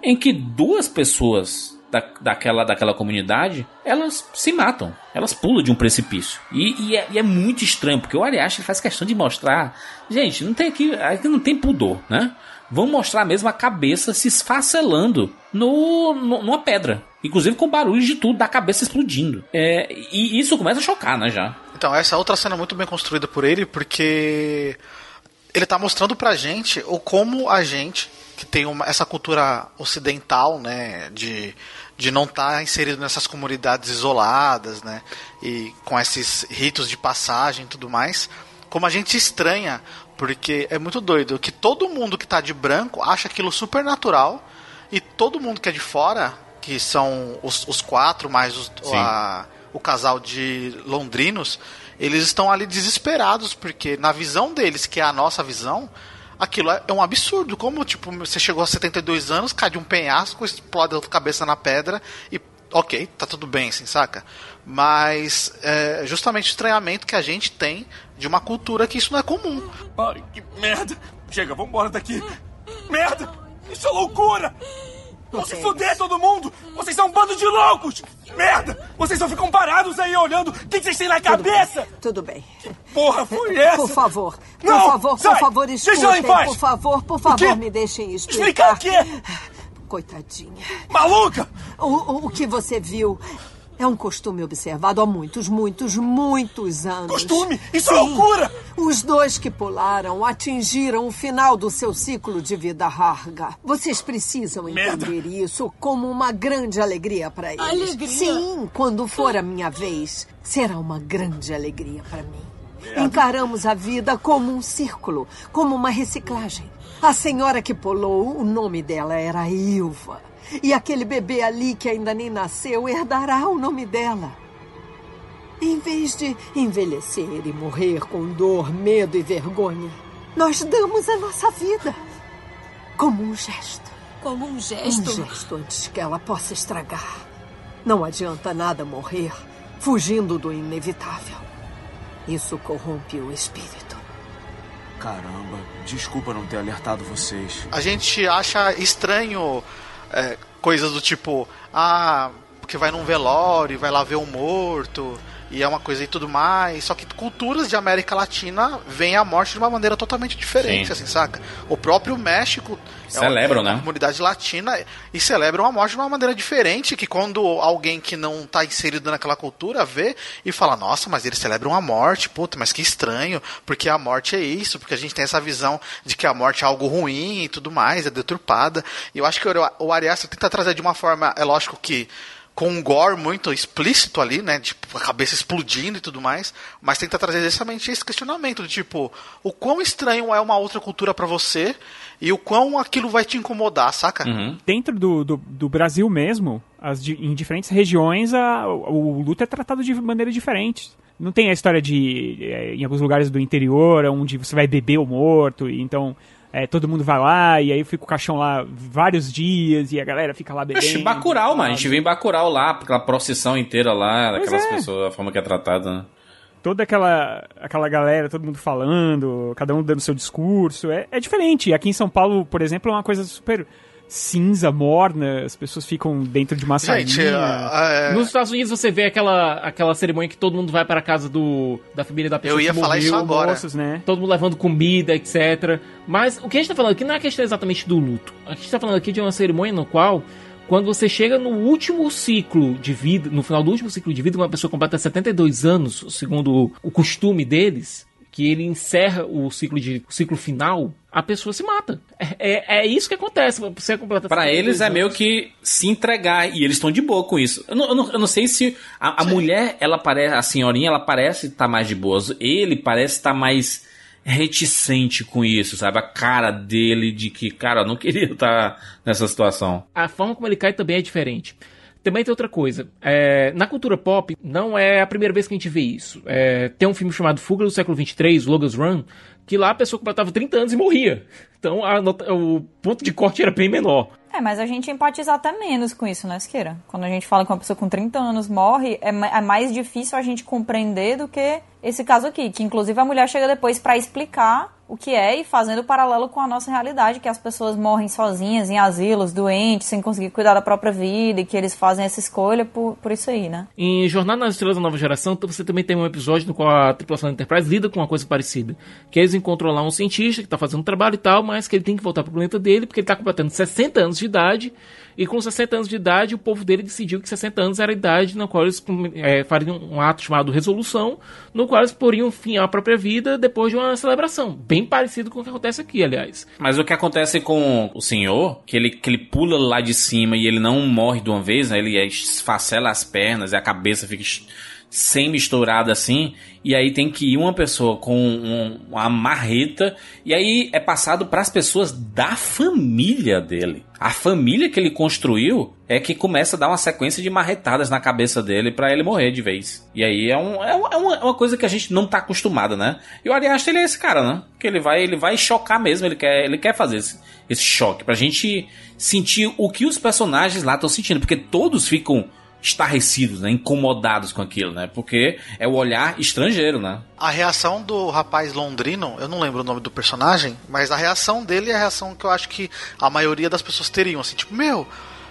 em que duas pessoas da, daquela, daquela comunidade elas se matam, elas pulam de um precipício. E, e, é, e é, muito estranho, porque o Ariashi faz questão de mostrar. Gente, não tem aqui, aqui não tem pudor, né? Vão mostrar mesmo a cabeça se esfacelando no, no, numa pedra. Inclusive com barulhos de tudo, da cabeça explodindo. É, e isso começa a chocar, né, já. Então, essa outra cena é muito bem construída por ele, porque ele está mostrando pra gente o como a gente, que tem uma, essa cultura ocidental, né, de, de não estar tá inserido nessas comunidades isoladas, né, e com esses ritos de passagem e tudo mais, como a gente estranha, porque é muito doido que todo mundo que está de branco acha aquilo super natural e todo mundo que é de fora, que são os, os quatro mais os, a, o casal de londrinos, eles estão ali desesperados, porque na visão deles, que é a nossa visão, aquilo é um absurdo. Como, tipo, você chegou a 72 anos, cai de um penhasco, explode a cabeça na pedra e. Ok, tá tudo bem, assim, saca? Mas é justamente o estranhamento que a gente tem de uma cultura que isso não é comum. Ai, que merda! Chega, vambora daqui! Merda! Isso é loucura! Vão se fuder todo mundo! Vocês são um bando de loucos! Merda! Vocês só ficam parados aí olhando! O que vocês têm na cabeça? Tudo bem. Porra, foi essa? Por favor, por Não, favor, sai! por favor, Deixa escutem. ela em paz! Por favor, por favor, me deixem Explicar explicar. o quê? Coitadinha. Maluca! O, o, o que você viu é um costume observado há muitos, muitos, muitos anos. Costume? Isso é Sim. loucura! Os dois que pularam atingiram o final do seu ciclo de vida larga. Vocês precisam entender isso como uma grande alegria para eles. Alegria? Sim, quando for a minha vez, será uma grande alegria para mim. Encaramos a vida como um círculo, como uma reciclagem. A senhora que pulou, o nome dela era Ilva. E aquele bebê ali que ainda nem nasceu herdará o nome dela. Em vez de envelhecer e morrer com dor, medo e vergonha, nós damos a nossa vida como um gesto. Como um Um gesto. gesto antes que ela possa estragar. Não adianta nada morrer fugindo do inevitável. Isso corrompe o espírito. Caramba, desculpa não ter alertado vocês. A gente acha estranho é, coisas do tipo, ah, porque vai num velório, vai lá ver um morto, e é uma coisa e tudo mais. Só que culturas de América Latina veem a morte de uma maneira totalmente diferente, Sim. assim, saca? O próprio México Celebram, é uma, né? comunidade latina e celebram a morte de uma maneira diferente, que quando alguém que não tá inserido naquela cultura vê e fala, nossa, mas eles celebram a morte, puta, mas que estranho, porque a morte é isso, porque a gente tem essa visão de que a morte é algo ruim e tudo mais, é deturpada. E eu acho que o o Ari Aster tenta trazer de uma forma, é lógico que com um gore muito explícito ali, né? Tipo, a cabeça explodindo e tudo mais. Mas tenta trazer exatamente esse questionamento tipo, o quão estranho é uma outra cultura pra você e o quão aquilo vai te incomodar, saca? Dentro do, do, do Brasil mesmo, as em diferentes regiões, a, o, o luto é tratado de maneira diferente. Não tem a história de, eh, em alguns lugares do interior, onde você vai beber o morto, e então eh, todo mundo vai lá, e aí fica o caixão lá vários dias, e a galera fica lá bebendo. Oxe, Bacurau, mano. A gente vê em Bacurau lá, aquela procissão inteira lá, Pois daquelas é. pessoas, a forma que é tratada, né? toda aquela, aquela galera, todo mundo falando, cada um dando seu discurso. É, é diferente. Aqui em São Paulo, por exemplo, é uma coisa super cinza, morna, as pessoas ficam dentro de uma Gente, salinha. é- Nos Estados Unidos você vê aquela, aquela cerimônia que todo mundo vai para a casa do, da família da pessoa Eu ia que falar morreu, isso agora. Moços, né? todo mundo levando comida, etc. Mas o que a gente tá falando aqui não é questão exatamente do luto. A gente tá falando aqui de uma cerimônia no qual, quando você chega no último ciclo de vida, no final do último ciclo de vida, uma pessoa completa 72 anos, segundo o costume deles, que ele encerra o ciclo de o ciclo final, a pessoa se mata. É, é, é isso que acontece. Você completa Pra 72 eles é anos. meio que se entregar, e eles estão de boa com isso. Eu não, eu não, eu não sei se a, a mulher, ela parece, a senhorinha, ela parece estar mais de boas. Ele parece estar mais reticente com isso, sabe? A cara dele de que, cara, eu não queria estar nessa situação. a forma como ele cai também é diferente. Também tem outra coisa. É, na cultura pop, não é a primeira vez que a gente vê isso. É, tem um filme chamado Fuga do século 23, Logan's Run, que lá a pessoa completava 30 anos e morria. Então nota- o ponto de corte era bem menor. É, mas a gente empatiza até menos com isso, né, Siqueira? Quando a gente fala que uma pessoa com 30 anos morre, é, é mais difícil a gente compreender do que esse caso aqui. Que inclusive a mulher chega depois pra explicar o que é e fazendo paralelo com a nossa realidade, que as pessoas morrem sozinhas em asilos, doentes, sem conseguir cuidar da própria vida, e que eles fazem essa escolha por, por isso aí, né? Em Jornada nas Estrelas da Nova Geração, você também tem um episódio no qual a tripulação da Enterprise lida com uma coisa parecida. Que eles encontram lá um cientista que tá fazendo um trabalho e tal, mas que ele tem que voltar pro planeta dele, porque ele tá completando 60 anos de idade, e com 60 anos de idade, o povo dele decidiu que 60 anos era a idade na qual eles é, fariam um ato chamado resolução, no qual eles poriam fim à própria vida depois de uma celebração. Bem parecido com o que acontece aqui, aliás. Mas o que acontece com o senhor, que ele, que ele pula lá de cima e ele não morre de uma vez, né? Ele esfacela as pernas e a cabeça fica es- semi-estourada assim, e aí tem que ir uma pessoa com um- uma marreta, e aí é passado para as pessoas da família dele. A família que ele construiu é que começa a dar uma sequência de marretadas na cabeça dele para ele morrer de vez. E aí é, um, é, uma, é uma- é uma coisa que a gente não tá acostumado, né? E o Ari Aster, ele é esse cara, né? Que ele vai, ele vai chocar mesmo, ele quer, ele quer fazer esse, esse choque pra gente sentir o que os personagens lá estão sentindo, porque todos ficam estarrecidos, né? Incomodados com aquilo, né? Porque é o olhar estrangeiro, né? A reação do rapaz londrino, eu não lembro o nome do personagem, mas a reação dele é a reação que eu acho que a maioria das pessoas teriam, assim, tipo, meu,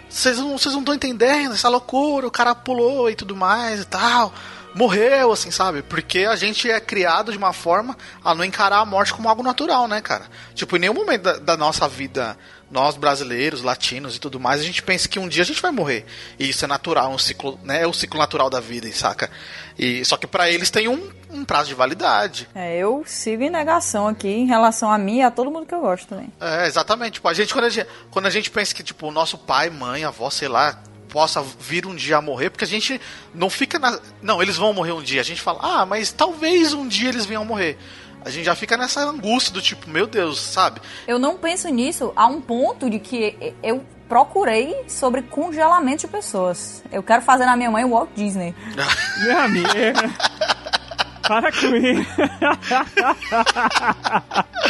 vocês não estão entendendo essa loucura, o cara pulou e tudo mais e tal morreu, assim, sabe? Porque a gente é criado de uma forma a não encarar a morte como algo natural, né, cara? Tipo, em nenhum momento da, da nossa vida nós brasileiros, latinos e tudo mais, a gente pensa que um dia a gente vai morrer. E isso é natural, é um ciclo, né? É o ciclo natural da vida, saca? E só que para eles tem um, um, prazo de validade. É, eu sigo em negação aqui em relação a mim e a todo mundo que eu gosto também. É, exatamente. Tipo, a gente quando a gente, quando a gente pensa que tipo o nosso pai, mãe, avó, sei lá, possa vir um dia a morrer, porque a gente não fica na. Não, eles vão morrer um dia. A gente fala, ah, mas talvez um dia eles venham morrer a gente já fica nessa angústia do tipo, meu Deus, sabe? Eu não penso nisso a um ponto de que eu procurei sobre congelamento de pessoas. Eu quero fazer na minha mãe o Walt Disney. Meu amigo. Para com isso.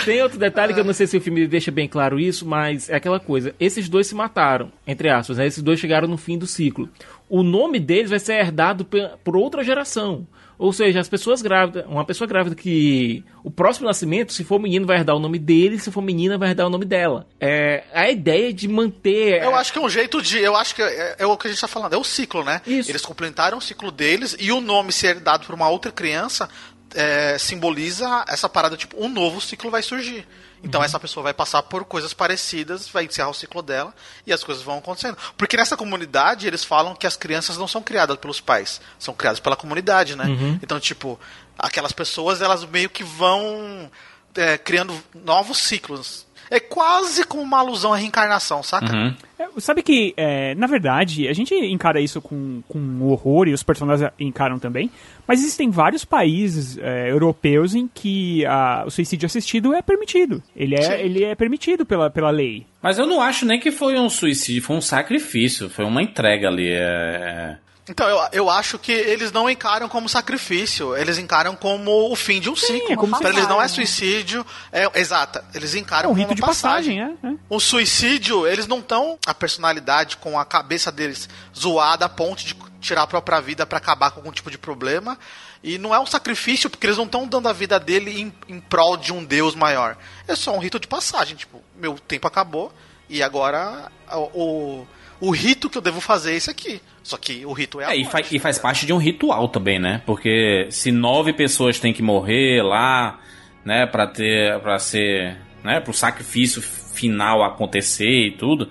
Tem outro detalhe que eu não sei se o filme deixa bem claro isso, mas é aquela coisa. Esses dois se mataram, entre aspas, né? Esses dois chegaram no fim do ciclo. O nome deles vai ser herdado por outra geração. Ou seja, as pessoas grávidas, uma pessoa grávida que o próximo nascimento, se for menino, vai herdar o nome dele, se for menina, vai herdar o nome dela. É a ideia de manter. Eu acho que é um jeito de. Eu acho que é, é o que a gente tá falando, é o ciclo, né? Isso. Eles completaram o ciclo deles e o nome ser dado por uma outra criança é, simboliza essa parada, tipo, um novo ciclo vai surgir. Então uhum. essa pessoa vai passar por coisas parecidas, vai encerrar o ciclo dela e as coisas vão acontecendo. Porque nessa comunidade eles falam que as crianças não são criadas pelos pais, são criadas pela comunidade, né? Uhum. Então, tipo, aquelas pessoas elas meio que vão é, criando novos ciclos. É quase como uma alusão à reencarnação, saca? Uhum. É, sabe que, é, na verdade, a gente encara isso com, com horror e os personagens encaram também, mas existem vários países é, europeus em que a, o suicídio assistido é permitido. Ele é, ele é permitido pela, pela lei. Mas eu não acho nem que foi um suicídio, foi um sacrifício, foi uma entrega ali. É... Então, eu, eu acho que eles não encaram como sacrifício, eles encaram como o fim de um Sim, ciclo. É como Para eles não é suicídio, é exata. Eles encaram é um rito como de passagem. passagem é, é. O suicídio, eles não estão a personalidade com a cabeça deles zoada a ponto de tirar a própria vida para acabar com algum tipo de problema. E não é um sacrifício, porque eles não estão dando a vida dele em, em prol de um Deus maior. É só um rito de passagem. Tipo, meu tempo acabou e agora o, o rito que eu devo fazer é esse aqui. Só que o rito é a é, e, faz, e faz parte de um ritual também, né? Porque se nove pessoas têm que morrer lá, né, para ter, para ser, né, pro sacrifício final acontecer e tudo,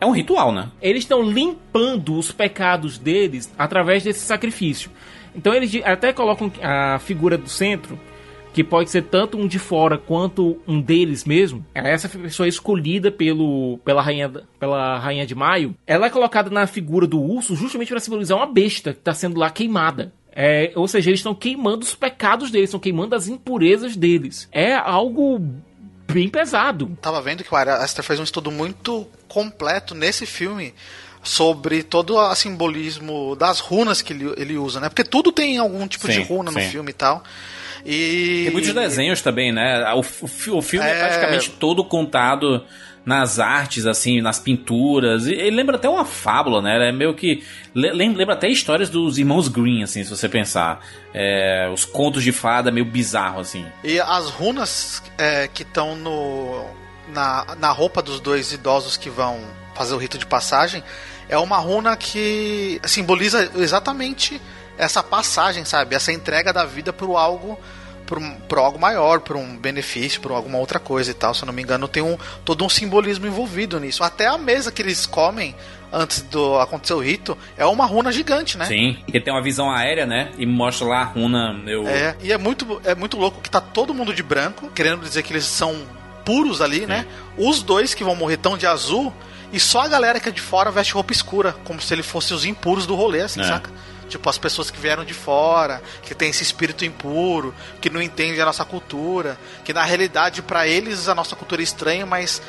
é um ritual, né? Eles estão limpando os pecados deles através desse sacrifício. Então eles até colocam a figura do centro que pode ser tanto um de fora quanto um deles mesmo, essa pessoa é escolhida pelo, pela, rainha, pela rainha de maio, ela é colocada na figura do urso justamente para simbolizar uma besta que está sendo lá queimada. É, ou seja, eles estão queimando os pecados deles, estão queimando as impurezas deles. É algo bem pesado. Tava vendo que o Aster fez um estudo muito completo nesse filme sobre todo o simbolismo das runas que ele, ele usa, né? Porque tudo tem algum tipo sim, de runa sim. no filme e tal. E... Tem muitos desenhos também, né? O, o, o filme é... é... praticamente todo contado nas artes, assim, nas pinturas. E ele lembra até uma fábula, né? É meio que. Lembra até histórias dos irmãos Green, assim, se você pensar. É, os contos de fada meio bizarro, assim. E as runas é, que estão no. Na, na roupa dos dois idosos que vão fazer o rito de passagem é uma runa que simboliza exatamente essa passagem, sabe? Essa entrega da vida por algo por, por algo maior, por um benefício, por alguma outra coisa e tal. Se eu não me engano, tem um, todo um simbolismo envolvido nisso. Até a mesa que eles comem antes do acontecer o rito é uma runa gigante, né? Sim, porque tem uma visão aérea, né? E mostra lá a runa. Eu... É, e é muito, é muito louco que tá todo mundo de branco, querendo dizer que eles são puros ali, Sim. né? Os dois que vão morrer tão de azul. E só a galera que é de fora veste roupa escura, como se ele fosse os impuros do rolê, assim, é. saca? Tipo, as pessoas que vieram de fora, que tem esse espírito impuro, que não entende a nossa cultura, que na realidade para eles a nossa cultura é estranha, mas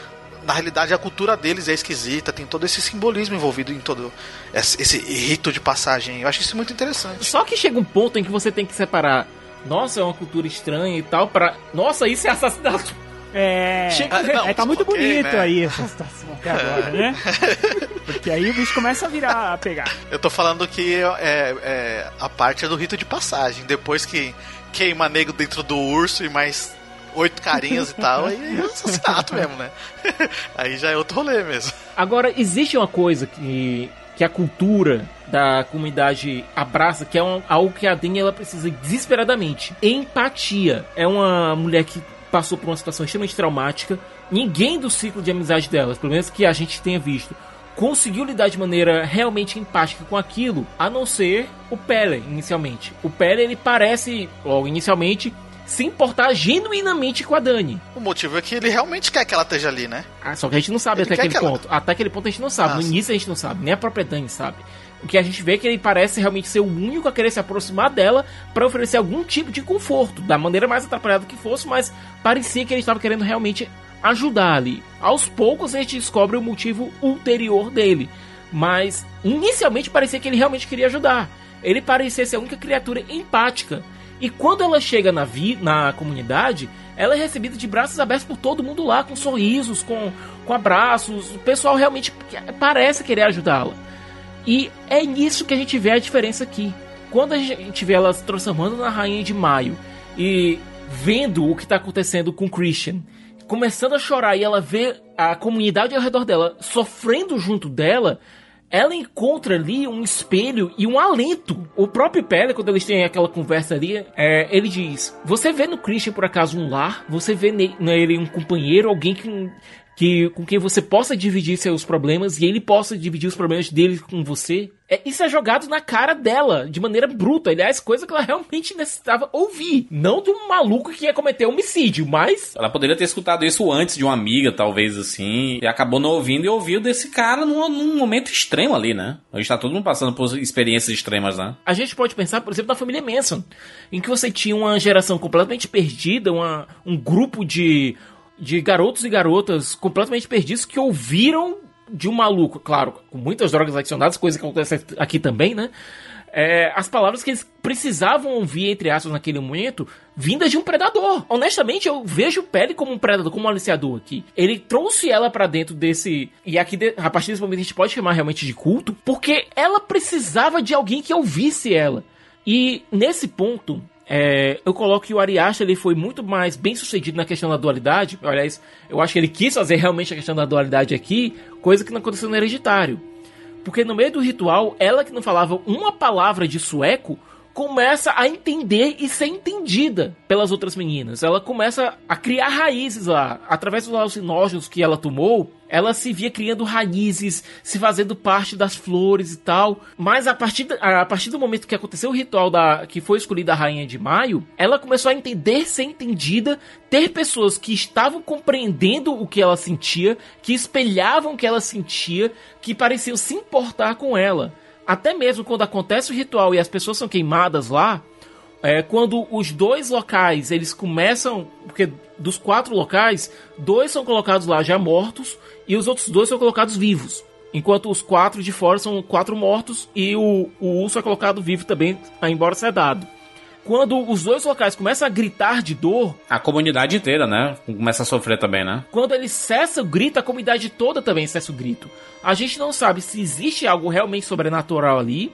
na realidade a cultura deles é esquisita, tem todo esse simbolismo envolvido em todo esse rito de passagem. Eu acho isso muito interessante. Só que chega um ponto em que você tem que separar, nossa, é uma cultura estranha e tal, para nossa, isso é assassinato É, Chega- Ah, não, é tá muito ok, bonito né? aí essa situação até agora, né? Porque aí o bicho começa a virar, a pegar. Eu tô falando que é, é a parte é do rito de passagem. Depois que queima nego dentro do urso e mais oito carinhas e tal, aí é assassinato mesmo, né? aí já é outro rolê mesmo. Agora, existe uma coisa que, que a cultura da comunidade abraça, que é um- algo que a Dani ela precisa desesperadamente. Empatia. É uma mulher que passou por uma situação extremamente traumática. Ninguém do ciclo de amizade delas, pelo menos que a gente tenha visto, conseguiu lidar de maneira realmente empática com aquilo, a não ser o Pele, inicialmente. O Pele, ele parece, logo inicialmente, se importar genuinamente com a Dani. O motivo é que ele realmente quer que ela esteja ali, né? Ah, só que a gente não sabe Ele até aquele que ela- ponto. Até aquele ponto a gente não sabe. Ah, no sim. início a gente não sabe. Nem a própria Dani sabe. O que a gente vê é que ele parece realmente ser o único a querer se aproximar dela para oferecer algum tipo de conforto. Da maneira mais atrapalhada que fosse, mas parecia que ele estava querendo realmente ajudar ali. Aos poucos a gente descobre o motivo ulterior dele. Mas inicialmente parecia que ele realmente queria ajudar. Ele parecia ser a única criatura empática. E quando ela chega na, vi na comunidade, ela é recebida de braços abertos por todo mundo lá, com sorrisos, com, com abraços. O pessoal realmente parece querer ajudá-la. E é nisso que a gente vê a diferença aqui. Quando a gente vê ela se transformando na Rainha de Maio e vendo o que está acontecendo com Christian, começando a chorar e ela vê a comunidade ao redor dela sofrendo junto dela, ela encontra ali um espelho e um alento. O próprio Pele, quando eles têm aquela conversa ali, é, ele diz: Você vê no Christian por acaso um lar? Você vê ne- nele um companheiro, alguém que, que com quem você possa dividir seus problemas e ele possa dividir os problemas dele com você? É, isso é jogado na cara dela, de maneira bruta. Aliás, coisa que ela realmente necessitava ouvir. Não de um maluco que ia cometer homicídio, mas Ela poderia ter escutado isso antes de uma amiga, talvez assim, e acabou não ouvindo e ouviu desse cara num, num momento extremo ali, né? A gente tá todo mundo passando por experiências extremas, né? A gente pode pensar, por exemplo, na família Manson, em que você tinha uma geração completamente perdida, uma, um grupo de, de garotos e garotas completamente perdidos que ouviram de um maluco, claro, com muitas drogas adicionadas, coisa que acontece aqui também, né? É, as palavras que eles precisavam ouvir, entre aspas, naquele momento, vindas de um predador. Honestamente, eu vejo Pele como um predador, como um aliciador aqui. Ele trouxe ela pra dentro desse. E aqui, a partir desse momento, a gente pode chamar realmente de culto, porque ela precisava de alguém que ouvisse ela. E nesse ponto, é, eu coloco que o Ariasta ele foi muito mais bem sucedido na questão da dualidade. Aliás, eu acho que ele quis fazer realmente a questão da dualidade aqui, coisa que não aconteceu no Hereditário. Porque no meio do ritual, ela que não falava uma palavra de sueco começa a entender e ser entendida pelas outras meninas. Ela começa a criar raízes lá. Através dos alucinógenos que ela tomou, ela se via criando raízes, se fazendo parte das flores e tal. Mas a partir, a partir do momento que aconteceu o ritual da que foi escolhida a rainha de maio, ela começou a entender, ser entendida, ter pessoas que estavam compreendendo o que ela sentia, que espelhavam o que ela sentia, que pareciam se importar com ela. Até mesmo quando acontece o ritual e as pessoas são queimadas lá, é, quando os dois locais eles começam, porque dos quatro locais, dois são colocados lá já mortos e os outros dois são colocados vivos. Enquanto os quatro de fora são quatro mortos e o, o urso é colocado vivo também, embora sedado. Quando os dois locais começam a gritar de dor, A comunidade inteira, né? Começa a sofrer também, né? quando ele cessa o grito, a comunidade toda também cessa o grito. A gente não sabe se existe algo realmente sobrenatural ali.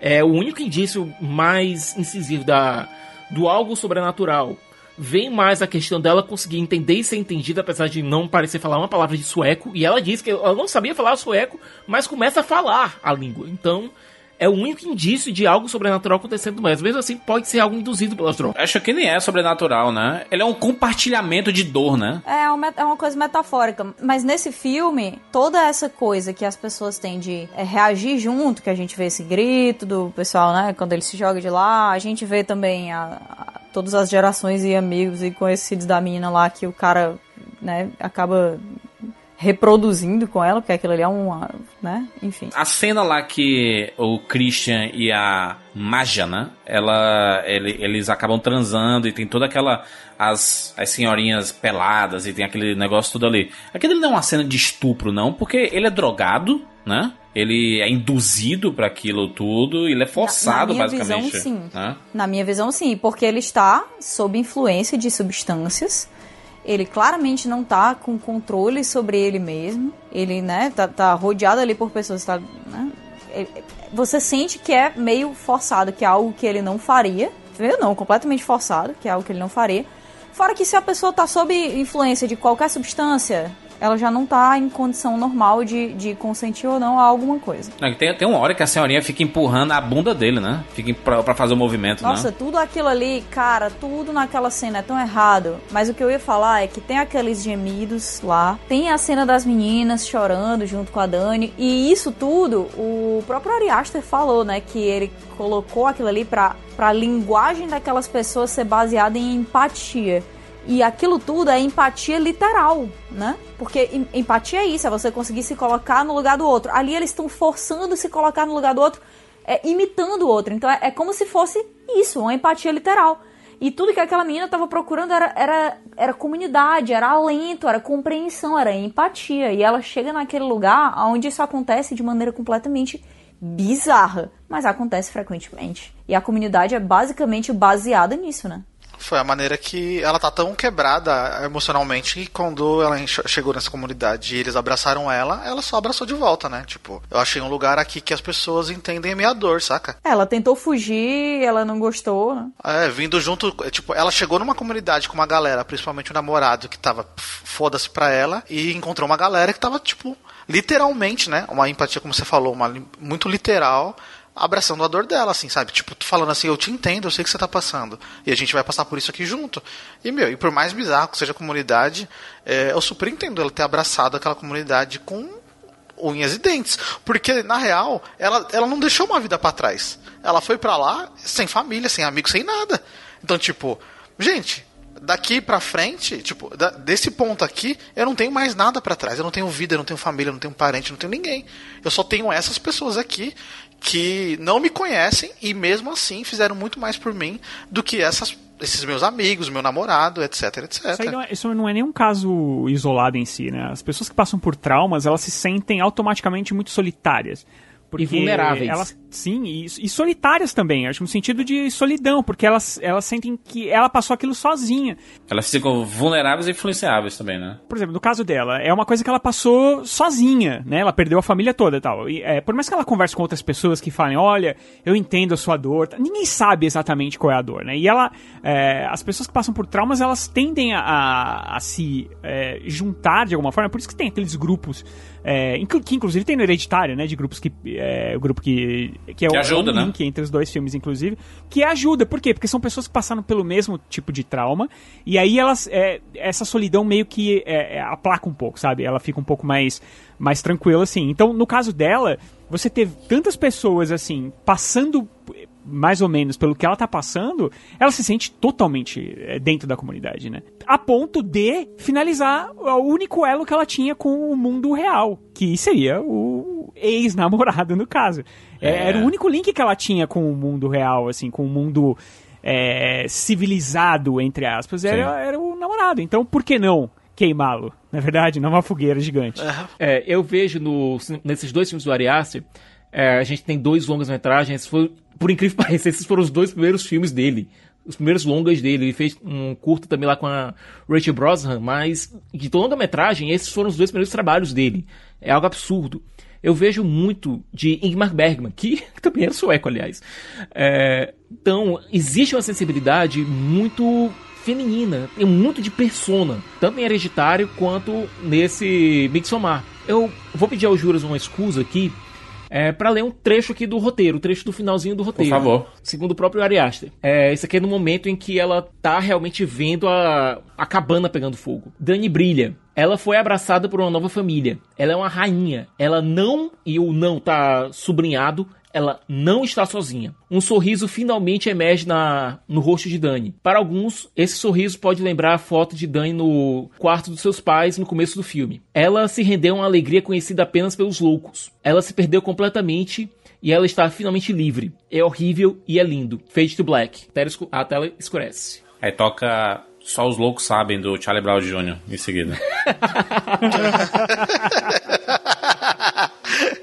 É o único indício mais incisivo da, do algo sobrenatural. Vem mais a questão dela conseguir entender e ser entendida, apesar de não parecer falar uma palavra de sueco. E ela diz que ela não sabia falar sueco, mas começa a falar a língua. Então, é o único indício de algo sobrenatural acontecendo, mas mesmo assim pode ser algo induzido pelas drogas. Acho que nem é sobrenatural, né? Ele é um compartilhamento de dor, né? É uma, é uma coisa metafórica. Mas nesse filme, toda essa coisa que as pessoas têm de é, reagir junto, que a gente vê esse grito do pessoal, né? Quando ele se joga de lá, a gente vê também a, a- todas as gerações e amigos e conhecidos da menina lá que o cara, né, acaba reproduzindo com ela, porque aquilo ali é um, né? Enfim. A cena lá que o Christian e a Maja, né? Ela, ele- eles acabam transando e tem toda aquela. As, as senhorinhas peladas e tem aquele negócio tudo ali. Aquilo não é uma cena de estupro, não, porque ele é drogado, né? Ele é induzido para aquilo tudo, ele é forçado, minha basicamente. visão, sim. né? Na minha visão, sim, porque ele está sob influência de substâncias ele claramente não tá com controle sobre ele mesmo. Ele, né, tá, tá rodeado ali por pessoas, tá, né? Você sente que é meio forçado, que é algo que ele não faria. Não, completamente forçado, que é algo que ele não faria. Fora que se a pessoa tá sob influência de qualquer substância, ela já não tá em condição normal de, de consentir ou não a alguma coisa. Tem, tem uma hora que a senhorinha fica empurrando a bunda dele, né? Fica pra, pra fazer o movimento, Nossa, né? tudo aquilo ali, cara, tudo naquela cena é tão errado. Mas o que eu ia falar é que tem aqueles gemidos lá, tem a cena das meninas chorando junto com a Dani, e isso tudo, o próprio Ari Aster falou, né? Que ele colocou aquilo ali pra, pra linguagem daquelas pessoas ser baseada em empatia. E aquilo tudo é empatia literal, né? Porque empatia é isso, é você conseguir se colocar no lugar do outro. Ali eles estão forçando se colocar no lugar do outro, é, imitando o outro. Então é, é, como se fosse isso, uma empatia literal. E tudo que aquela menina estava procurando era, era, era comunidade, era alento, era compreensão, era empatia. E ela chega naquele lugar onde isso acontece de maneira completamente bizarra, mas acontece frequentemente. E a comunidade é basicamente baseada nisso, né? Foi a maneira que ela tá tão quebrada emocionalmente que quando ela chegou nessa comunidade e eles abraçaram ela, ela só abraçou de volta, né? Tipo, eu achei um lugar aqui que as pessoas entendem a minha dor, saca? Ela tentou fugir, ela não gostou, né? É, vindo junto, tipo, ela chegou numa comunidade com uma galera, principalmente o namorado que tava foda-se pra ela, e encontrou uma galera que tava, tipo, literalmente, né? Uma empatia, como você falou, uma, muito literal abraçando a dor dela, assim, sabe? Tipo, falando assim, eu te entendo, eu sei que você tá passando. E a gente vai passar por isso aqui junto. E, meu, e por mais bizarro que seja a comunidade, é, eu super entendo ela ter abraçado aquela comunidade com unhas e dentes. Porque, na real, ela, ela não deixou uma vida para trás. Ela foi para lá sem família, sem amigos, sem nada. Então, tipo, gente, daqui pra frente, tipo, da, desse ponto aqui, eu não tenho mais nada para trás. Eu não tenho vida, eu não tenho família, eu não tenho parente, eu não tenho ninguém. Eu só tenho essas pessoas aqui que não me conhecem e mesmo assim fizeram muito mais por mim do que essas, esses meus amigos, meu namorado, etc, etc. Isso, não é, isso não é nenhum caso isolado em si, né? As pessoas que passam por traumas, elas se sentem automaticamente muito solitárias. Porque e vulneráveis. Elas, sim, e, e, solitárias também, acho no sentido de solidão, porque elas, elas sentem que ela passou aquilo sozinha. Elas ficam vulneráveis e influenciáveis também, né? Por exemplo, no caso dela, é uma coisa que ela passou sozinha, né? Ela perdeu a família toda e tal. E, é, por mais que ela converse com outras pessoas que falem, olha, eu entendo a sua dor, ninguém sabe exatamente qual é a dor, né? E ela, é, as pessoas que passam por traumas, elas tendem a, a, a se é, juntar de alguma forma, por isso que tem aqueles grupos é, que inclusive tem no Hereditário, né? De grupos que. É, grupo que. Que é que o, ajuda, é um link né? entre os dois filmes, inclusive. Que ajuda. Por quê? Porque são pessoas que passaram pelo mesmo tipo de trauma. E aí elas. É, essa solidão meio que é, é, aplaca um pouco, sabe? Ela fica um pouco mais, mais tranquila, assim. Então, no caso dela, você ter tantas pessoas, assim, passando mais ou menos pelo que ela tá passando, ela se sente totalmente eh, dentro da comunidade, né? A ponto de finalizar o único elo que ela tinha com o mundo real, que seria o ex-namorado, no caso. É. Era o único link que ela tinha com o mundo real, assim, com o mundo é, civilizado, entre aspas, era, era o namorado. Então, por que não queimá-lo? Na verdade, não uma fogueira gigante. É, eu vejo no, nesses dois filmes do Ari Aster, é, a gente tem dois longas-metragens. Por incrível que pareça, esses foram os dois primeiros filmes dele. Os primeiros longas dele. Ele fez um curto também lá com a Rachel Brosnan, mas de longa-metragem, esses foram os dois primeiros trabalhos dele. É algo absurdo. Eu vejo muito de Ingmar Bergman, que também é sueco, aliás. É, então, existe uma sensibilidade muito feminina, tem muito de persona, tanto em Hereditário quanto nesse Midsommar. Eu vou pedir ao Juras uma excusa aqui, é, para ler um trecho aqui do roteiro, o trecho do finalzinho do roteiro. Por favor. Segundo o próprio Ari Aster. É, esse aqui é no momento em que ela tá realmente vendo a, a cabana pegando fogo. Dani brilha. Ela foi abraçada por uma nova família. Ela é uma rainha. Ela não, e o não tá sublinhado, ela não está sozinha. Um sorriso finalmente emerge na, no rosto de Dani. Para alguns, esse sorriso pode lembrar a foto de Dani no quarto dos seus pais no começo do filme. Ela se rendeu a uma alegria conhecida apenas pelos loucos. Ela se perdeu completamente e ela está finalmente livre. É horrível e é lindo. Fade to Black. A tela escurece. Aí toca Só os Loucos Sabem, do Charlie Brown Jr. em seguida.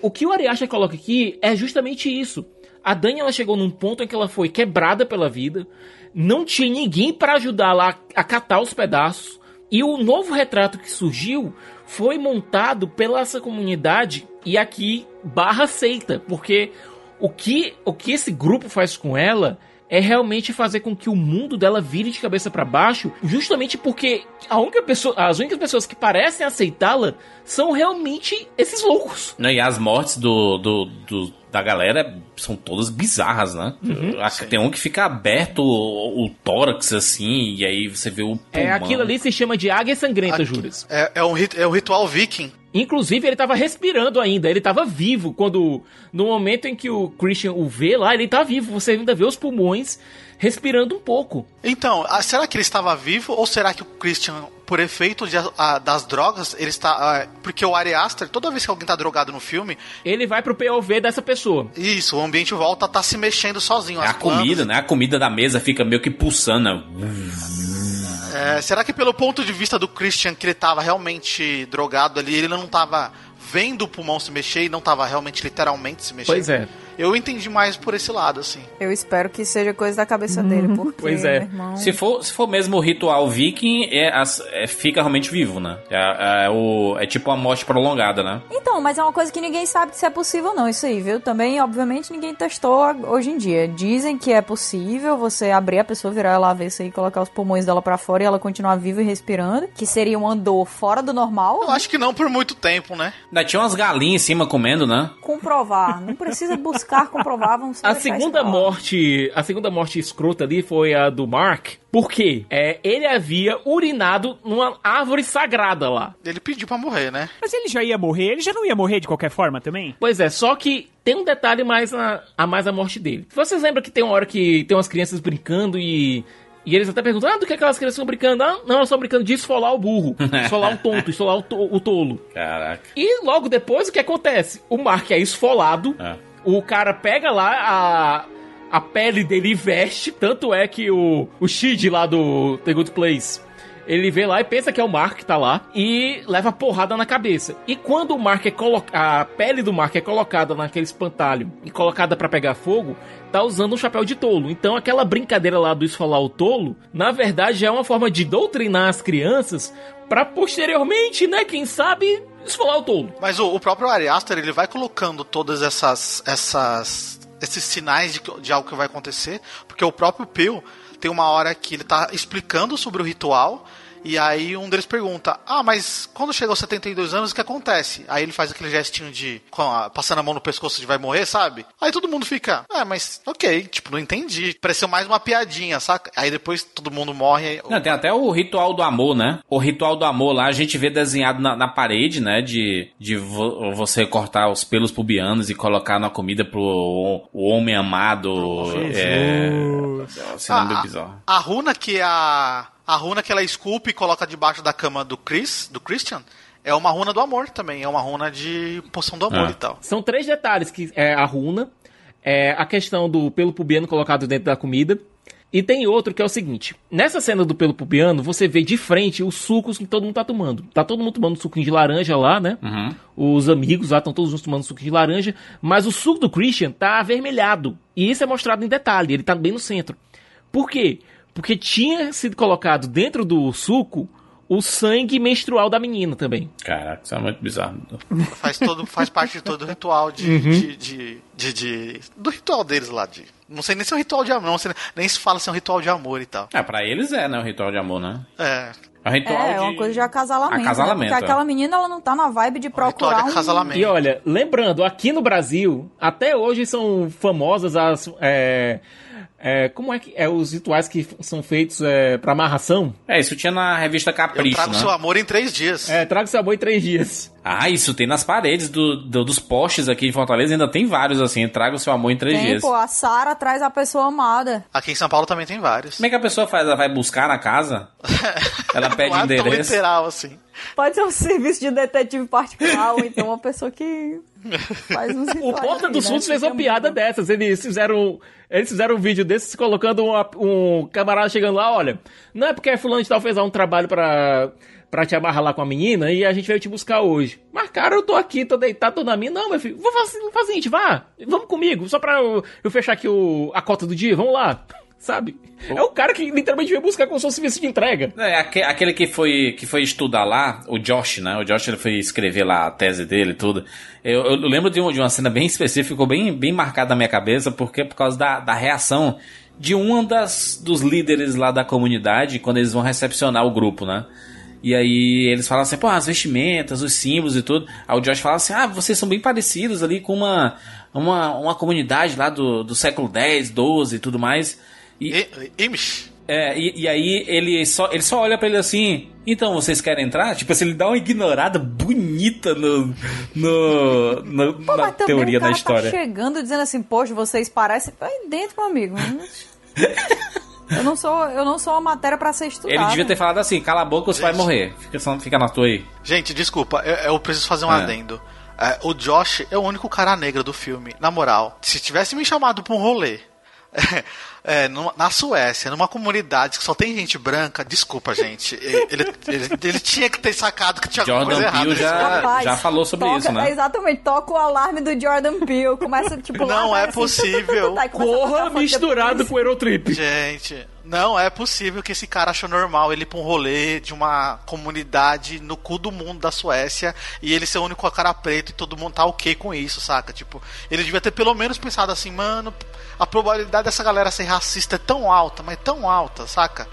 o que o Ariacha coloca aqui é justamente isso. A Dani ela chegou num ponto em que ela foi quebrada pela vida, não tinha ninguém para ajudar lá a catar os pedaços, E o novo retrato que surgiu foi montado pela essa comunidade e aqui barra seita, porque o que, o que esse grupo faz com ela é realmente fazer com que o mundo dela vire de cabeça para baixo, justamente porque a única pessoa, as únicas pessoas que parecem aceitá-la são realmente esses loucos. E as mortes do, do, do da galera são todas bizarras, né? Uhum. Acho que tem um que fica aberto o, o, tórax, assim, e aí você vê o. É, pulmão. É, aquilo ali se chama de águia sangrenta, Aqui. É, é, um, é um ritual viking. Inclusive, ele tava respirando ainda, ele tava vivo quando. No momento em que o Christian o vê lá, ele tá vivo. Você ainda vê os pulmões respirando um pouco. Então, será que ele estava vivo ou será que o Christian, por efeito de, a, das drogas, ele está. A, porque o Ari Aster, toda vez que alguém tá drogado no filme. Ele vai pro POV dessa pessoa. Isso, o ambiente volta a tá se mexendo sozinho. É a comida, né? A comida da mesa fica meio que pulsando. É, será que pelo ponto de vista do Christian, que ele tava realmente drogado ali, ele não tava vendo o pulmão se mexer e não tava realmente literalmente se mexendo? Pois é. Eu entendi mais por esse lado, assim. Eu espero que seja coisa da cabeça dele, uhum. porque, pois é. Irmão... Se, for, se for mesmo o ritual viking, é, é fica realmente vivo, né? É, é, o, é tipo uma morte prolongada, né? Então, mas é uma coisa que ninguém sabe se é possível ou não, isso aí, viu? Também, obviamente, ninguém testou hoje em dia. Dizem que é possível você abrir a pessoa, virar ela avesso aí, colocar os pulmões dela para fora e ela continuar viva e respirando, que seria um andor fora do normal. Eu acho que não por muito tempo, né? Ainda tinha umas galinhas em cima comendo, né? Comprovar. Não precisa buscar buscar comprovar, vamos A segunda morte, a segunda morte escrota ali foi a do Mark. Por quê? É, ele havia urinado numa árvore sagrada lá. Ele pediu para morrer, né? Mas ele já ia morrer, ele já não ia morrer de qualquer forma também? Pois é, só que tem um detalhe mais na, a mais a morte dele. Vocês lembram que tem uma hora que tem umas crianças brincando e e eles até perguntam, ah, do que aquelas crianças estão brincando? Ah, não, elas estão brincando de esfolar o burro, esfolar o tonto, esfolar o, to o tolo. Caraca. E logo depois, o que acontece? O Mark é esfolado, ah o cara pega lá a, a pele dele e veste. Tanto é que o, o Shid lá do The Good Place. Ele vê lá e pensa que é o Mark que tá lá e leva porrada na cabeça. E quando o Mark é a pele do Mark é colocada naquele espantalho e colocada para pegar fogo, tá usando um chapéu de tolo. Então aquela brincadeira lá do esfolar o tolo, na verdade é uma forma de doutrinar as crianças para posteriormente, né, quem sabe esfolar o tolo. Mas o, o próprio Ari Aster, ele vai colocando todas essas essas esses sinais de, de algo que vai acontecer, porque o próprio Peel tem uma hora que ele tá explicando sobre o ritual e aí um deles pergunta: Ah, mas quando chega aos 72 anos, o que acontece? Aí ele faz aquele gestinho de a, passando a mão no pescoço de vai morrer, sabe? Aí todo mundo fica: Ah, mas ok, tipo, não entendi. Pareceu mais uma piadinha, saca? Aí depois todo mundo morre. Aí... Não, tem até o ritual do amor, né? O ritual do amor lá a gente vê desenhado na, na parede, né? De, de vo, você cortar os pelos pubianos e colocar na comida pro o, o homem amado. Oh, é. é a, bizarro. A runa que a a runa que ela esculpe e coloca debaixo da cama do Chris, do Christian, é uma runa do amor também. É uma runa de poção do amor é. e tal. São três detalhes que é a runa, é a questão do pelo pubiano colocado dentro da comida. E tem outro que é o seguinte: nessa cena do pelo pubiano, você vê de frente os sucos que todo mundo tá tomando. Tá todo mundo tomando suquinho de laranja lá, né? Uhum. Os amigos lá estão todos juntos tomando suquinho de laranja. Mas o suco do Christian tá avermelhado. E isso é mostrado em detalhe, ele tá bem no centro. Por quê? Porque tinha sido colocado dentro do suco o sangue menstrual da menina também. Caraca, isso é muito bizarro. Faz, todo, faz parte de todo o ritual de, uhum. de, de, de, de, Do ritual deles lá. De, não sei nem se é um ritual de amor, não sei, nem se fala se é um ritual de amor e tal. É, pra eles é, né? Um ritual de amor, né? É. É um ritual é, de... uma coisa de acasalamento. acasalamento né? Porque é. aquela menina, ela não tá na vibe de procurar um... E olha, lembrando, aqui no Brasil, até hoje são famosas as... É é, como é que é os rituais que são feitos é, para amarração? É, isso tinha na revista Capricho. Eu trago né? seu amor em três dias. É, trago seu amor em três dias. Ah, isso tem nas paredes do, do, dos postes aqui em Fortaleza, ainda tem vários assim. Traga o seu amor em três tem, dias. Pô, a Sara traz a pessoa amada. Aqui em São Paulo também tem vários. Como é que a pessoa faz? Ela vai buscar na casa? Ela pede é endereço. Literal assim. Pode ser um serviço de detetive particular, ou então uma pessoa que O Porta dos Fundos né? fez uma piada dessas. Eles fizeram, eles fizeram um vídeo desses colocando uma, um camarada chegando lá, olha, não é porque fulano de tal fez um trabalho pra, pra te amarrar lá com a menina e a gente veio te buscar hoje. Mas, cara, eu tô aqui, tô deitado, tô na minha. Não, meu filho, vou fazer, vamos fazer o seguinte, vá, vamos comigo, só pra eu, eu fechar aqui o, a cota do dia, vamos lá. Sabe? É o cara que literalmente veio buscar como se fosse serviço de entrega. É, aquele que foi, que foi estudar lá, o Josh, né? O Josh ele foi escrever lá a tese dele e tudo. Eu, eu lembro de, um, de, uma cena bem específica, ficou bem, bem marcada na minha cabeça, porque por causa da, da reação de um das, dos líderes lá da comunidade quando eles vão recepcionar o grupo, né? E aí eles falam assim, pô, as vestimentas, os símbolos e tudo. Aí o Josh fala assim, ah, vocês são bem parecidos ali com uma, uma, uma comunidade lá do, do século X, XII e tudo mais. E, Imish. É, e, e, aí ele só, ele só olha para ele assim, então vocês querem entrar? Tipo assim, ele dá uma ignorada bonita no, no, no Pô, na teoria da tá história. Tá chegando dizendo assim, poxa, vocês parecem. Vai dentro, meu amigo. eu não sou, eu não sou uma matéria para ser estudada. Ele devia ter falado assim, cala a boca, você vai morrer. Fica, fica na tua aí. Gente, desculpa, eu, eu preciso fazer um é. adendo. É, o Josh é o único cara negro do filme. Na moral, se tivesse me chamado pra um rolê é, numa, na Suécia, numa comunidade que só tem gente branca, desculpa, gente. Ele, ele, ele tinha que ter sacado que tinha Jordan coisa Peele errada. já, já falou sobre toca, isso, né? Exatamente, toca o alarme do Jordan Peele. Começa, tipo, Não lá, é assim, possível. Corra misturado com o Aerotrip. Gente, não é possível que esse cara achou normal ele ir pra um rolê de uma comunidade no cu do mundo da Suécia e ele ser o único cara preto e todo mundo tá ok com isso, saca? Tipo, ele devia ter pelo menos pensado assim, mano, a probabilidade dessa galera ser racista é tão alta, mas tão alta, saca?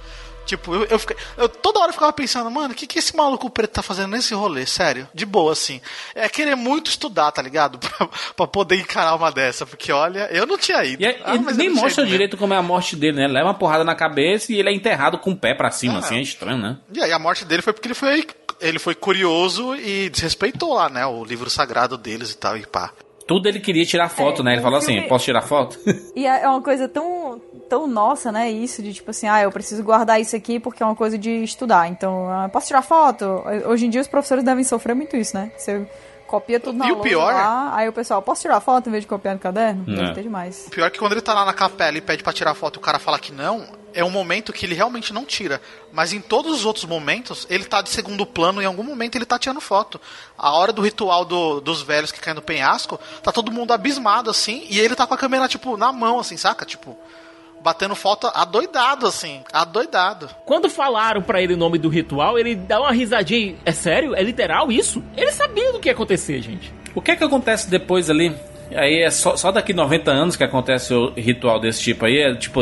Tipo, eu, eu, fiquei, eu toda hora ficava pensando, mano, o que, que esse maluco preto tá fazendo nesse rolê? Sério, de boa, assim. É querer muito estudar, tá ligado? pra, pra poder encarar uma dessa, porque olha, eu não tinha ido. E é, ah, nem mostra direito como é a morte dele, né? Leva uma porrada na cabeça e ele é enterrado com o pé pra cima, ah, assim, é estranho, né? E aí a morte dele foi porque ele foi. Ele foi curioso e desrespeitou lá, né? O livro sagrado deles e tal, e pá. Tudo ele queria tirar foto, é, né? Ele falou assim: posso tirar foto? E é uma coisa tão, tão nossa, né? Isso de tipo assim, ah, eu preciso guardar isso aqui porque é uma coisa de estudar. Então, ah, posso tirar foto? Hoje em dia os professores devem sofrer muito isso, né? Você copia tudo na e o pior lá, aí o pessoal, posso tirar foto em vez de copiar no caderno? Não. Deve ter demais. O pior é que quando ele tá lá na capela e pede para tirar foto e o cara fala que não, é um momento que ele realmente não tira. Mas em todos os outros momentos, ele tá de segundo plano e em algum momento ele tá tirando foto. A hora do ritual do, dos velhos que caem no penhasco, tá todo mundo abismado assim, e ele tá com a câmera, tipo, na mão, assim, saca? Tipo, batendo foto adoidado, assim, adoidado. Quando falaram para ele o nome do ritual, ele dá uma risadinha. É sério? É literal isso? Ele sabia do que ia acontecer, gente. O que é que acontece depois ali? Aí é só, só daqui 90 anos que acontece o ritual desse tipo aí. É tipo,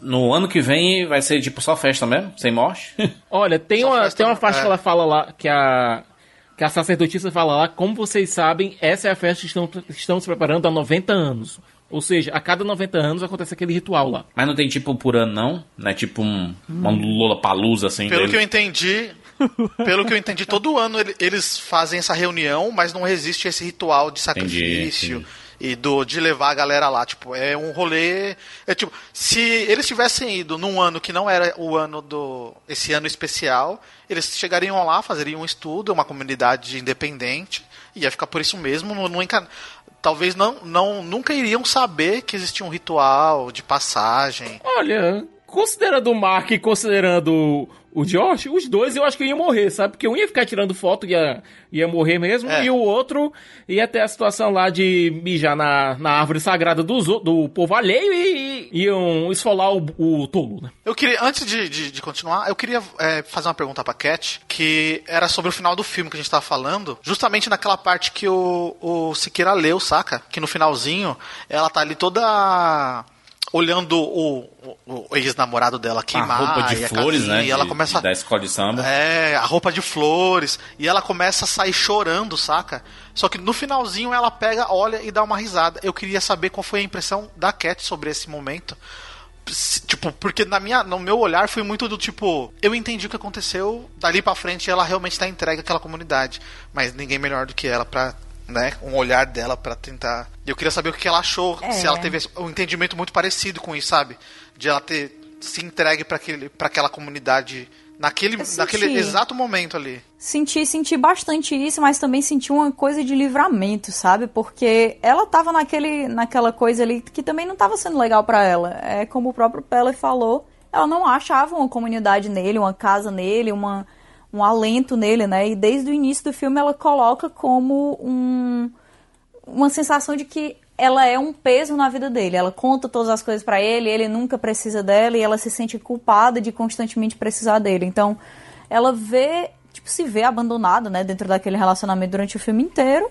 no ano que vem vai ser tipo só festa mesmo, sem morte. Olha, tem uma, tem uma faixa é. que ela fala lá que a que a sacerdotisa fala lá, como vocês sabem, essa é a festa que estão, estão se preparando há 90 anos. Ou seja, a cada 90 anos acontece aquele ritual lá. Mas não tem tipo por ano, não? Não é tipo um, uma Lula Palusa assim? Pelo dele. que eu entendi. pelo que eu entendi, todo ano eles fazem essa reunião, mas não resiste esse ritual de sacrifício. Entendi, e do de levar a galera lá, tipo, é um rolê, é tipo, se eles tivessem ido num ano que não era o ano do esse ano especial, eles chegariam lá, fazeriam um estudo, uma comunidade independente, ia ficar por isso mesmo, não, não talvez não, não nunca iriam saber que existia um ritual de passagem. Olha, considerando o Mark e considerando o Josh, os dois eu acho que iam morrer, sabe? Porque um ia ficar tirando foto e ia, ia morrer mesmo, é. e o outro ia ter a situação lá de mijar na, na árvore sagrada do, do povo alheio e, e iam esfolar o, o tolo, né? Eu queria, antes de, de, de continuar, eu queria é, fazer uma pergunta pra Cat, que era sobre o final do filme que a gente tava falando, justamente naquela parte que o, o Siqueira leu, saca? Que no finalzinho ela tá ali toda olhando o, o, o ex-namorado dela queimar. A roupa de flores, casinha, né? E ela começa. Da escola de samba. É, a roupa de flores. E ela começa a sair chorando, saca? Só que no finalzinho ela pega, olha e dá uma risada. Eu queria saber qual foi a impressão da Cat sobre esse momento. Tipo, porque na minha, no meu olhar foi muito do tipo, eu entendi o que aconteceu, dali para frente ela realmente tá entregue àquela comunidade, mas ninguém melhor do que ela para né, um olhar dela para tentar. Eu queria saber o que ela achou, é. se ela teve um entendimento muito parecido com isso, sabe? De ela ter se entregue para aquela comunidade naquele, naquele exato momento ali. Senti, senti bastante isso, mas também senti uma coisa de livramento, sabe? Porque ela tava naquele, naquela coisa ali que também não tava sendo legal para ela. É como o próprio Pelle falou, ela não achava uma comunidade nele, uma casa nele, uma um alento nele, né? E desde o início do filme ela coloca como um, uma sensação de que ela é um peso na vida dele. Ela conta todas as coisas para ele, ele nunca precisa dela e ela se sente culpada de constantemente precisar dele. Então, ela vê, tipo, se vê abandonada, né, dentro daquele relacionamento durante o filme inteiro.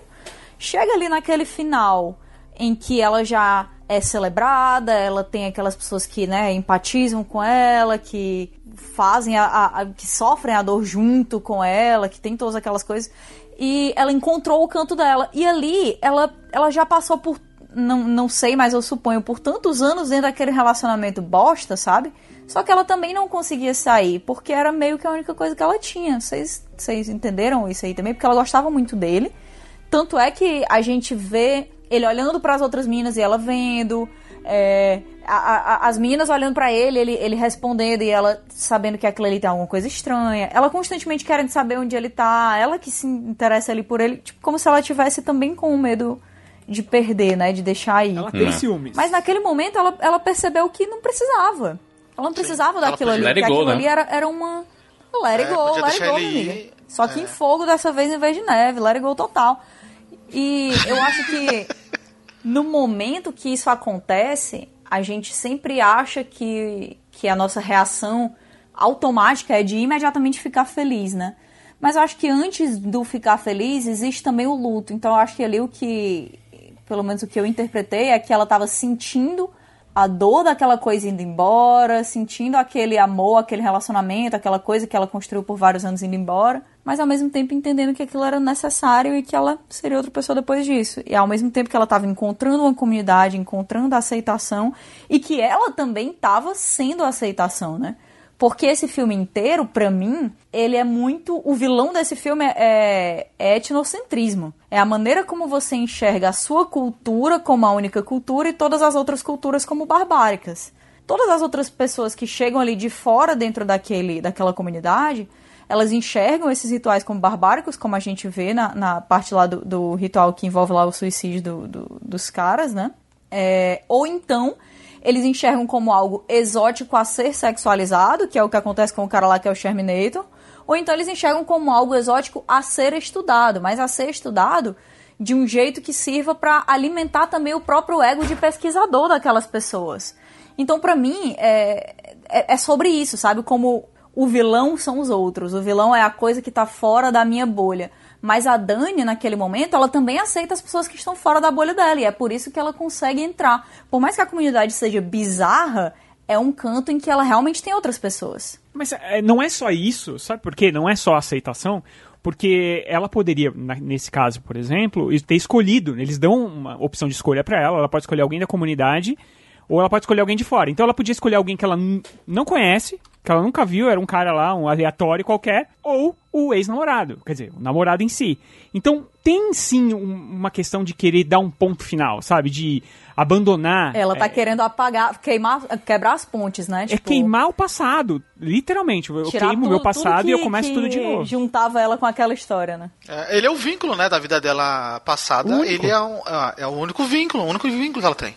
Chega ali naquele final em que ela já é celebrada, ela tem aquelas pessoas que, né, empatizam com ela, que fazem a, a, que sofrem a dor junto com ela, que tem todas aquelas coisas. E ela encontrou o canto dela. E ali ela, ela já passou por. Não, não sei, mas eu suponho, por tantos anos dentro daquele relacionamento bosta, sabe? Só que ela também não conseguia sair, porque era meio que a única coisa que ela tinha. Vocês, entenderam isso aí também? Porque ela gostava muito dele. Tanto é que a gente vê ele olhando para as outras minas e ela vendo. É, a, a, as meninas olhando para ele, ele, ele respondendo e ela sabendo que aquilo ali tem alguma coisa estranha. Ela constantemente querendo saber onde ele tá. Ela que se interessa ali por ele, tipo, como se ela tivesse também com medo de perder, né? De deixar aí. Ela tem ciúmes. Mas naquele momento ela, ela percebeu que não precisava. Ela não precisava Sim. daquilo ali. Porque aquilo né? ali era, era uma. Let it é, go, let it go, amiga. Só que é. em fogo dessa vez em vez de neve. Let it go total. E eu acho que no momento que isso acontece, a gente sempre acha que, que a nossa reação automática é de imediatamente ficar feliz, né? Mas eu acho que antes do ficar feliz existe também o luto. Então eu acho que ali o que, pelo menos o que eu interpretei, é que ela estava sentindo a dor daquela coisa indo embora, sentindo aquele amor, aquele relacionamento, aquela coisa que ela construiu por vários anos indo embora, mas ao mesmo tempo entendendo que aquilo era necessário e que ela seria outra pessoa depois disso. E ao mesmo tempo que ela estava encontrando uma comunidade, encontrando a aceitação e que ela também estava sendo a aceitação, né? Porque esse filme inteiro, para mim, ele é muito. O vilão desse filme é, é etnocentrismo. É a maneira como você enxerga a sua cultura como a única cultura e todas as outras culturas como barbáricas. Todas as outras pessoas que chegam ali de fora dentro daquele, daquela comunidade, elas enxergam esses rituais como barbáricos, como a gente vê na, na parte lá do, do ritual que envolve lá o suicídio do, do, dos caras, né? É, ou então eles enxergam como algo exótico a ser sexualizado, que é o que acontece com o cara lá que é o Sherminator, ou então eles enxergam como algo exótico a ser estudado, mas a ser estudado de um jeito que sirva para alimentar também o próprio ego de pesquisador daquelas pessoas. Então, para mim, é, é, é, sobre isso, sabe? Como o vilão são os outros. O vilão é a coisa que está fora da minha bolha. Mas a Dani, naquele momento, ela também aceita as pessoas que estão fora da bolha dela. E é por isso que ela consegue entrar. Por mais que a comunidade seja bizarra, é um canto em que ela realmente tem outras pessoas. Mas é, não é só isso, sabe por quê? Não é só aceitação. Porque ela poderia, nesse caso, por exemplo, ter escolhido. Eles dão uma opção de escolha para ela. Ela pode escolher alguém da comunidade ou ela pode escolher alguém de fora. Então ela podia escolher alguém que ela não conhece, que ela nunca viu, era um cara lá, um aleatório qualquer, ou o ex-namorado, quer dizer, o namorado em si. Então tem sim um, uma questão de querer dar um ponto final, sabe? De abandonar. Ela tá é... querendo apagar, queimar, quebrar as pontes, né? É tipo... É queimar o passado, literalmente. Eu queimo o meu passado que, e eu começo tudo de novo. Juntava ela com aquela história, né? É, ele é o vínculo, né, da vida dela passada. Ele é, um, é, é o único vínculo, o único vínculo que ela tem.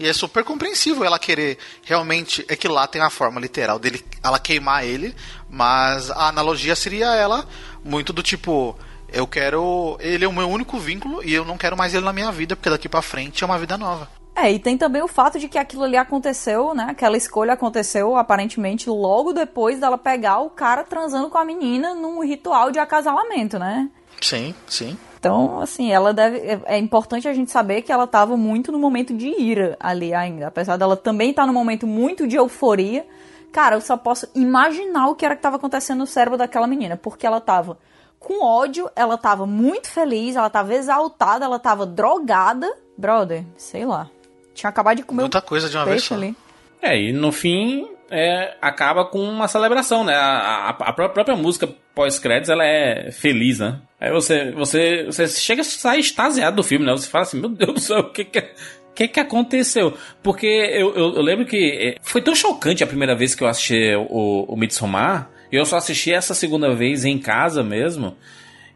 E é super compreensível ela querer realmente. É que lá tem a forma literal dele ela queimar ele, mas a analogia seria ela muito do tipo. Eu quero. Ele é o meu único vínculo e eu não quero mais ele na minha vida, porque daqui para frente é uma vida nova. É, e tem também o fato de que aquilo ali aconteceu, né? Aquela escolha aconteceu aparentemente logo depois dela pegar o cara transando com a menina num ritual de acasalamento, né? Sim, sim. Então, assim, ela deve. É, é importante a gente saber que ela estava muito no momento de ira ali ainda. Apesar dela também estar tá no momento muito de euforia. Cara, eu só posso imaginar o que era que estava acontecendo no cérebro daquela menina. Porque ela estava com ódio, ela estava muito feliz, ela estava exaltada, ela estava drogada. Brother, sei lá. Tinha acabado de comer Muita coisa de uma vez só. ali. É, e no fim é, acaba com uma celebração, né? A, a, a própria música pós-créditos, ela é feliz, né? Aí você, você, você chega a sair extasiado do filme, né? Você fala assim, meu Deus do céu, o que que, é, que, que aconteceu? Porque eu, eu, eu, lembro que é, foi tão chocante a primeira vez que eu assisti o, o Midsommar, e eu só assisti essa segunda vez em casa mesmo,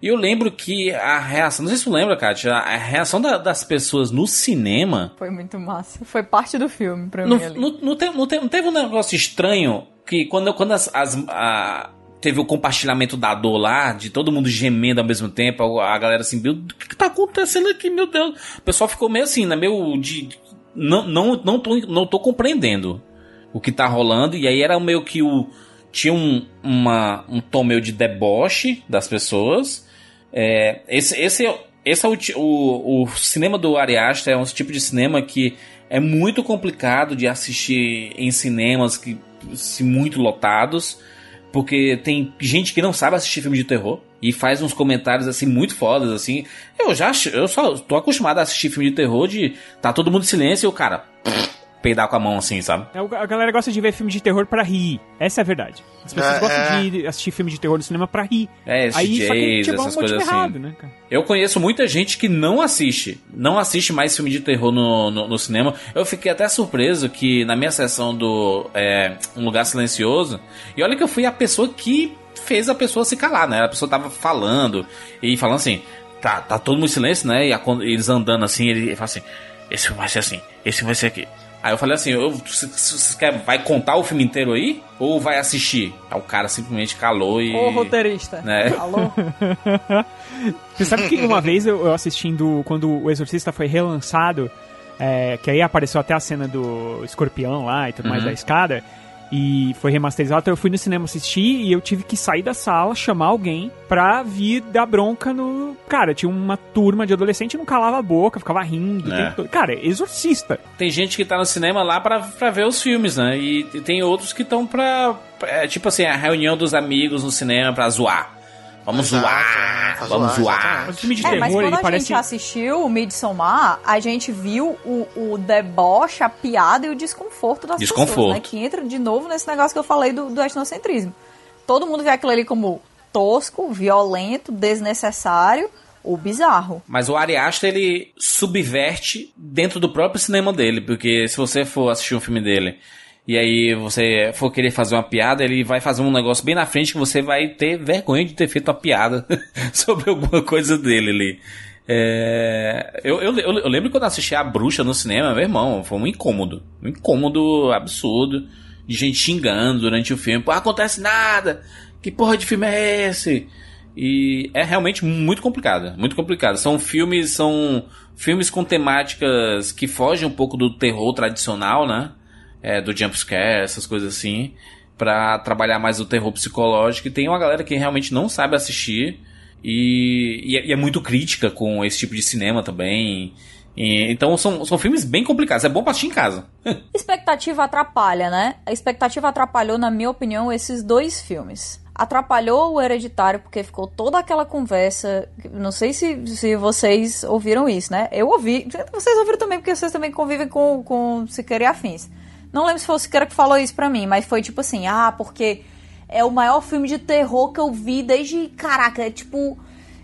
e eu lembro que a reação, não sei se tu lembra, Kátia, a reação da, das pessoas no cinema. Foi muito massa. Foi parte do filme pra não, mim. Ali. Não, teve, teve, um negócio estranho que quando, quando as, as a, teve o compartilhamento da dor lá, de todo mundo gemendo ao mesmo tempo, a galera assim, meu, o que, que tá acontecendo aqui, meu Deus? O pessoal ficou meio assim, né, meio de... Não, não, não, tô, não tô compreendendo o que tá rolando, e aí era meio que o... Tinha um, uma, um tom meio de deboche das pessoas. É, esse, esse, esse é o, o, o cinema do Ari Aster, é um tipo de cinema que é muito complicado de assistir em cinemas que se muito lotados, porque tem gente que não sabe assistir filme de terror e faz uns comentários assim muito fodas assim. Eu já eu só tô acostumado a assistir filme de terror de tá todo mundo em silêncio e o cara peidar com a mão assim, sabe? É, a galera gosta de ver filme de terror para rir. Essa é a verdade. As pessoas é, gostam é. de assistir filme de terror no cinema pra rir. É, Aí, DJs, só que, tipo, essas um coisas assim. Errado, né, cara? Eu conheço muita gente que não assiste. Não assiste mais filme de terror no, no, no cinema. Eu fiquei até surpreso que na minha sessão do é, Um Lugar Silencioso. E olha que eu fui a pessoa que fez a pessoa se calar, né? A pessoa tava falando e falando assim. Tá, tá todo mundo em silêncio, né? E a, eles andando assim, ele, ele fala assim: Esse vai ser assim, esse vai ser aqui. Aí eu falei assim, você quer, vai contar o filme inteiro aí? Ou vai assistir? Aí o cara simplesmente calou e... Ô, roteirista. Né? Alô? você sabe que uma vez eu, eu assistindo, quando o Exorcista foi relançado, é, que aí apareceu até a cena do escorpião lá e tudo uhum. mais da escada e foi remasterizado. Então eu fui no cinema assistir e eu tive que sair da sala, chamar alguém pra vir dar bronca no. Cara, tinha uma turma de adolescente não calava a boca, ficava rindo. É. Todo... Cara, exorcista. Tem gente que tá no cinema lá pra, pra ver os filmes, né? E tem outros que estão pra. É, tipo assim, a reunião dos amigos no cinema pra zoar. Vamos Exato, zoar, é, vamos zoar. Mas, filme de é, terror, mas quando a parece... gente assistiu o Midsommar, a gente viu o, o deboche, a piada e o desconforto das desconforto. pessoas, né? Que entra de novo nesse negócio que eu falei do, do etnocentrismo. Todo mundo vê aquilo ali como tosco, violento, desnecessário ou bizarro. Mas o Ari Aster, ele subverte dentro do próprio cinema dele, porque se você for assistir um filme dele e aí você for querer fazer uma piada, ele vai fazer um negócio bem na frente que você vai ter vergonha de ter feito uma piada sobre alguma coisa dele ali. É, eu, eu, eu, lembro quando assisti A Bruxa no cinema, meu irmão, foi um incômodo. Um incômodo absurdo. De gente xingando durante o filme. Pô, acontece nada! Que porra de filme é esse? E é realmente muito complicado. Muito complicado. São filmes, são filmes com temáticas que fogem um pouco do terror tradicional, né? É, do jumpscare, essas coisas assim, para trabalhar mais o terror psicológico. E tem uma galera que realmente não sabe assistir e, e, é, e é muito crítica com esse tipo de cinema também. E, então são, são filmes bem complicados, é bom pra assistir em casa. expectativa atrapalha, né? A expectativa atrapalhou, na minha opinião, esses dois filmes atrapalhou o hereditário porque ficou toda aquela conversa. Não sei se, se vocês ouviram isso, né? Eu ouvi. Vocês ouviram também, porque vocês também convivem com, com Siqueira e Afins. Não lembro se foi o Siqueira que falou isso pra mim, mas foi tipo assim, ah, porque é o maior filme de terror que eu vi desde. Caraca, é tipo.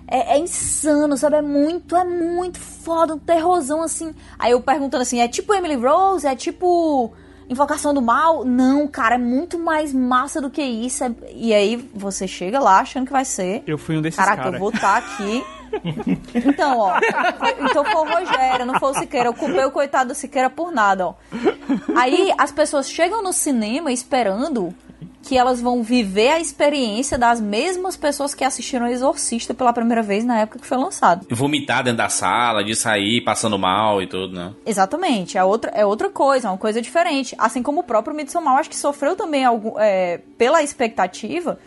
É, é, insano, sabe? É muito, é muito foda, um terrorzão assim. Aí eu perguntando assim, é tipo Emily Rose? É tipo Invocação do Mal? Não, cara, é muito mais massa do que isso. É... E aí você chega lá achando que vai ser. Eu fui um desses Caraca, cara. eu vou estar tá aqui. Então, ó. Então foi o Rogério, não foi o Siqueira. Eu culpei o coitado do Siqueira por nada, ó. Aí as pessoas chegam no cinema esperando que elas vão viver a experiência das mesmas pessoas que assistiram Exorcista pela primeira vez na época que foi lançado. Vomitar dentro da sala, de sair passando mal e tudo, né? Exatamente. É outra, é outra coisa, é uma coisa diferente. Assim como o próprio Midsommar, acho que sofreu também algum, é, pela expectativa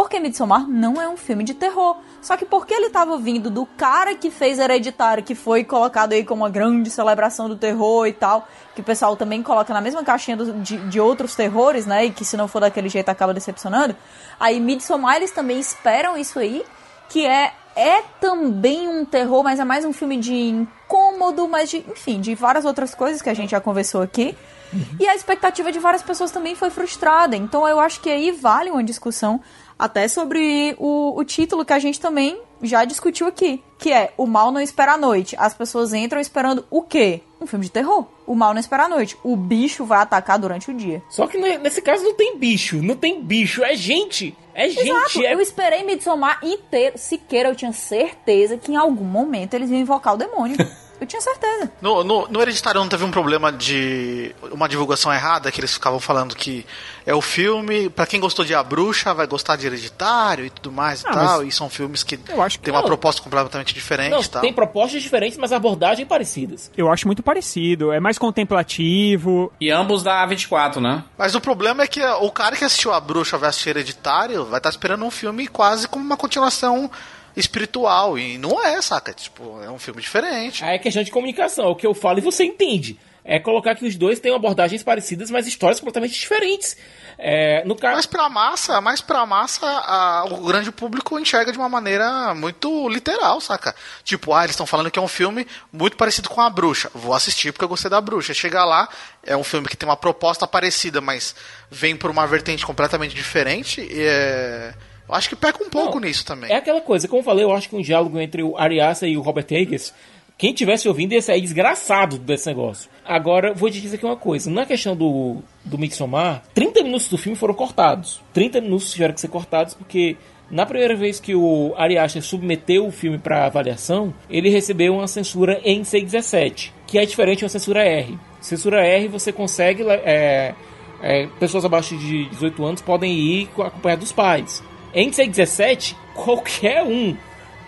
porque Midsommar não é um filme de terror. Só que porque ele estava vindo do cara que fez Hereditário, que foi colocado aí como uma grande celebração do terror e tal, que o pessoal também coloca na mesma caixinha do, de, de outros terrores, né? E que se não for daquele jeito acaba decepcionando. Aí Midsommar eles também esperam isso aí, que é é também um terror, mas é mais um filme de incômodo, mas de, enfim, de várias outras coisas que a gente já conversou aqui. Uhum. E a expectativa de várias pessoas também foi frustrada. Então eu acho que aí vale uma discussão até sobre o, o título que a gente também já discutiu aqui, que é O Mal Não Espera a Noite. As pessoas entram esperando o quê? Um filme de terror. O mal não espera a noite. O bicho vai atacar durante o dia. Só que nesse caso não tem bicho. Não tem bicho. É gente. É gente. Exato. É... Eu esperei Midsommar inteiro. Sequer eu tinha certeza que em algum momento eles iam invocar o demônio. Eu tinha certeza. No, no, no Hereditário não teve um problema de uma divulgação errada, que eles ficavam falando que é o filme, para quem gostou de A Bruxa, vai gostar de Hereditário e tudo mais Ah, e tal, mas e são filmes que Eu acho que tem uma não. proposta completamente diferente Não, tal. tem propostas diferentes, mas abordagem parecidas. Eu acho muito parecido. É mais contemplativo. E ambos da A24, né? Mas o problema é que o cara que assistiu A Bruxa vai assistir Hereditário vai estar esperando um filme quase como uma continuação espiritual. E não é, saca? Tipo, é um filme diferente. Aí é questão de comunicação, é o que eu falo e você entende. É colocar que os dois têm abordagens parecidas, mas histórias completamente diferentes. É, no caso. Mas pra massa, mas pra massa, a- o grande público enxerga de uma maneira muito literal, saca? Tipo, ah, eles estão falando que é um filme muito parecido com A Bruxa. Vou assistir porque eu gostei da Bruxa. Chega lá, é um filme que tem uma proposta parecida, mas vem por uma vertente completamente diferente. E é... Acho que peca um pouco nisso também. É aquela coisa, como eu falei, eu acho que um diálogo entre o Ari Aster e o Robert Eggers, quem tivesse ouvindo ia sair desgraçado desse negócio. Agora, vou te dizer aqui uma coisa, na questão do, do Midsommar, 30 minutos do filme foram cortados. 30 minutos tiveram que ser cortados porque na primeira vez que o Ari Aster submeteu o filme para avaliação, ele recebeu uma censura em C17, que é diferente de uma censura R. Censura R você consegue... é, é, pessoas abaixo de 18 anos podem ir com- acompanhado dos pais. Em C17, qualquer um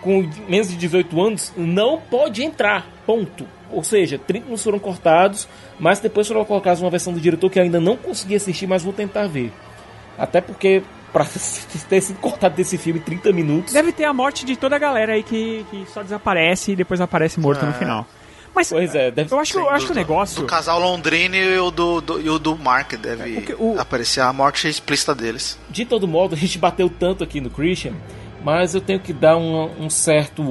com menos de 18 anos não pode entrar. Ponto. Ou seja, 30 minutos foram cortados, mas depois foram colocados uma versão do diretor que eu ainda não consegui assistir, mas vou tentar ver. Até porque, pra ter sido cortado desse filme 30 minutos. Deve ter a morte de toda a galera aí que, que só desaparece e depois aparece morto no É. final. Mas pois é, deve eu acho, que- eu acho que o negócio. do casal Londrina e o do, do- e o do Mark deve aparecer a morte explícita deles. De todo modo, a gente bateu tanto aqui no Christian, mas eu tenho que dar um, um certo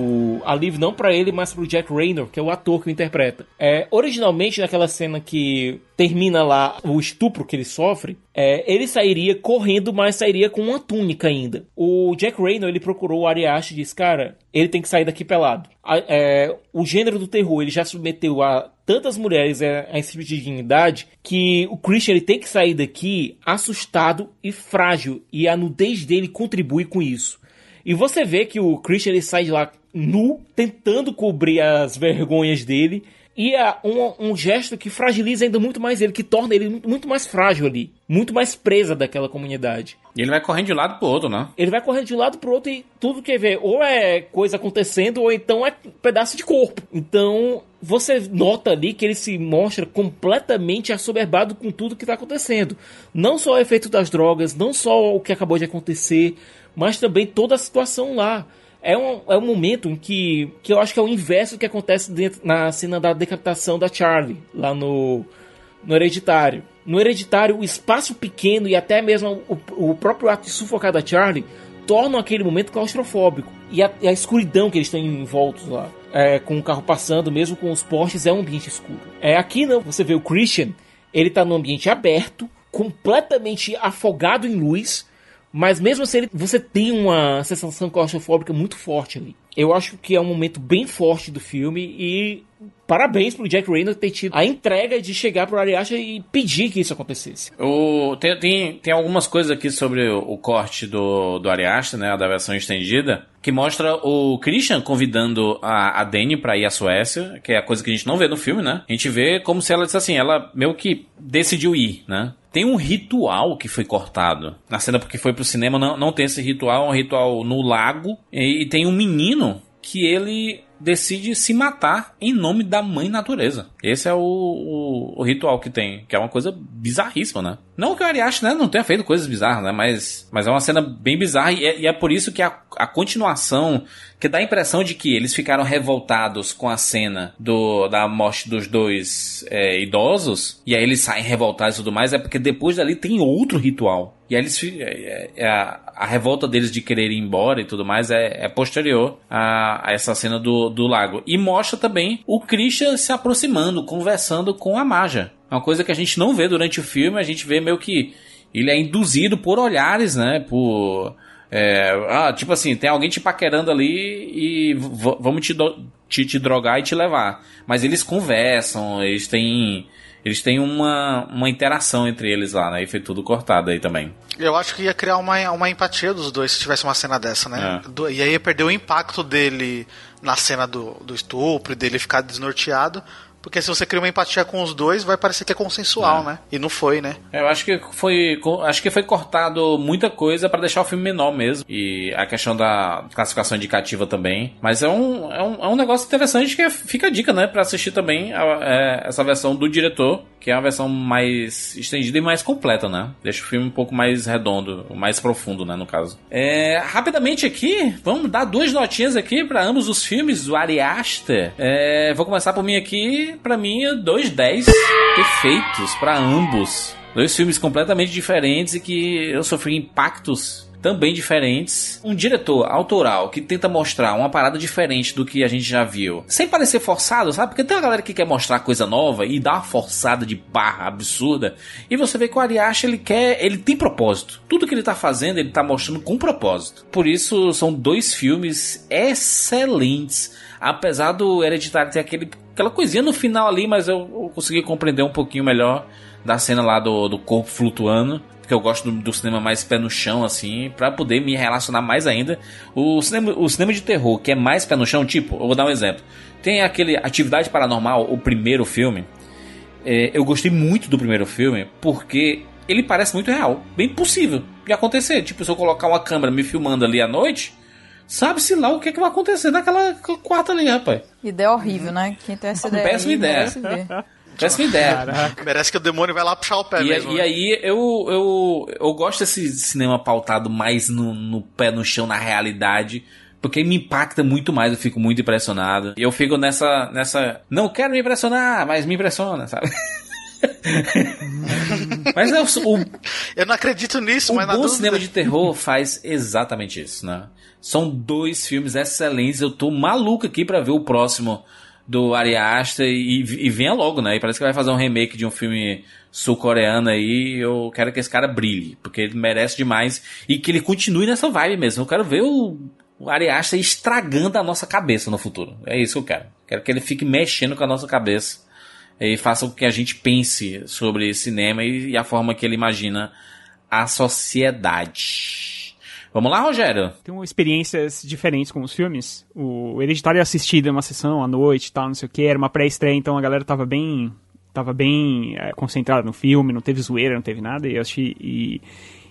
alívio, não pra ele, mas pro Jack Raynor, que é o ator que o interpreta. É, originalmente, naquela cena que termina lá o estupro que ele sofre, é, ele sairia correndo, mas sairia com uma túnica ainda. O Jack Raynor, ele procurou o Ari Aster e disse, cara, ele tem que sair daqui pelado. A- é, o gênero do terror, ele já submeteu a tantas mulheres a, a esse tipo de dignidade que o Christian ele tem que sair daqui assustado e frágil e a nudez dele contribui com isso. E você vê que o Christian ele sai de lá nu, tentando cobrir as vergonhas dele. E é um, um gesto que fragiliza ainda muito mais ele, que torna ele muito, mais frágil ali, muito mais presa daquela comunidade. E ele vai correndo de um lado pro outro, né? Ele vai correndo de um lado pro outro e tudo que vê, ou é coisa acontecendo, ou então é um pedaço de corpo. Então, você nota ali que ele se mostra completamente assoberbado com tudo que tá acontecendo. Não só o efeito das drogas, não só o que acabou de acontecer, mas também toda a situação lá. É um, é um momento em que, que eu acho que é o inverso do que acontece dentro, na cena da decapitação da Charlie, lá no, no Hereditário. No Hereditário, o espaço pequeno e até mesmo o, o próprio ato de sufocar da Charlie tornam aquele momento claustrofóbico. E a, e a escuridão que eles estão envoltos lá, é, com o carro passando, mesmo com os postes, é um ambiente escuro. É, aqui não, você vê o Christian, ele tá num ambiente aberto, completamente afogado em luz, mas mesmo assim você tem uma sensação claustrofóbica muito forte ali. Eu acho que é um momento bem forte do filme e parabéns pro Jack Reynolds ter tido a entrega de chegar pro Ari Aster e pedir que isso acontecesse. O, tem, tem, tem algumas coisas aqui sobre o, o corte do, do Ari Aster, né, da versão estendida, que mostra o Christian convidando a, a Dani pra ir à Suécia, que é a coisa que a gente não vê no filme, né? A gente vê como se ela disse assim, ela meio que decidiu ir, né? Tem um ritual que foi cortado. Na cena porque foi pro cinema, não, não tem esse ritual, é um ritual no lago. E, e tem um menino que ele decide se matar em nome da mãe natureza. Esse é o, o, o ritual que tem, que é uma coisa bizarríssima, né? Não que o Ariash, né, não tenha feito coisas bizarras, né? Mas, mas é uma cena bem bizarra e é, e é por isso que a, a continuação, que dá a impressão de que eles ficaram revoltados com a cena do, da morte dos dois é, idosos, e aí eles saem revoltados e tudo mais, é porque depois dali tem outro ritual. E aí eles, fi- é, é, a, a revolta deles de querer ir embora e tudo mais é, é posterior a, a essa cena do, do lago. E mostra também o Christian se aproximando, conversando com a Maja. É uma coisa que a gente não vê durante o filme, a gente vê meio que ele é induzido por olhares, né? Por É, ah, tipo assim, tem alguém te paquerando ali e vamos te, te, te drogar e te levar. Mas eles conversam, eles têm eles têm uma, uma interação entre eles lá, né? E foi tudo cortado aí também. Eu acho que ia criar uma, uma empatia dos dois se tivesse uma cena dessa, né? É. E aí ia perder o impacto dele na cena do, do estupro, dele ficar desnorteado, porque se você cria uma empatia com os dois, vai parecer que é consensual, é. né? E não foi, né? Eu acho que foi, acho que foi cortado muita coisa para deixar o filme menor mesmo. E a questão da classificação indicativa também. Mas é um, é um, é um negócio interessante que fica a dica, né? Pra assistir também a, é, essa versão do diretor, que é uma versão mais estendida e mais completa, né? Deixa o filme um pouco mais redondo, mais profundo, né? No caso. É, rapidamente aqui, vamos dar duas notinhas aqui para ambos os filmes do Ari Aster. É, vou começar por mim aqui para mim, dois 10 perfeitos para ambos. Dois filmes completamente diferentes e que eu sofri impactos também diferentes. Um diretor autoral que tenta mostrar uma parada diferente do que a gente já viu, sem parecer forçado, sabe? Porque tem uma galera que quer mostrar coisa nova e dá uma forçada de barra absurda. E você vê que o Ariashi ele quer, ele tem propósito. Tudo que ele tá fazendo, ele tá mostrando com propósito. Por isso são dois filmes excelentes. Apesar do Hereditário ter aquele aquela coisinha no final ali, mas eu, eu consegui compreender um pouquinho melhor da cena lá do, do corpo flutuando. Porque eu gosto do, do, cinema mais pé no chão, assim, para poder me relacionar mais ainda. O cinema, o cinema de terror, que é mais pé no chão, tipo, eu vou dar um exemplo. Tem aquele Atividade Paranormal, o primeiro filme. É, eu gostei muito do primeiro filme porque ele parece muito real. Bem possível de acontecer. Tipo, se eu colocar uma câmera me filmando ali à noite, Sabe-se lá o que, é que vai acontecer naquela quarta ali, rapaz. Ideia horrível, né? Quem tem essa ideia? Péssima ideia. Péssima ideia. Caraca. Merece que o demônio vai lá puxar o pé e, mesmo. E né? aí eu, eu, eu gosto desse cinema pautado mais no, no pé no chão, na realidade. Porque me impacta muito mais, eu fico muito impressionado. E eu fico nessa. nessa. Não quero me impressionar, mas me impressiona, sabe? mas é o, o, eu não acredito nisso, o mas na bom cinema de terror faz exatamente isso, né? São dois filmes excelentes. Eu tô maluco aqui para ver o próximo do Ari Aster e, e venha logo, né? E parece que vai fazer um remake de um filme sul-coreano aí. Eu quero que esse cara brilhe, porque ele merece demais e que ele continue nessa vibe mesmo. Eu quero ver o, o Ari Aster estragando a nossa cabeça no futuro. É isso que eu quero. Quero que ele fique mexendo com a nossa cabeça e faça com que a gente pense sobre cinema e, e a forma que ele imagina a sociedade. Vamos lá, Rogério? Tem experiências diferentes com os filmes. O Hereditário eu assisti de uma sessão à noite tal, não sei o que, era uma pré-estreia, então a galera tava bem tava bem é, concentrada no filme, não teve zoeira, não teve nada, e eu e,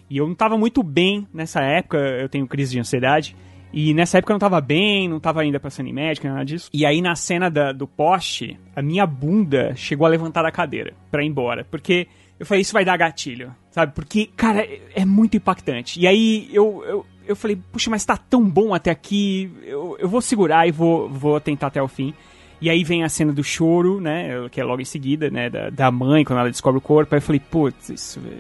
e eu não tava muito bem nessa época, eu tenho crise de ansiedade, e nessa época eu não tava bem, não tava ainda passando em médica, nada disso. E aí na cena da, do poste, a minha bunda chegou a levantar da cadeira pra ir embora. Porque eu falei, isso vai dar gatilho, sabe? Porque, cara, é, muito impactante. E aí eu, eu, eu falei, puxa, mas tá tão bom até aqui, eu, eu vou segurar e vou, vou tentar até o fim. E aí vem a cena do choro, né? Que é logo em seguida, né? Da, da mãe, quando ela descobre o corpo. Aí eu falei, putz, isso. É,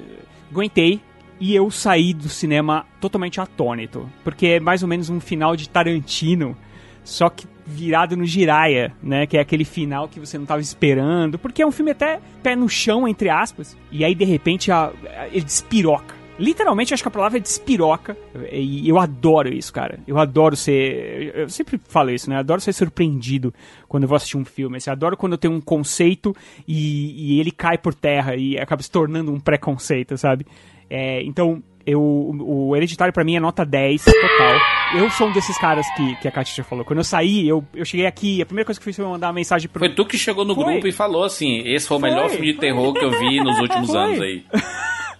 aguentei. E eu saí do cinema totalmente atônito. Porque é mais ou menos um final de Tarantino só que virado no giraia, né? Que é aquele final que você não estava esperando, porque é um filme até pé no chão, entre aspas, e aí de repente a, a, ele despiroca. Literalmente, acho que a palavra é despiroca. E eu adoro isso, cara. Eu adoro ser. Eu sempre falo isso, né? Eu adoro ser surpreendido quando eu vou assistir um filme. Eu adoro quando eu tenho um conceito e, e ele cai por terra e acaba se tornando um preconceito, sabe? É, então, eu, o Hereditário para mim é nota 10 total. Eu sou um desses caras que, que a Katia falou. Quando eu saí, eu, eu cheguei aqui, a primeira coisa que eu fiz foi mandar uma mensagem pro. Foi tu que chegou no foi. grupo e falou assim: esse foi o melhor foi. filme de terror que eu vi nos últimos foi. anos aí.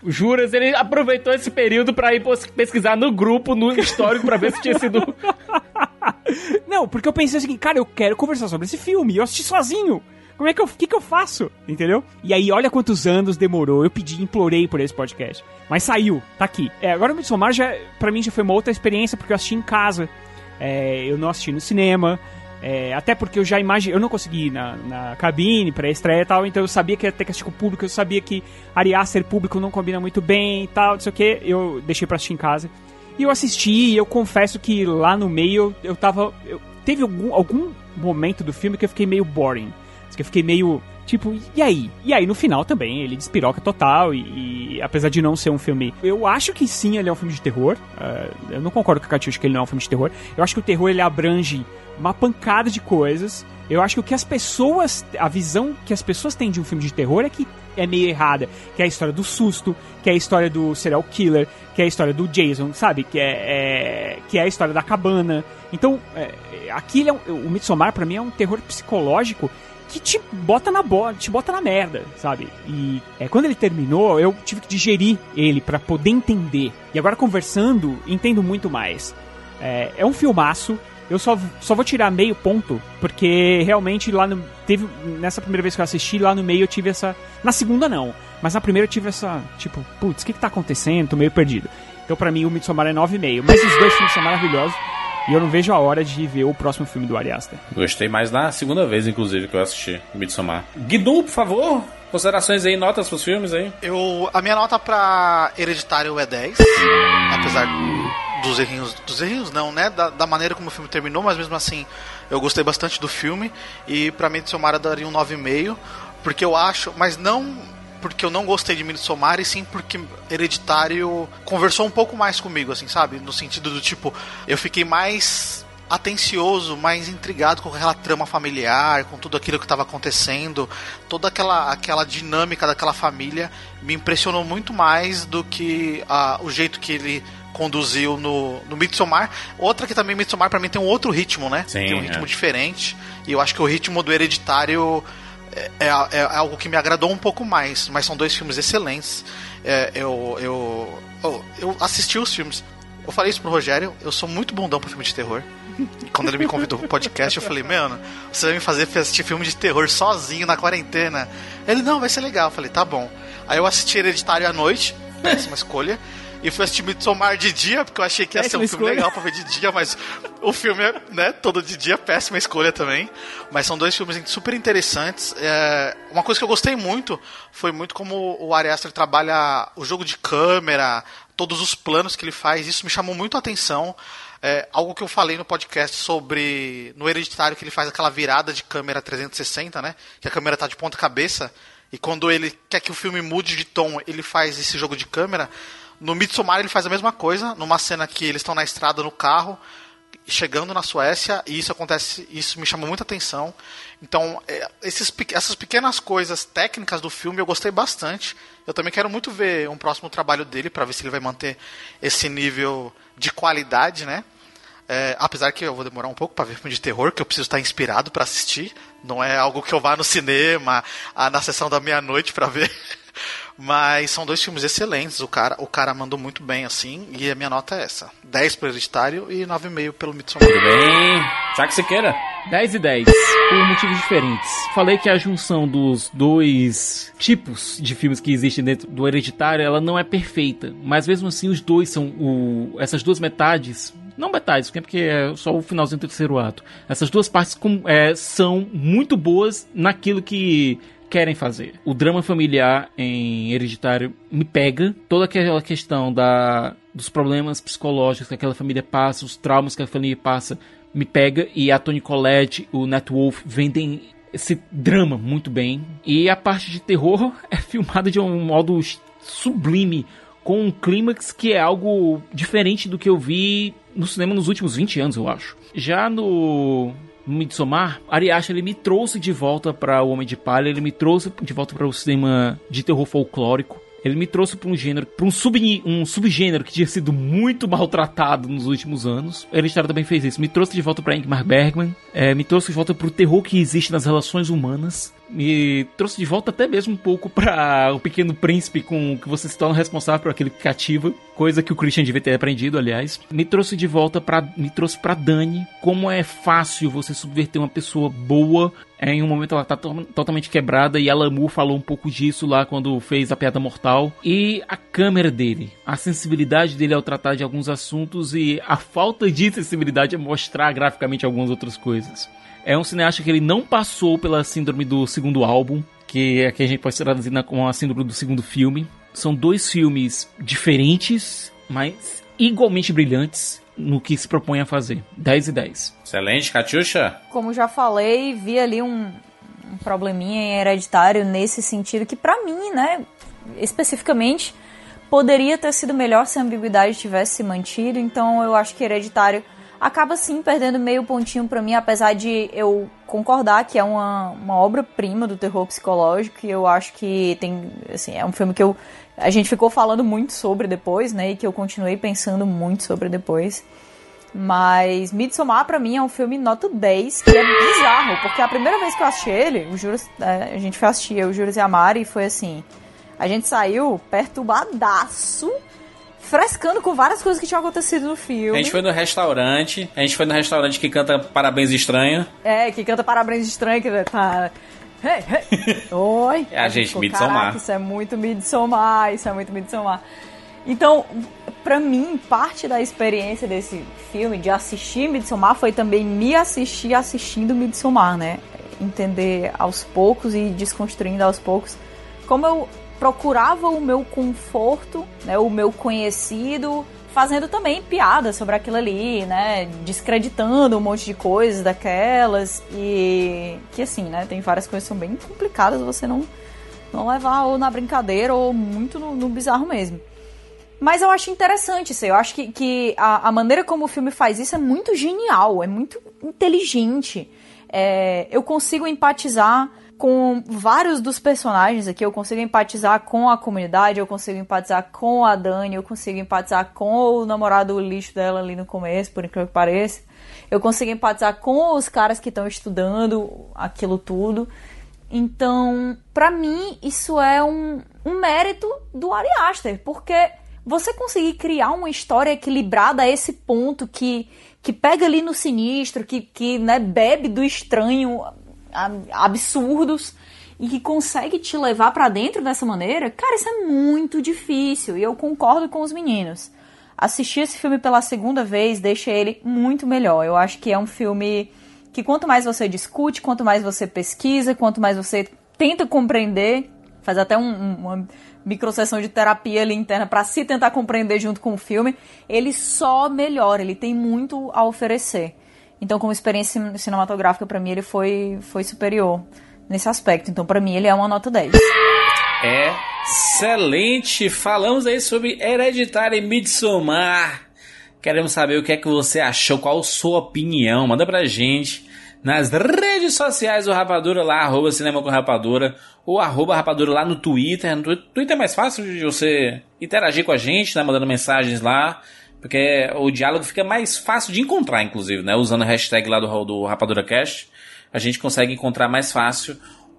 Juras, ele aproveitou esse período para ir pesquisar no grupo, no histórico, para ver se tinha sido. Não, porque eu pensei assim, cara, eu quero conversar sobre esse filme. Eu assisti sozinho. Como é que eu, que, que eu faço? Entendeu? E aí, olha quantos anos demorou. Eu pedi, implorei por esse podcast. Mas saiu, tá aqui. É, agora o Midsommar já, pra mim já foi uma outra experiência, porque eu assisti em casa. É, eu não assisti no cinema. É, até porque eu já imaginei, eu não consegui ir na, na cabine para estreia e tal, então eu sabia que ia ter que assistir com o público, eu sabia que Ariá ser público não combina muito bem e tal, não sei o que, eu deixei pra assistir em casa. E eu assisti e eu confesso que lá no meio eu, eu tava. Eu, teve algum, algum momento do filme que eu fiquei meio boring Que eu fiquei meio. Tipo, e aí? E aí, no final também, ele despiroca total. E, e, apesar de não ser um filme. Eu acho que sim, ele é um filme de terror. Uh, eu não concordo com o Catiuxa que ele não é um filme de terror. Eu acho que o terror ele abrange uma pancada de coisas. Eu acho que o que as pessoas. A visão que as pessoas têm de um filme de terror é que é meio errada. Que é a história do susto, que é a história do serial killer, que é a história do Jason, sabe? Que é, é que é a história da cabana. Então, é, aqui é um, o Midsommar para mim é um terror psicológico que te bota na bola, te bota na merda, sabe? E é, quando ele terminou, eu tive que digerir ele para poder entender. E agora conversando, entendo muito mais. É, é um filmaço. Eu só, só vou tirar meio ponto, porque realmente lá no. Teve. Nessa primeira vez que eu assisti, lá no meio eu tive essa. Na segunda não. Mas na primeira eu tive essa. Tipo, putz, o que, que tá acontecendo? Tô meio perdido. Então pra mim o Midsommar é 9,5. Mas os dois filmes são maravilhosos. E eu não vejo a hora de ver o próximo filme do Ari Aster. Gostei mais na segunda vez, inclusive, que eu assisti o Midsommar. Guidu, por favor, considerações aí, notas pros filmes aí. Eu, a minha nota pra Hereditário é 10, apesar dos errinhos, dos errinhos não, né, da, da, maneira como o filme terminou, mas mesmo assim eu gostei bastante do filme e pra Midsommar eu daria um 9,5, porque eu acho, mas não porque eu não gostei de Midsommar, e sim porque Hereditário conversou um pouco mais comigo, assim, sabe? No sentido do tipo, eu fiquei mais atencioso, mais intrigado com aquela trama familiar, com tudo aquilo que estava acontecendo, toda aquela, aquela dinâmica daquela família me impressionou muito mais do que uh, o jeito que ele conduziu no, no Midsommar. Outra que também Midsommar para mim tem um outro ritmo, né? Sim, tem um ritmo é. diferente. E eu acho que o ritmo do Hereditário é, é, é, algo que me agradou um pouco mais, mas são dois filmes excelentes. É, eu, eu, eu, eu, assisti os filmes. Eu falei isso pro Rogério, eu sou muito bundão pra filme de terror. Quando ele me convidou pro podcast, eu falei, mano, você vai me fazer assistir filme de terror sozinho na quarentena. Ele, não, vai ser legal. Eu falei, tá bom. Aí eu assisti Hereditário à noite, péssima escolha. E fui assistir Midsommar de dia, porque eu achei que ia péssima ser um filme escolha. legal pra ver de dia, mas o filme é, né, todo de dia, péssima escolha também. Mas são dois filmes super interessantes. É, uma coisa que eu gostei muito foi muito como o Ari Aster trabalha o jogo de câmera, todos os planos que ele faz, isso me chamou muito a atenção. É, algo que eu falei no podcast sobre no hereditário que ele faz aquela virada de câmera 360, né? Que a câmera tá de ponta cabeça e quando ele quer que o filme mude de tom, ele faz esse jogo de câmera. No Midsommar ele faz a mesma coisa, numa cena que eles estão na estrada no carro, chegando na Suécia, e isso acontece, isso me chamou muita atenção. Então, é, esses, essas pequenas coisas técnicas do filme eu gostei bastante. Eu também quero muito ver um próximo trabalho dele para ver se ele vai manter esse nível de qualidade, né? É, apesar que eu vou demorar um pouco para ver filme de terror, que eu preciso estar inspirado para assistir. Não é algo que eu vá no cinema, na sessão da meia-noite para ver. Mas são dois filmes excelentes. O cara, o cara mandou muito bem, assim. E a minha nota é essa: 10 pelo Hereditário e 9,5 pelo Midsommar. Tudo bem. Sabe que queira? 10 e 10, por motivos diferentes. Falei que a junção dos dois tipos de filmes que existem dentro do Hereditário, ela não é perfeita. Mas mesmo assim, os dois são. O, essas duas metades não metades, porque é só o finalzinho do terceiro ato. Essas duas partes com, é, são muito boas naquilo que querem fazer. O drama familiar em Hereditário me pega. Toda aquela questão da, dos problemas psicológicos que aquela família passa, os traumas que a família passa, me pega. E a Tony Collette, o Nat Wolf vendem esse drama muito bem. E a parte de terror é filmada de um modo sublime, com um clímax que é algo diferente do que eu vi no cinema nos últimos 20 anos, eu acho. Já no Midsommar, Ari Aster ele me trouxe de volta para o Homem de Palha, ele me trouxe de volta para o cinema de terror folclórico. Ele me trouxe para um gênero, para um, sub, um subgênero que tinha sido muito maltratado nos últimos anos. Hereditário também fez isso. Me trouxe de volta para Ingmar Bergman, é, me trouxe de volta para o terror que existe nas relações humanas me trouxe de volta até mesmo um pouco para o Pequeno Príncipe, com que você se torna responsável por aquele que cativa, coisa que o Christian devia ter aprendido, aliás. Me trouxe de volta para me trouxe para Dani, como é fácil você subverter uma pessoa boa em um momento ela tá to totalmente quebrada e a Lamu falou um pouco disso lá quando fez a piada mortal. E a câmera dele, a sensibilidade dele ao tratar de alguns assuntos e a falta de sensibilidade a mostrar graficamente algumas outras coisas. É um cineasta que ele não passou pela síndrome do segundo álbum, que é que a gente pode traduzir como a síndrome do segundo filme. São dois filmes diferentes, mas igualmente brilhantes no que se propõe a fazer. 10 e 10. Excelente, Catiuxa. Como já falei, vi ali um, um probleminha em hereditário nesse sentido que, para mim, né, especificamente, poderia ter sido melhor se a ambiguidade tivesse se mantido. Então eu acho que hereditário acaba sim perdendo meio pontinho para mim, apesar de eu concordar que é uma, uma obra-prima do terror psicológico. E eu acho que tem. Assim, é um filme que eu. A gente ficou falando muito sobre depois, né? E que eu continuei pensando muito sobre depois. Mas Midsommar, pra mim, é um filme nota 10, que é bizarro, porque a primeira vez que eu assisti ele, o Juros, é, a gente foi assistir, o Juros e a Mari, e foi assim. A gente saiu perturbadaço, frescando com várias coisas que tinham acontecido no filme. A gente foi no restaurante, a gente foi no restaurante que canta Parabéns Estranho. É, que canta Parabéns Estranho, que tá. Hey, hey. Oi! É a gente, Midsommar. Isso é muito Midsommar, isso é muito Midsommar. Então, para mim, parte da experiência desse filme, de assistir Midsommar, foi também me assistir assistindo Midsommar, né? Entender aos poucos e desconstruindo aos poucos como eu procurava o meu conforto, né? O meu conhecido, fazendo também piadas sobre aquilo ali, né? Descreditando um monte de coisas daquelas e que assim, né? Tem várias coisas que são bem complicadas você não não levar ou na brincadeira ou muito no, no bizarro mesmo. Mas eu acho interessante isso. Eu acho que, que a, a, maneira como o filme faz isso é muito genial, é muito inteligente. É, eu consigo empatizar com vários dos personagens aqui. Eu consigo empatizar com a comunidade, eu consigo empatizar com a Dani, eu consigo empatizar com o namorado lixo dela ali no começo, por incrível que pareça. Eu consigo empatizar com os caras que estão estudando aquilo tudo. Então, para mim, isso é um, um mérito do Ari Aster, porque você conseguir criar uma história equilibrada a esse ponto que, que pega ali no sinistro, que, que né, bebe do estranho absurdos e que consegue te levar para dentro dessa maneira, cara, isso é muito difícil e eu concordo com os meninos. Assistir esse filme pela segunda vez deixa ele muito melhor. Eu acho que é um filme que quanto mais você discute, quanto mais você pesquisa, quanto mais você tenta compreender, faz até um, um, uma microsessão de terapia ali interna para se tentar compreender junto com o filme, ele só melhora, ele tem muito a oferecer. Então, como experiência cinematográfica, para mim, ele foi, foi superior nesse aspecto. Então, para mim, ele é uma nota 10. Excelente! Falamos aí sobre Hereditário e Midsommar. Queremos saber o que é que você achou, qual sua opinião. Manda pra gente nas redes sociais do Rapadura lá, arroba Cinema com Rapadura, ou arroba Rapadura lá no Twitter. No Twitter é mais fácil de você interagir com a gente, né, mandando mensagens lá, porque o diálogo fica mais fácil de encontrar, inclusive, né, usando a hashtag lá do, do Rapadura Cast, a gente consegue encontrar mais fácil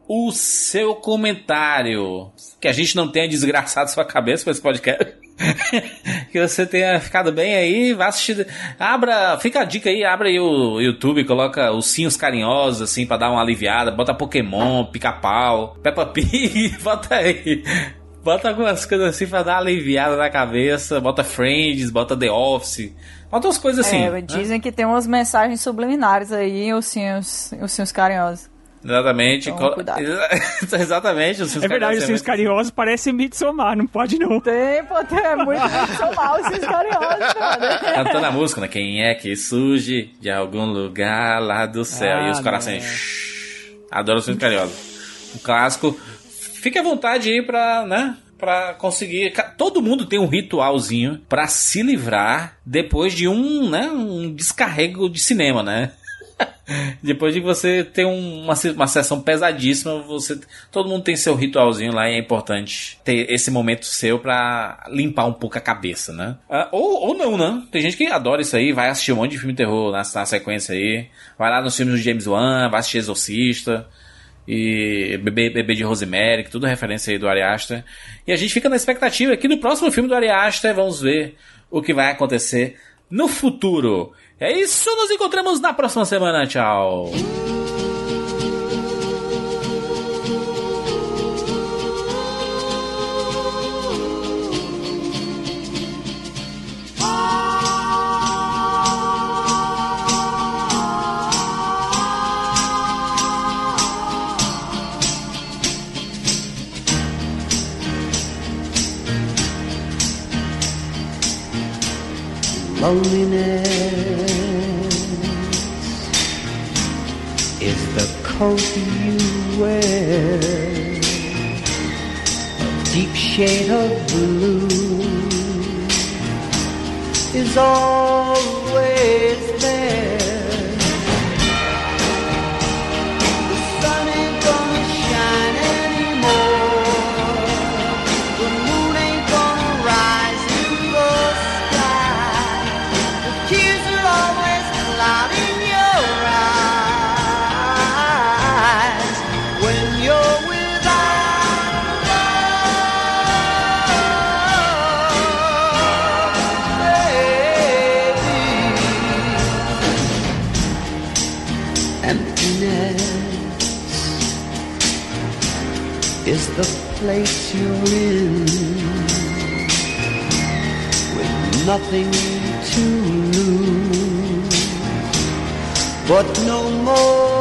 o seu comentário. Que a gente não tenha desgraçado sua cabeça com esse podcast. que você tenha ficado bem aí, vá assistir. Abra, fica a dica aí, abra aí o YouTube, coloca os sinhos carinhosos, assim, pra dar uma aliviada. Bota Pokémon, pica-pau, Peppa Pig, bota aí. Bota algumas coisas assim pra dar uma aliviada na cabeça. Bota Friends, bota The Office. Bota umas coisas assim. É, né? dizem que tem umas mensagens subliminares aí, os sinhos, os sinhos carinhosos. Exatamente. Então, Exatamente. Os é verdade, os seus carinhosos parecem Midsommar, não pode não. Tem, pô, tem, é muito Midsommar os seus carinhosos, mano. Cantando a música, né? Quem é que surge de algum lugar lá do céu? Ah, e os corações... Adoro os seus carinhosos. Um clássico. Fique à vontade aí pra, né? para conseguir. Todo mundo tem um ritualzinho para se livrar depois de um, né, um descarrego de cinema, né? Depois de você ter uma, uma sessão pesadíssima, você todo mundo tem seu ritualzinho lá e é importante ter esse momento seu para limpar um pouco a cabeça, né? Ah, ou, ou não, né? Tem gente que adora isso aí, vai assistir um monte de filme de terror na, na sequência aí, vai lá nos filmes do James Wan, vai assistir Exorcista e Bebê, Bebê de Rosemary, tudo referência aí do Ari Aster. E a gente fica na expectativa que no próximo filme do Ari Aster vamos ver o que vai acontecer no futuro. É isso, nos encontramos na próxima semana. Tchau. loneliness is the coat you wear, a deep shade of blue is always there. place you're in with nothing to lose, but no more.